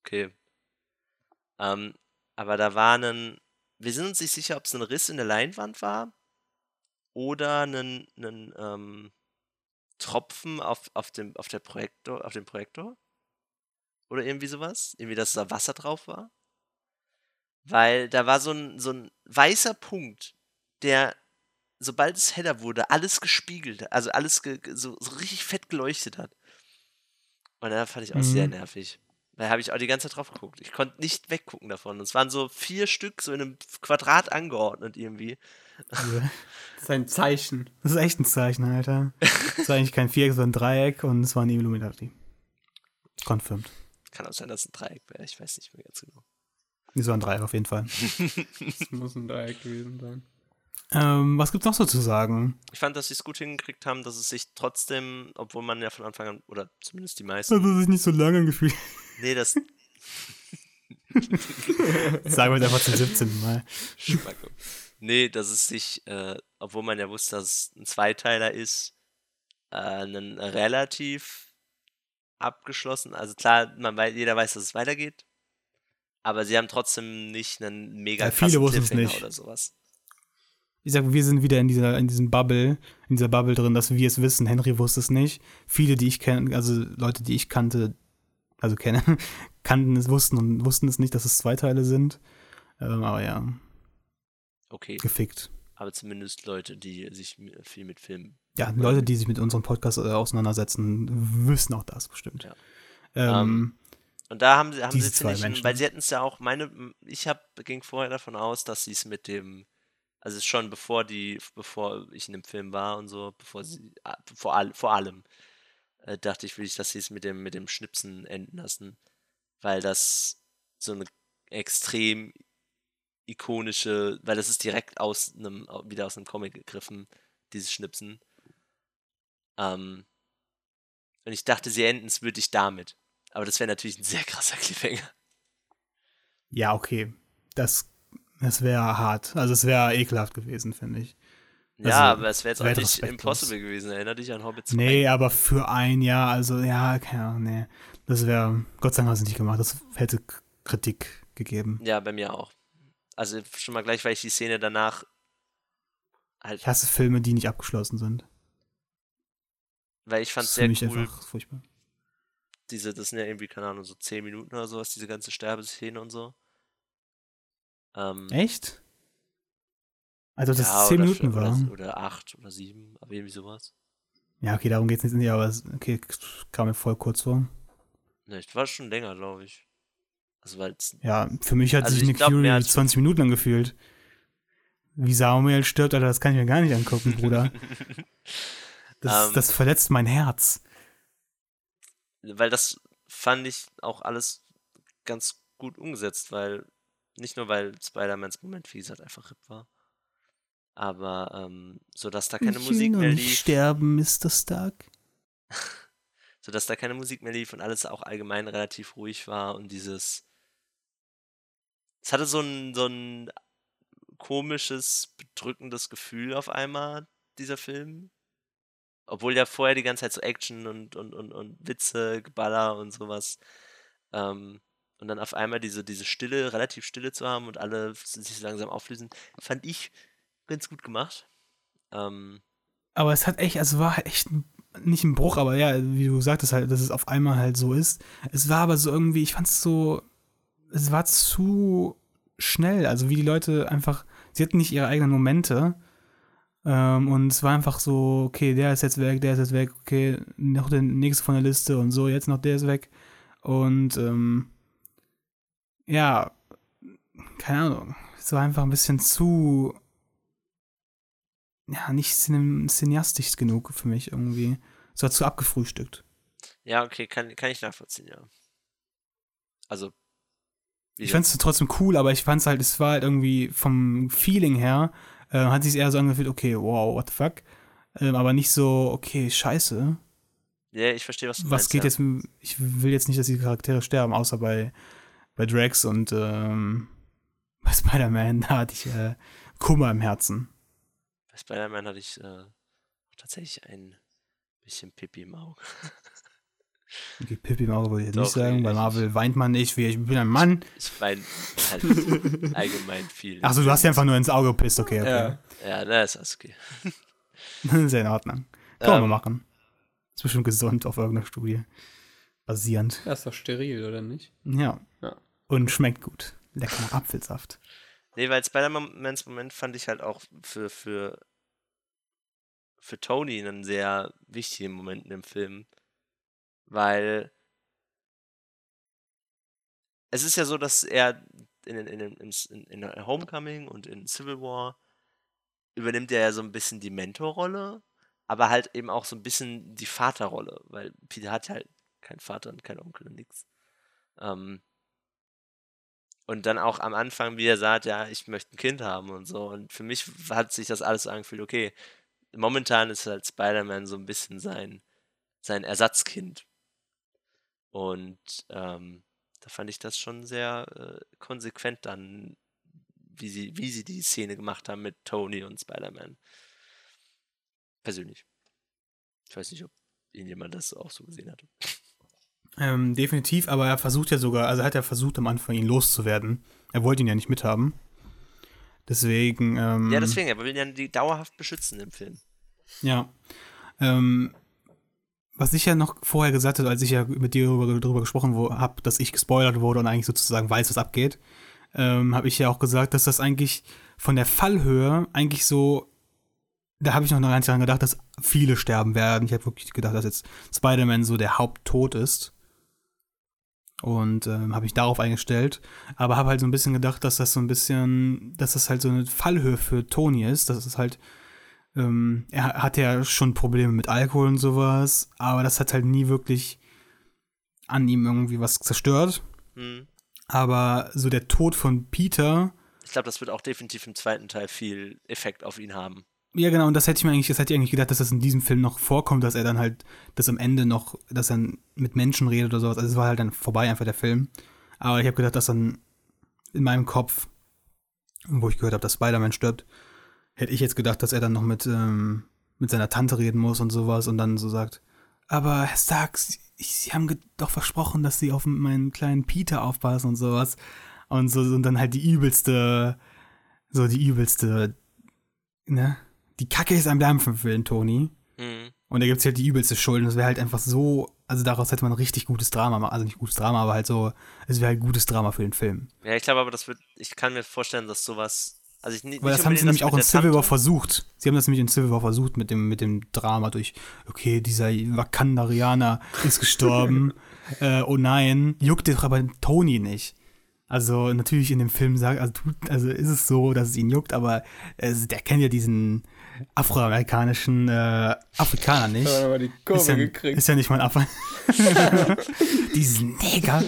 [SPEAKER 2] okay. Ähm, aber da war ein, wir sind uns nicht sicher, ob es ein Riss in der Leinwand war oder ein, ein ähm, Tropfen auf, auf, dem, auf, der Projektor, auf dem Projektor. Oder irgendwie sowas. Irgendwie, dass da Wasser drauf war. Weil da war so ein, so ein weißer Punkt, der, sobald es heller wurde, alles gespiegelt, also alles ge so, so richtig fett geleuchtet hat. Und da fand ich auch mhm. sehr nervig. Da habe ich auch die ganze Zeit drauf geguckt. Ich konnte nicht weggucken davon. Und es waren so vier Stück, so in einem Quadrat angeordnet irgendwie.
[SPEAKER 3] Das ist ein Zeichen.
[SPEAKER 1] Das ist echt ein Zeichen, Alter. Das ist eigentlich kein Viereck, sondern ein Dreieck und es war ein Illuminati. Confirmed.
[SPEAKER 2] Kann auch sein, dass es ein Dreieck wäre. Ich weiß nicht mehr ganz genau.
[SPEAKER 1] Es war ein Dreieck auf jeden Fall.
[SPEAKER 3] Es muss ein Dreieck gewesen sein.
[SPEAKER 1] Ähm, was gibt's noch so zu sagen?
[SPEAKER 2] Ich fand, dass sie es gut hingekriegt haben, dass es sich trotzdem, obwohl man ja von Anfang an, oder zumindest die meisten.
[SPEAKER 1] Dass es sich nicht so lange gefühlt.
[SPEAKER 2] Nee, das.
[SPEAKER 1] Sagen wir einfach zum 17. Mal.
[SPEAKER 2] Schmacko. Nee, dass es sich, äh, obwohl man ja wusste, dass es ein Zweiteiler ist, äh, einen relativ abgeschlossen. Also klar, man weiß, jeder weiß, dass es weitergeht. Aber sie haben trotzdem nicht einen mega
[SPEAKER 1] ja, viele wussten es nicht.
[SPEAKER 2] oder sowas
[SPEAKER 1] ich sag, wir sind wieder in dieser, in diesem Bubble, in dieser Bubble drin, dass wir es wissen. Henry wusste es nicht. Viele, die ich kenne, also Leute, die ich kannte, also kenne, kannten es, wussten und wussten es nicht, dass es zwei Teile sind. Ähm, aber ja.
[SPEAKER 2] Okay.
[SPEAKER 1] Gefickt.
[SPEAKER 2] Aber zumindest Leute, die sich viel mit Filmen.
[SPEAKER 1] Ja, Leute, die sich mit unserem Podcast äh, auseinandersetzen, wissen auch das bestimmt. Ja. Ähm, um, ähm,
[SPEAKER 2] und da haben sie, haben sie ziemlich, weil sie hätten es ja auch, meine, ich hab, ging vorher davon aus, dass sie es mit dem also schon bevor die, bevor ich in dem Film war und so, bevor sie, ah, vor, all, vor allem, äh, dachte ich, will ich, dass sie es mit dem, mit dem Schnipsen enden lassen. Weil das so eine extrem ikonische, weil das ist direkt aus einem, wieder aus einem Comic gegriffen, dieses Schnipsen. Ähm, und ich dachte, sie enden es wirklich damit. Aber das wäre natürlich ein sehr krasser Cliffhanger.
[SPEAKER 1] Ja, okay. Das es wäre hart. Also es wäre ekelhaft gewesen, finde ich.
[SPEAKER 2] Also, ja, aber es wäre jetzt auch nicht impossible gewesen. Erinner dich an Hobbit 2.
[SPEAKER 1] Nee, aber für ein Jahr, also ja, keine Ahnung, nee. Das wäre, Gott sei Dank haben sie nicht gemacht. Das hätte Kritik gegeben.
[SPEAKER 2] Ja, bei mir auch. Also schon mal gleich, weil ich die Szene danach
[SPEAKER 1] halt. Ich hasse Filme, die nicht abgeschlossen sind.
[SPEAKER 2] Weil ich fand es sehr cool. Einfach furchtbar. Diese, das sind ja irgendwie, keine Ahnung, so 10 Minuten oder sowas, diese ganze Sterbeszene und so.
[SPEAKER 1] Ähm, Echt? Also, dass ja, es 10 Minuten
[SPEAKER 2] war.
[SPEAKER 1] Oder,
[SPEAKER 2] oder 8 oder 7, aber irgendwie sowas.
[SPEAKER 1] Ja, okay, darum geht es nicht, aber okay, kam mir voll kurz vor.
[SPEAKER 2] Ne, ich war schon länger, glaube ich. Also, weil's,
[SPEAKER 1] ja, für mich hat also sich Nick Fury 20 Minuten angefühlt. Wie Samuel stirbt, Alter, das kann ich mir gar nicht angucken, Bruder. das, um, ähm. das verletzt mein Herz.
[SPEAKER 2] Weil das fand ich auch alles ganz gut umgesetzt, weil nicht nur, weil Spider-Mans Moment, wie gesagt, einfach RIP war. Aber ähm, so dass da keine ich Musik mehr lief.
[SPEAKER 1] Nicht sterben, Mr. Stark.
[SPEAKER 2] so dass da keine Musik mehr lief und alles auch allgemein relativ ruhig war und dieses. Es hatte so ein, so ein komisches, bedrückendes Gefühl auf einmal, dieser Film. Obwohl ja vorher die ganze Zeit so Action und, und, und, und Witze, Geballer und sowas ähm, und dann auf einmal diese, diese Stille, relativ Stille zu haben und alle sich langsam auflösen, fand ich ganz gut gemacht. Ähm,
[SPEAKER 1] aber es hat echt, also war echt nicht ein Bruch, aber ja, wie du sagtest halt, dass es auf einmal halt so ist. Es war aber so irgendwie, ich fand es so, es war zu schnell, also wie die Leute einfach, sie hatten nicht ihre eigenen Momente. Ähm, und es war einfach so, okay, der ist jetzt weg, der ist jetzt weg, okay, noch der nächste von der Liste und so, jetzt noch der ist weg. Und ähm, ja, keine Ahnung, es war einfach ein bisschen zu, ja, nicht cineastisch genug für mich irgendwie. Es war zu abgefrühstückt.
[SPEAKER 2] Ja, okay, kann, kann ich nachvollziehen, ja. Also.
[SPEAKER 1] Ich fand es trotzdem cool, aber ich fand es halt, es war halt irgendwie vom Feeling her, äh, hat sich eher so angefühlt, okay, wow, what the fuck. Ähm, aber nicht so, okay, scheiße.
[SPEAKER 2] Ja, ich verstehe, was du
[SPEAKER 1] was
[SPEAKER 2] meinst.
[SPEAKER 1] Was geht
[SPEAKER 2] ja.
[SPEAKER 1] jetzt, ich will jetzt nicht, dass die Charaktere sterben, außer bei bei Drax und ähm, bei Spider-Man, da hatte ich äh, Kummer im Herzen.
[SPEAKER 2] Bei Spider-Man hatte ich äh, tatsächlich ein bisschen Pipi im Auge.
[SPEAKER 1] Okay, Pippi im Auge würde ich jetzt Doch, nicht sagen. Bei Marvel weint man nicht, wie ich bin ein Mann.
[SPEAKER 2] Ich weine halt allgemein viel.
[SPEAKER 1] Achso, du hast ja einfach nur ins Auge gepisst, okay, okay.
[SPEAKER 2] Ja, ja na, ist alles okay.
[SPEAKER 1] Sehr in Ordnung. Können ähm, wir machen. Ist bestimmt gesund auf irgendeiner Studie. Basierend.
[SPEAKER 3] Das ist doch steril, oder nicht?
[SPEAKER 1] Ja.
[SPEAKER 3] Ja.
[SPEAKER 1] Und schmeckt gut. Lecker nach Apfelsaft.
[SPEAKER 2] Nee, weil Spider-Mans Moment fand ich halt auch für, für, für Tony einen sehr wichtigen Moment dem Film. Weil es ist ja so, dass er in, in, in, in, in Homecoming und in Civil War übernimmt er ja so ein bisschen die Mentorrolle, aber halt eben auch so ein bisschen die Vaterrolle, weil Peter hat ja halt keinen Vater und keinen Onkel und nix. Ähm, und dann auch am Anfang, wie er sagt, ja, ich möchte ein Kind haben und so. Und für mich hat sich das alles angefühlt, okay, momentan ist halt Spider-Man so ein bisschen sein, sein Ersatzkind. Und ähm, da fand ich das schon sehr äh, konsequent dann, wie sie, wie sie die Szene gemacht haben mit Tony und Spider-Man. Persönlich. Ich weiß nicht, ob irgendjemand das auch so gesehen hat.
[SPEAKER 1] Ähm, definitiv, aber er versucht ja sogar, also er hat ja versucht am Anfang ihn loszuwerden. Er wollte ihn ja nicht mithaben. Deswegen. Ähm,
[SPEAKER 2] ja, deswegen, er will ihn ja die dauerhaft beschützen im Film.
[SPEAKER 1] Ja. Ähm, was ich ja noch vorher gesagt habe, als ich ja mit dir darüber, darüber gesprochen habe, dass ich gespoilert wurde und eigentlich sozusagen weiß, was abgeht, ähm, habe ich ja auch gesagt, dass das eigentlich von der Fallhöhe eigentlich so, da habe ich noch gar nicht dran gedacht, dass viele sterben werden. Ich habe wirklich gedacht, dass jetzt Spider-Man so der Haupttod ist. Und ähm, habe ich darauf eingestellt. Aber habe halt so ein bisschen gedacht, dass das so ein bisschen, dass das halt so eine Fallhöhe für Tony ist. Dass es halt ähm, er hatte ja schon Probleme mit Alkohol und sowas, aber das hat halt nie wirklich an ihm irgendwie was zerstört.
[SPEAKER 2] Hm.
[SPEAKER 1] Aber so der Tod von Peter.
[SPEAKER 2] Ich glaube, das wird auch definitiv im zweiten Teil viel Effekt auf ihn haben.
[SPEAKER 1] Ja, genau, und das hätte ich mir eigentlich, das hätte ich eigentlich gedacht, dass das in diesem Film noch vorkommt, dass er dann halt, dass am Ende noch, dass er mit Menschen redet oder sowas. Also es war halt dann vorbei einfach der Film. Aber ich habe gedacht, dass dann in meinem Kopf, wo ich gehört habe, dass Spider-Man stirbt, hätte ich jetzt gedacht, dass er dann noch mit, ähm, mit seiner Tante reden muss und sowas und dann so sagt, aber Herr Stark, Sie, Sie haben doch versprochen, dass Sie auf meinen kleinen Peter aufpassen und sowas. Und so und dann halt die übelste, so die übelste, ne? Die Kacke ist am Dampfen für den Tony.
[SPEAKER 2] Mhm.
[SPEAKER 1] Und da gibt es halt die übelste Schuld. Und das wäre halt einfach so, also daraus hätte man ein richtig gutes Drama machen. Also nicht gutes Drama, aber halt so, es wäre halt gutes Drama für den Film.
[SPEAKER 2] Ja, ich glaube aber, das wird, ich kann mir vorstellen, dass sowas also ich,
[SPEAKER 1] nicht, Weil das haben sie nämlich auch in Civil War versucht. Sie haben das nämlich in Civil War versucht mit dem, mit dem Drama durch, okay, dieser Wakandarianer ist gestorben. äh, oh nein, juckt doch aber Tony nicht. Also natürlich in dem Film sagt, also, also ist es so, dass es ihn juckt, aber äh, der kennt ja diesen afroamerikanischen äh, Afrikaner nicht.
[SPEAKER 3] Aber die Kurve
[SPEAKER 1] ist, ja,
[SPEAKER 3] gekriegt.
[SPEAKER 1] ist ja nicht mal ein Afro. diesen Neger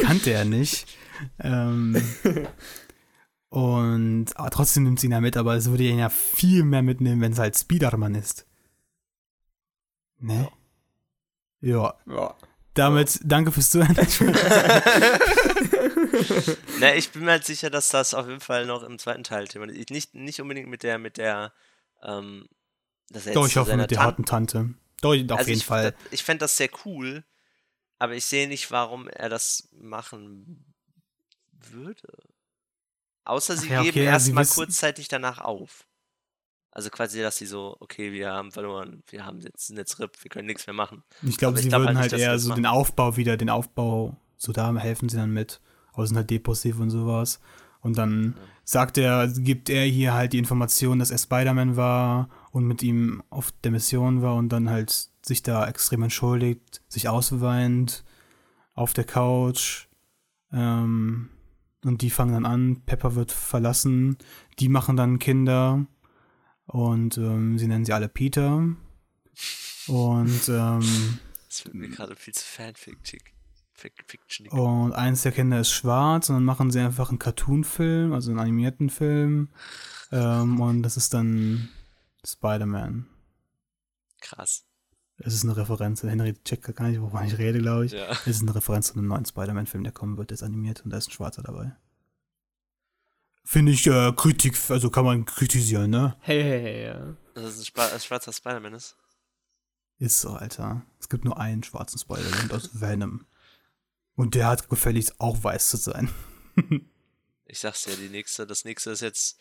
[SPEAKER 1] kannte er nicht. Ähm, und aber trotzdem nimmt sie ihn ja mit, aber es würde ihn ja viel mehr mitnehmen, wenn es halt Spiderman ist. Ne? Ja.
[SPEAKER 3] Ja.
[SPEAKER 1] Damit danke fürs Zuhören.
[SPEAKER 2] Na, ich bin mir halt sicher, dass das auf jeden Fall noch im zweiten Teil Thema ist. Nicht, nicht unbedingt mit der, mit der, ähm, dass er
[SPEAKER 1] Doch,
[SPEAKER 2] jetzt
[SPEAKER 1] ich
[SPEAKER 2] zu
[SPEAKER 1] hoffe mit der
[SPEAKER 2] Tan-
[SPEAKER 1] harten Tante. Doch, auf
[SPEAKER 2] Also
[SPEAKER 1] jeden
[SPEAKER 2] ich,
[SPEAKER 1] Fall.
[SPEAKER 2] das- Ich fände das sehr cool, aber ich sehe nicht, warum er das machen würde. Außer sie
[SPEAKER 1] Ach ja,
[SPEAKER 2] geben
[SPEAKER 1] okay,
[SPEAKER 2] erstmal kurzzeitig danach auf. Also quasi, dass sie so, okay, wir haben verloren, wir haben jetzt, sind jetzt RIP, wir können nichts mehr machen.
[SPEAKER 1] Ich glaube,
[SPEAKER 2] ich
[SPEAKER 1] sie
[SPEAKER 2] glaub
[SPEAKER 1] würden
[SPEAKER 2] halt
[SPEAKER 1] halt eher so
[SPEAKER 2] machen.
[SPEAKER 1] den Aufbau wieder, den Aufbau, so da helfen sie dann mit. Aber sind halt depressiv und sowas. Und dann
[SPEAKER 2] Ja.
[SPEAKER 1] Sagt er, gibt er hier halt die Information, dass er Spider-Man war und mit ihm auf der Mission war und dann halt sich da extrem entschuldigt, sich ausweint auf der Couch. Ähm, und die fangen dann an, Pepper wird verlassen, die machen dann Kinder und ähm, sie nennen sie alle Peter. Und ähm,
[SPEAKER 2] Das wird mir gerade viel zu Fanfiction. Fiction.
[SPEAKER 1] Und eins der Kinder ist schwarz und dann machen sie einfach einen Cartoon-Film, also einen animierten Film. Ähm, und das ist dann Spider-Man.
[SPEAKER 2] Krass.
[SPEAKER 1] Es ist eine Referenz. Henry checkt gar nicht, wovon ich rede, glaube ich.
[SPEAKER 2] Ja.
[SPEAKER 1] Es ist eine Referenz zu einem neuen Spider-Man-Film, der kommen wird, der ist animiert und da ist ein Schwarzer dabei. Finde ich äh, Kritik, also kann man kritisieren, ne?
[SPEAKER 3] Hey, hey, hey, ja.
[SPEAKER 2] Dass es ein, ein schwarzer Spider-Man ist.
[SPEAKER 1] Ist so, Alter. Es gibt nur einen schwarzen Spider-Man aus Venom. Und der hat gefälligst auch weiß zu sein.
[SPEAKER 2] Ich sag's ja, die nächste, das nächste ist jetzt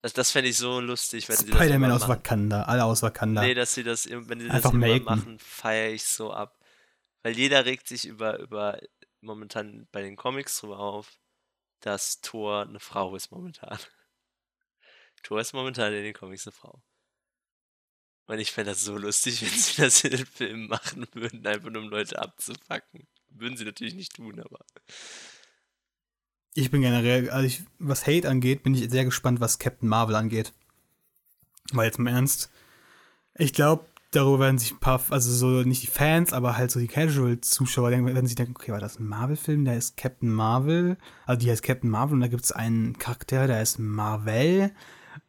[SPEAKER 2] Das, das fände ich so lustig, wenn das
[SPEAKER 1] Spider-Man
[SPEAKER 2] immer
[SPEAKER 1] aus. Wakanda, alle aus Wakanda.
[SPEAKER 2] Nee, dass sie das, wenn sie das
[SPEAKER 1] Einfach
[SPEAKER 2] immer
[SPEAKER 1] melken.
[SPEAKER 2] machen, feiere ich so ab. Weil jeder regt sich über, über momentan bei den Comics drüber auf, dass Thor eine Frau ist momentan. Thor ist momentan in den Comics eine Frau. Und ich fände das so lustig, wenn sie das in den Filmen machen würden, einfach nur um Leute abzufacken. Würden sie natürlich nicht tun, aber.
[SPEAKER 1] Ich bin generell, also ich, was Hate angeht, bin ich sehr gespannt, was Captain Marvel angeht. Weil jetzt im Ernst, ich glaube, darüber werden sich ein paar, also so nicht die Fans, aber halt so die Casual-Zuschauer werden sich denken, okay, war das ein Marvel-Film? Der ist Captain Marvel, also die heißt Captain Marvel und da gibt es einen Charakter, der ist Marvel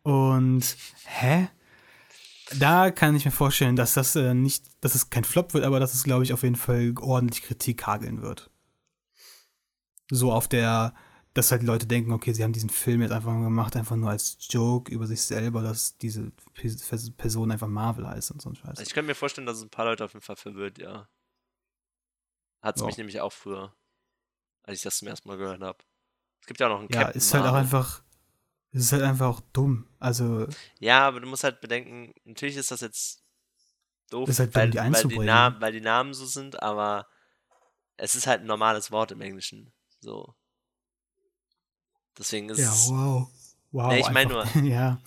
[SPEAKER 1] und hä? Da kann ich mir vorstellen, dass das äh, nicht, dass es kein Flop wird, aber dass es, glaube ich, auf jeden Fall ordentlich Kritik hageln wird. So auf der, dass halt Leute denken, okay, sie haben diesen Film jetzt einfach gemacht, einfach nur als Joke über sich selber, dass diese Pe- Person einfach Marvel heißt und so ein Scheiß.
[SPEAKER 2] Ich könnte mir vorstellen, dass es ein paar Leute auf jeden Fall verwirrt, ja. Hat es
[SPEAKER 1] Ja.
[SPEAKER 2] mich nämlich auch früher, als ich das zum ersten Mal gehört habe. Es gibt ja auch noch einen
[SPEAKER 1] Ja,
[SPEAKER 2] Captain
[SPEAKER 1] ist halt auch
[SPEAKER 2] Marvel.
[SPEAKER 1] einfach, es ist halt einfach auch dumm. Also,
[SPEAKER 2] Ja, aber du musst halt bedenken, natürlich ist das jetzt doof,
[SPEAKER 1] Ist halt dumm,
[SPEAKER 2] weil,
[SPEAKER 1] die
[SPEAKER 2] weil, die. Namen, weil die Namen so sind, aber es ist halt ein normales Wort im Englischen. So. Deswegen ist
[SPEAKER 1] ja,
[SPEAKER 2] es.
[SPEAKER 1] wow. Wow.
[SPEAKER 2] Nee, ich mein
[SPEAKER 1] einfach- ja.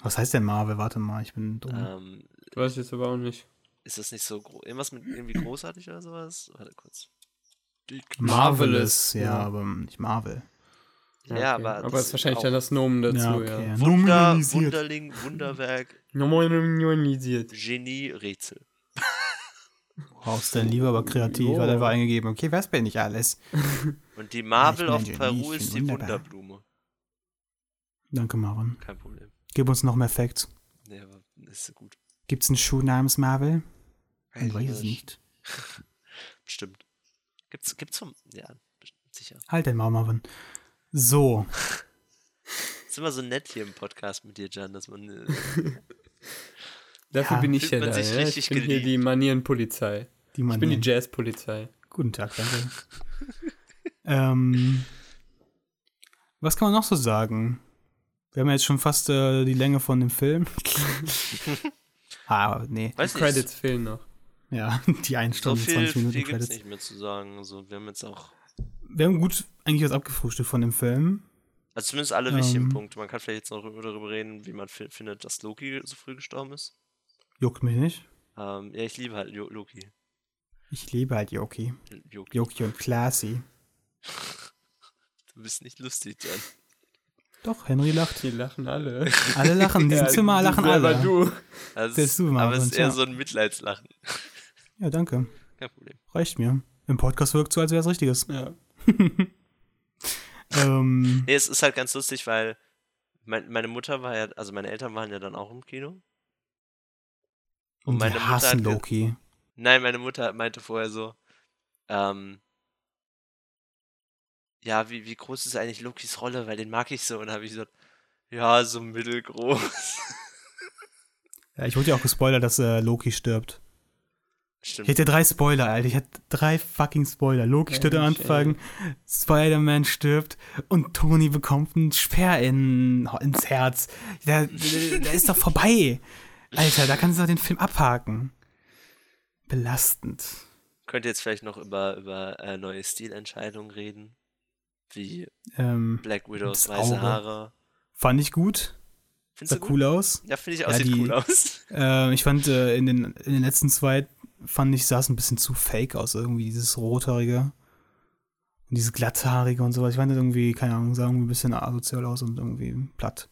[SPEAKER 1] Was heißt denn Marvel? Warte mal, ich bin dumm.
[SPEAKER 2] Ähm,
[SPEAKER 3] Weiß ich jetzt aber auch nicht.
[SPEAKER 2] ist das nicht so gro irgendwas mit irgendwie großartig oder sowas? Warte kurz.
[SPEAKER 1] Marvelous, ja,
[SPEAKER 3] ja.
[SPEAKER 1] aber nicht Marvel.
[SPEAKER 2] Ja,
[SPEAKER 3] okay.
[SPEAKER 2] aber.
[SPEAKER 3] Aber
[SPEAKER 2] das
[SPEAKER 3] ist wahrscheinlich
[SPEAKER 2] auch
[SPEAKER 3] dann das Nomen dazu,
[SPEAKER 1] ja,
[SPEAKER 3] ja.
[SPEAKER 1] okay.
[SPEAKER 2] Wunder,
[SPEAKER 1] Nominalisiert.
[SPEAKER 2] Wunderling, Wunderwerk,
[SPEAKER 3] Nominalisiert.
[SPEAKER 2] Genie, Rätsel.
[SPEAKER 1] Wow, ist dann lieber aber kreativ, hat einfach eingegeben, okay, was bin ich alles?
[SPEAKER 2] Und die Marvel
[SPEAKER 1] Genie,
[SPEAKER 2] Peru ist die
[SPEAKER 1] wunderbar.
[SPEAKER 2] Wunderblume.
[SPEAKER 1] Danke, Marvin.
[SPEAKER 2] Kein Problem.
[SPEAKER 1] Gib uns noch mehr Facts.
[SPEAKER 2] Nee, aber ist gut.
[SPEAKER 1] Gibt's einen Schuh namens Marvel? Ich weiß es nicht.
[SPEAKER 2] Bestimmt. Gibt's, gibt's vom. Ja, sicher.
[SPEAKER 1] Halt den Maul, Marvin. So,
[SPEAKER 2] Ist immer so nett hier im Podcast mit dir, Jan, dass man. Äh,
[SPEAKER 3] Dafür
[SPEAKER 1] Ja.
[SPEAKER 3] bin ich ja da. Ja? Ich bin hier
[SPEAKER 2] geliebt.
[SPEAKER 3] die Manierenpolizei.
[SPEAKER 1] die
[SPEAKER 3] Ich bin die
[SPEAKER 1] Manieren.
[SPEAKER 3] Jazzpolizei.
[SPEAKER 1] Guten Tag, danke. ähm, was kann man noch so sagen? Wir haben ja jetzt schon fast äh, die Länge von dem Film. ah, nee.
[SPEAKER 2] weiß
[SPEAKER 3] Credits fehlen noch.
[SPEAKER 1] Ja, die 1
[SPEAKER 2] nicht. So
[SPEAKER 1] Stunde,
[SPEAKER 2] viel,
[SPEAKER 1] 20 Minuten
[SPEAKER 2] viel gibt's
[SPEAKER 1] Credits.
[SPEAKER 2] nicht mehr zu sagen. Also, wir haben jetzt auch.
[SPEAKER 1] Wir haben gut eigentlich was abgefrühstückt von dem Film.
[SPEAKER 2] Also, zumindest alle wichtigen
[SPEAKER 1] Ähm.
[SPEAKER 2] Punkte. Man kann vielleicht jetzt noch darüber reden, wie man fi- findet, dass Loki so früh gestorben ist.
[SPEAKER 1] Juckt mich nicht.
[SPEAKER 2] Ähm, ja, ich liebe halt Jo- Loki.
[SPEAKER 1] Ich liebe halt Yoki.
[SPEAKER 2] Loki.
[SPEAKER 1] Yoki und Classy.
[SPEAKER 2] Du bist nicht lustig, Jan.
[SPEAKER 1] Doch, Henry lacht.
[SPEAKER 3] Die lachen alle.
[SPEAKER 1] Alle lachen, in diesem
[SPEAKER 3] Ja,
[SPEAKER 1] Zimmer
[SPEAKER 3] du
[SPEAKER 1] lachen alle.
[SPEAKER 3] du.
[SPEAKER 2] Also,
[SPEAKER 1] Der ist super,
[SPEAKER 2] aber es ist eher
[SPEAKER 1] ja.
[SPEAKER 2] so ein Mitleidslachen.
[SPEAKER 1] Ja, danke.
[SPEAKER 2] Kein Problem.
[SPEAKER 1] Reicht mir. Im Podcast wirkt so, als wäre es richtiges.
[SPEAKER 3] Ja.
[SPEAKER 1] ähm,
[SPEAKER 2] Nee, es ist halt ganz lustig, weil mein, meine Mutter war ja, also meine Eltern waren ja dann auch im Kino.
[SPEAKER 1] und
[SPEAKER 2] meine
[SPEAKER 1] die
[SPEAKER 2] Mutter
[SPEAKER 1] hassen
[SPEAKER 2] hat
[SPEAKER 1] Loki.
[SPEAKER 2] Nein, meine Mutter meinte vorher so, ähm, ja, wie, wie groß ist eigentlich Lokis Rolle, weil den mag ich so. Und habe ich gesagt, ja, so mittelgroß.
[SPEAKER 1] Ja, ich wurde ja auch gespoilert, dass äh, Loki stirbt. Ich
[SPEAKER 2] Stimmt.
[SPEAKER 1] hätte drei Spoiler, Alter. Ich hatte drei fucking Spoiler. Loki stirbt am Anfang, Spider-Man stirbt und Tony bekommt einen Speer in, ins Herz. Der, der ist doch vorbei. Alter, da kannst du doch den Film abhaken. Belastend.
[SPEAKER 2] Könnt ihr jetzt vielleicht noch über, über äh, neue Stilentscheidungen reden? Wie
[SPEAKER 1] Ähm,
[SPEAKER 2] Black Widows weiße
[SPEAKER 1] Auge.
[SPEAKER 2] Haare.
[SPEAKER 1] fand ich gut.
[SPEAKER 2] Findest
[SPEAKER 1] Sah
[SPEAKER 2] du gut?
[SPEAKER 1] cool aus.
[SPEAKER 2] Ja, finde ich auch,
[SPEAKER 1] Ja,
[SPEAKER 2] sieht
[SPEAKER 1] die-
[SPEAKER 2] cool aus.
[SPEAKER 1] Äh, ich fand äh, in, den, in den letzten zwei, fand ich, sah es ein bisschen zu fake aus. Irgendwie dieses Rothaarige. Und dieses Glatthaarige und sowas. Ich fand das irgendwie, keine Ahnung, sah irgendwie ein bisschen asozial aus und irgendwie platt.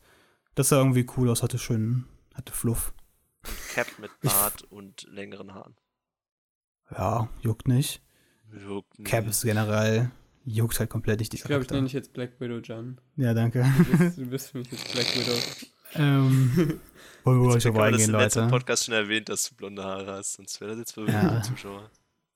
[SPEAKER 1] Das sah irgendwie cool aus, hatte schön, hatte Fluff.
[SPEAKER 2] Cap mit Bart und längeren Haaren.
[SPEAKER 1] Ja, juckt nicht.
[SPEAKER 2] Juckt
[SPEAKER 1] Cap
[SPEAKER 2] nicht.
[SPEAKER 1] ist generell, juckt halt komplett nicht die
[SPEAKER 3] Ich glaube, ich nenne dich jetzt Black Widow, John.
[SPEAKER 1] Ja, danke.
[SPEAKER 3] Du bist, du bist für mich jetzt Black Widow.
[SPEAKER 1] Ähm, wollen wir euch aber eingehen,
[SPEAKER 2] im letzten
[SPEAKER 1] Leute?
[SPEAKER 2] Podcast schon erwähnt, dass du blonde Haare hast, sonst wäre das jetzt verwirrend
[SPEAKER 1] Ja.
[SPEAKER 2] für die Zuschauer.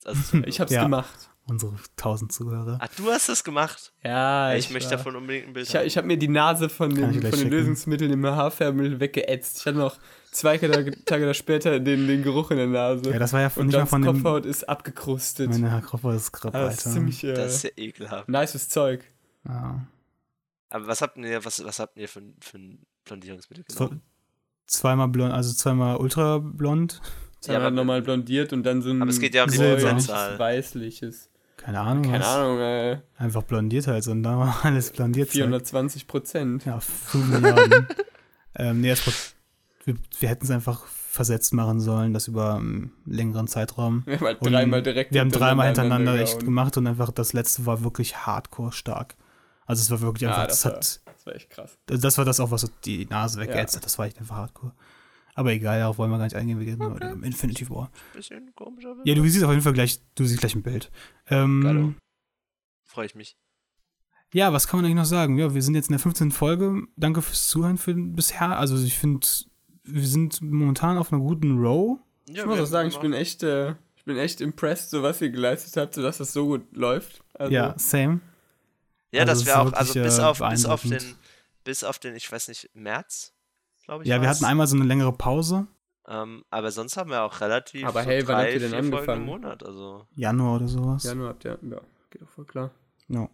[SPEAKER 2] Also,
[SPEAKER 3] Ich hab's
[SPEAKER 1] Ja.
[SPEAKER 3] gemacht.
[SPEAKER 1] Unsere tausend Zuhörer.
[SPEAKER 2] Ah, du hast das gemacht?
[SPEAKER 3] Ja,
[SPEAKER 2] ich möchte
[SPEAKER 3] war-
[SPEAKER 2] davon unbedingt ein Bild
[SPEAKER 3] Ich, hab- ich habe mir die Nase von,
[SPEAKER 1] Kann ich
[SPEAKER 3] dem,
[SPEAKER 1] gleich
[SPEAKER 3] von den. Lösungsmitteln im Haarfärbemittel weggeätzt. Ich hatte noch zwei Tage, später den, den Geruch in der Nase.
[SPEAKER 1] Ja, das war ja von,
[SPEAKER 3] Und
[SPEAKER 1] nicht mal von dem.
[SPEAKER 3] Kopfhaut ist abgekrustet.
[SPEAKER 1] Meine Kopfhaut ist krapp,
[SPEAKER 3] Aber das ist
[SPEAKER 1] Alter.
[SPEAKER 3] ziemlich äh,
[SPEAKER 2] Das ist ja ekelhaft.
[SPEAKER 3] nices Zeug.
[SPEAKER 1] Ja.
[SPEAKER 2] Aber was habt ihr, was, was habt ihr für, für ein Blondierungsmittel genommen?
[SPEAKER 1] zweimal blond, also zweimal ultra blond.
[SPEAKER 3] Zweimal
[SPEAKER 2] aber-
[SPEAKER 3] nochmal blondiert und dann so ein
[SPEAKER 2] Aber es geht ja um
[SPEAKER 1] die
[SPEAKER 2] Prozentzahl.
[SPEAKER 3] weißliches.
[SPEAKER 1] Keine Ahnung.
[SPEAKER 3] Keine
[SPEAKER 1] was.
[SPEAKER 3] Ahnung, äh,
[SPEAKER 1] Einfach blondiert halt, so und da war alles blondiert. Zeug.
[SPEAKER 3] 420 Prozent.
[SPEAKER 1] Ja, 5 Milliarden. ähm, nee, war, wir, wir hätten es einfach versetzt machen sollen, das über einen längeren Zeitraum.
[SPEAKER 3] Wir haben halt dreimal direkt
[SPEAKER 1] Wir haben dreimal hintereinander echt gemacht und einfach das letzte war wirklich hardcore stark. Also es war wirklich
[SPEAKER 3] Ja,
[SPEAKER 1] einfach,
[SPEAKER 3] das
[SPEAKER 1] das,
[SPEAKER 3] war-
[SPEAKER 1] hat,
[SPEAKER 3] Das war echt krass.
[SPEAKER 1] das war das auch, was so die Nase
[SPEAKER 3] Ja.
[SPEAKER 1] weggeätzt hat. Das war echt einfach hardcore. Aber egal, darauf wollen wir gar nicht eingehen, wir gehen nur um Infinity War.
[SPEAKER 2] Bisschen komisch, aber
[SPEAKER 1] Ja, du siehst auf jeden Fall gleich, du siehst gleich ein Bild. Ähm,
[SPEAKER 2] freue ich mich.
[SPEAKER 1] Ja, was kann man eigentlich noch sagen? Ja, wir sind jetzt in der 15. Folge. Danke fürs Zuhören für bisher. Also ich finde, wir sind momentan auf einer guten Row.
[SPEAKER 2] Ja,
[SPEAKER 3] Ich muss auch sagen, ich bin echt, äh, ich bin echt impressed, so was ihr geleistet habt, sodass das so gut läuft. Also,
[SPEAKER 1] ja, same.
[SPEAKER 2] Ja,
[SPEAKER 1] Also
[SPEAKER 2] wir
[SPEAKER 1] ist
[SPEAKER 2] auch, also bis
[SPEAKER 1] äh,
[SPEAKER 2] auf, bis auf den, bis auf den, ich weiß nicht, März, glaube ich.
[SPEAKER 1] Ja, wir hatten einmal so eine längere Pause.
[SPEAKER 2] Ähm, aber sonst haben wir auch relativ
[SPEAKER 3] Aber
[SPEAKER 2] so
[SPEAKER 3] hey, wann
[SPEAKER 2] drei,
[SPEAKER 3] habt ihr denn
[SPEAKER 2] vier Folgen
[SPEAKER 3] angefangen?
[SPEAKER 2] im Monat, also.
[SPEAKER 1] Januar oder sowas.
[SPEAKER 3] Januar habt ihr, ja, geht doch voll klar.
[SPEAKER 1] Ja.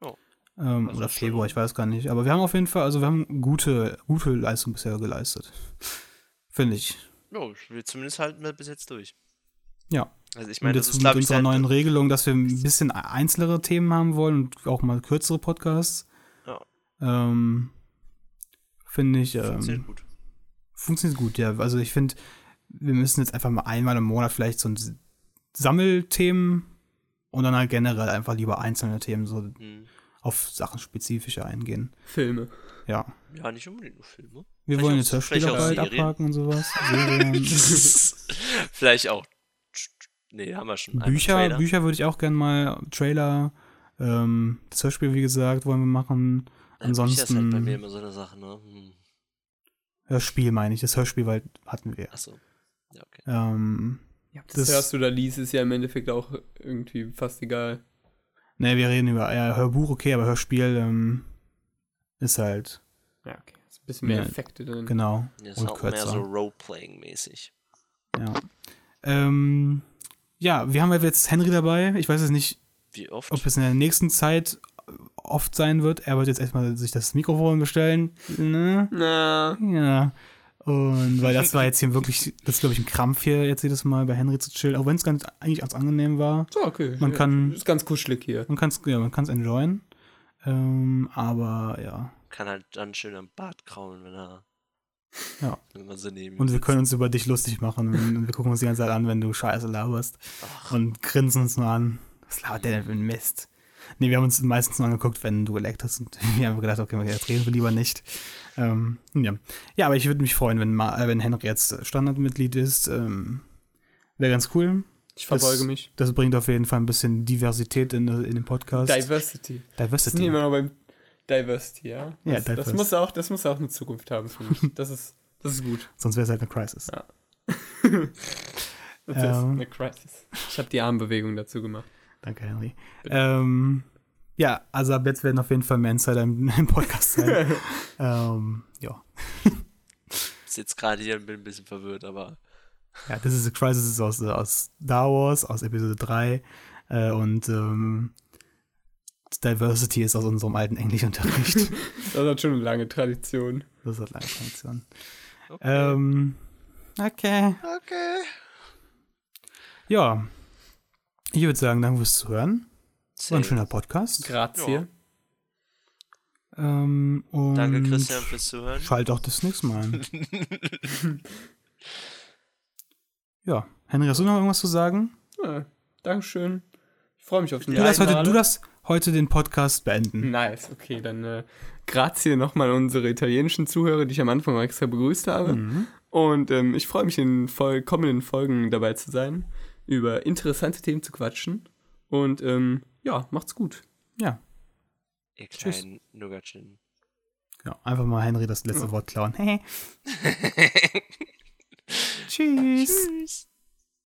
[SPEAKER 2] Oh.
[SPEAKER 1] Ähm,
[SPEAKER 2] Also
[SPEAKER 1] oder Februar, ich weiß gar nicht. Aber wir haben auf jeden Fall, also wir haben gute, gute Leistung bisher geleistet. Finde ich.
[SPEAKER 2] Ja, wir zumindest halten wir bis jetzt durch.
[SPEAKER 1] Ja.
[SPEAKER 2] Also ich meine, das
[SPEAKER 1] jetzt
[SPEAKER 2] ist,
[SPEAKER 1] mit unserer
[SPEAKER 2] seit,
[SPEAKER 1] neuen Regelung, dass wir ein bisschen einzelere Themen haben wollen und auch mal kürzere Podcasts.
[SPEAKER 2] Ja.
[SPEAKER 1] Ähm, Finde ich. Ähm,
[SPEAKER 2] funktioniert gut.
[SPEAKER 1] Funktioniert gut, ja. Also ich finde, wir müssen jetzt einfach mal einmal im Monat vielleicht so ein Sammelthemen und dann halt generell einfach lieber einzelne Themen so
[SPEAKER 2] Hm.
[SPEAKER 1] auf Sachen spezifischer eingehen.
[SPEAKER 3] Filme.
[SPEAKER 1] Ja.
[SPEAKER 2] Ja, nicht unbedingt nur Filme.
[SPEAKER 1] Wir
[SPEAKER 2] Vielleicht
[SPEAKER 1] wollen jetzt Hörspiele bald abhaken und sowas.
[SPEAKER 2] Vielleicht auch. Nee, haben wir schon. Einmal
[SPEAKER 1] Bücher,
[SPEAKER 2] Trailer.
[SPEAKER 1] Bücher würde ich auch gerne mal, Trailer, ähm, das Hörspiel, wie gesagt, wollen wir machen.
[SPEAKER 2] Ja, Bücher ist halt bei
[SPEAKER 1] ansonsten-
[SPEAKER 2] mir immer so eine Sache, ne? Hm.
[SPEAKER 1] Hörspiel meine ich, das Hörspiel weil hatten wir.
[SPEAKER 2] Achso. Ja, okay.
[SPEAKER 1] Ähm,
[SPEAKER 3] Ja, das,
[SPEAKER 1] Das-
[SPEAKER 3] hörst du da liest, ist ja im Endeffekt auch irgendwie fast egal.
[SPEAKER 1] ne, wir reden über ja, Hörbuch, okay, aber Hörspiel ähm, ist halt,
[SPEAKER 3] Ja, okay. Ist ein bisschen mehr
[SPEAKER 1] Ja,
[SPEAKER 3] Effekte drin.
[SPEAKER 1] genau.
[SPEAKER 2] Das ist
[SPEAKER 1] und
[SPEAKER 2] auch mehr
[SPEAKER 1] kürzer.
[SPEAKER 2] so Roleplaying-mäßig.
[SPEAKER 1] Ja. Ähm, ja, wir haben ja jetzt Henry dabei. Ich weiß jetzt nicht,
[SPEAKER 2] Wie oft?
[SPEAKER 1] ob es in der nächsten Zeit oft sein wird. Er wird jetzt erstmal sich das Mikrofon bestellen. Ne?
[SPEAKER 3] Na,
[SPEAKER 1] Ja. Und weil das war jetzt hier wirklich, das ist glaube ich ein Krampf hier jetzt jedes Mal bei Henry zu chillen, auch wenn es ganz eigentlich ganz angenehm war.
[SPEAKER 3] so, okay.
[SPEAKER 1] Man
[SPEAKER 3] ja,
[SPEAKER 1] kann-
[SPEAKER 3] Ist ganz kuschelig hier.
[SPEAKER 1] Man kann es ja, man kann's enjoyen. Ähm, aber ja.
[SPEAKER 2] Kann halt dann schön am Bart kraulen, wenn er.
[SPEAKER 1] Ja.
[SPEAKER 2] Wenn man neben ihm
[SPEAKER 1] Und wir können uns über dich lustig machen. Und wir gucken uns die ganze Zeit an, wenn du Scheiße laberst.
[SPEAKER 2] Ach,
[SPEAKER 1] Und grinsen uns nur an. Was labert der denn für ein Mist? Nee, wir haben uns meistens nur angeguckt, wenn du geleckt hast. Und wir haben gedacht, okay, jetzt reden wir lieber nicht. Ähm, ja. ja, aber ich würde mich freuen, wenn, Ma äh, wenn Henry jetzt Standardmitglied ist. Ähm, Wäre ganz cool.
[SPEAKER 3] Ich verbeuge
[SPEAKER 1] Das-
[SPEAKER 3] mich.
[SPEAKER 1] Das bringt auf jeden Fall ein bisschen Diversität in, in den Podcast.
[SPEAKER 3] Diversity. Wir sind
[SPEAKER 1] Diversity.
[SPEAKER 3] immer noch beim Diversity, ja?
[SPEAKER 1] Ja,
[SPEAKER 3] das, das,
[SPEAKER 1] Diversity.
[SPEAKER 3] muss auch, das muss auch eine Zukunft haben für mich. Das ist, das ist gut.
[SPEAKER 1] Sonst wäre es halt eine Crisis.
[SPEAKER 3] Ja. Das ist
[SPEAKER 1] Ähm.
[SPEAKER 3] eine Crisis. Ich habe die Armbewegung dazu gemacht.
[SPEAKER 1] Danke, Henry. Ähm, ja, also ab jetzt werden auf jeden Fall mehr Insider im, im Podcast sein. ähm, ja.
[SPEAKER 2] ist jetzt gerade hier bin ein bisschen verwirrt, aber.
[SPEAKER 1] ja, das ist a Crisis ist aus, aus Star Wars, aus Episode 3. Äh, und ähm, Diversity ist aus unserem alten Englischunterricht.
[SPEAKER 3] Das hat schon eine lange Tradition.
[SPEAKER 1] das ist lange Tradition.
[SPEAKER 2] Okay.
[SPEAKER 1] Ähm, okay.
[SPEAKER 2] okay.
[SPEAKER 1] Ja. Ich würde sagen, danke fürs Zuhören. War ein schöner Podcast.
[SPEAKER 3] Grazie.
[SPEAKER 1] Ähm, und
[SPEAKER 2] Danke, Christian, fürs Zuhören.
[SPEAKER 1] Schalt auch das nächste Mal ein. ja. Henry, hast du noch irgendwas zu sagen?
[SPEAKER 3] Ja, Dankeschön. Ich freue mich auf die
[SPEAKER 1] Du darfst, heute,
[SPEAKER 3] Einladung.
[SPEAKER 1] du darfst heute den Podcast beenden.
[SPEAKER 3] Nice, okay, dann äh, grazie nochmal unsere italienischen Zuhörer, die ich am Anfang extra begrüßt habe.
[SPEAKER 1] Mhm.
[SPEAKER 3] Und ähm, ich freue mich in Fol kommenden Folgen dabei zu sein, über interessante Themen zu quatschen. Und ähm, ja, macht's gut.
[SPEAKER 1] Ja.
[SPEAKER 2] Ihr
[SPEAKER 1] Tschüss.
[SPEAKER 2] kleinen Nougatchen.
[SPEAKER 1] ja. Einfach mal Henry das letzte Wort klauen. Hey. Tschüss.
[SPEAKER 2] Tschüss.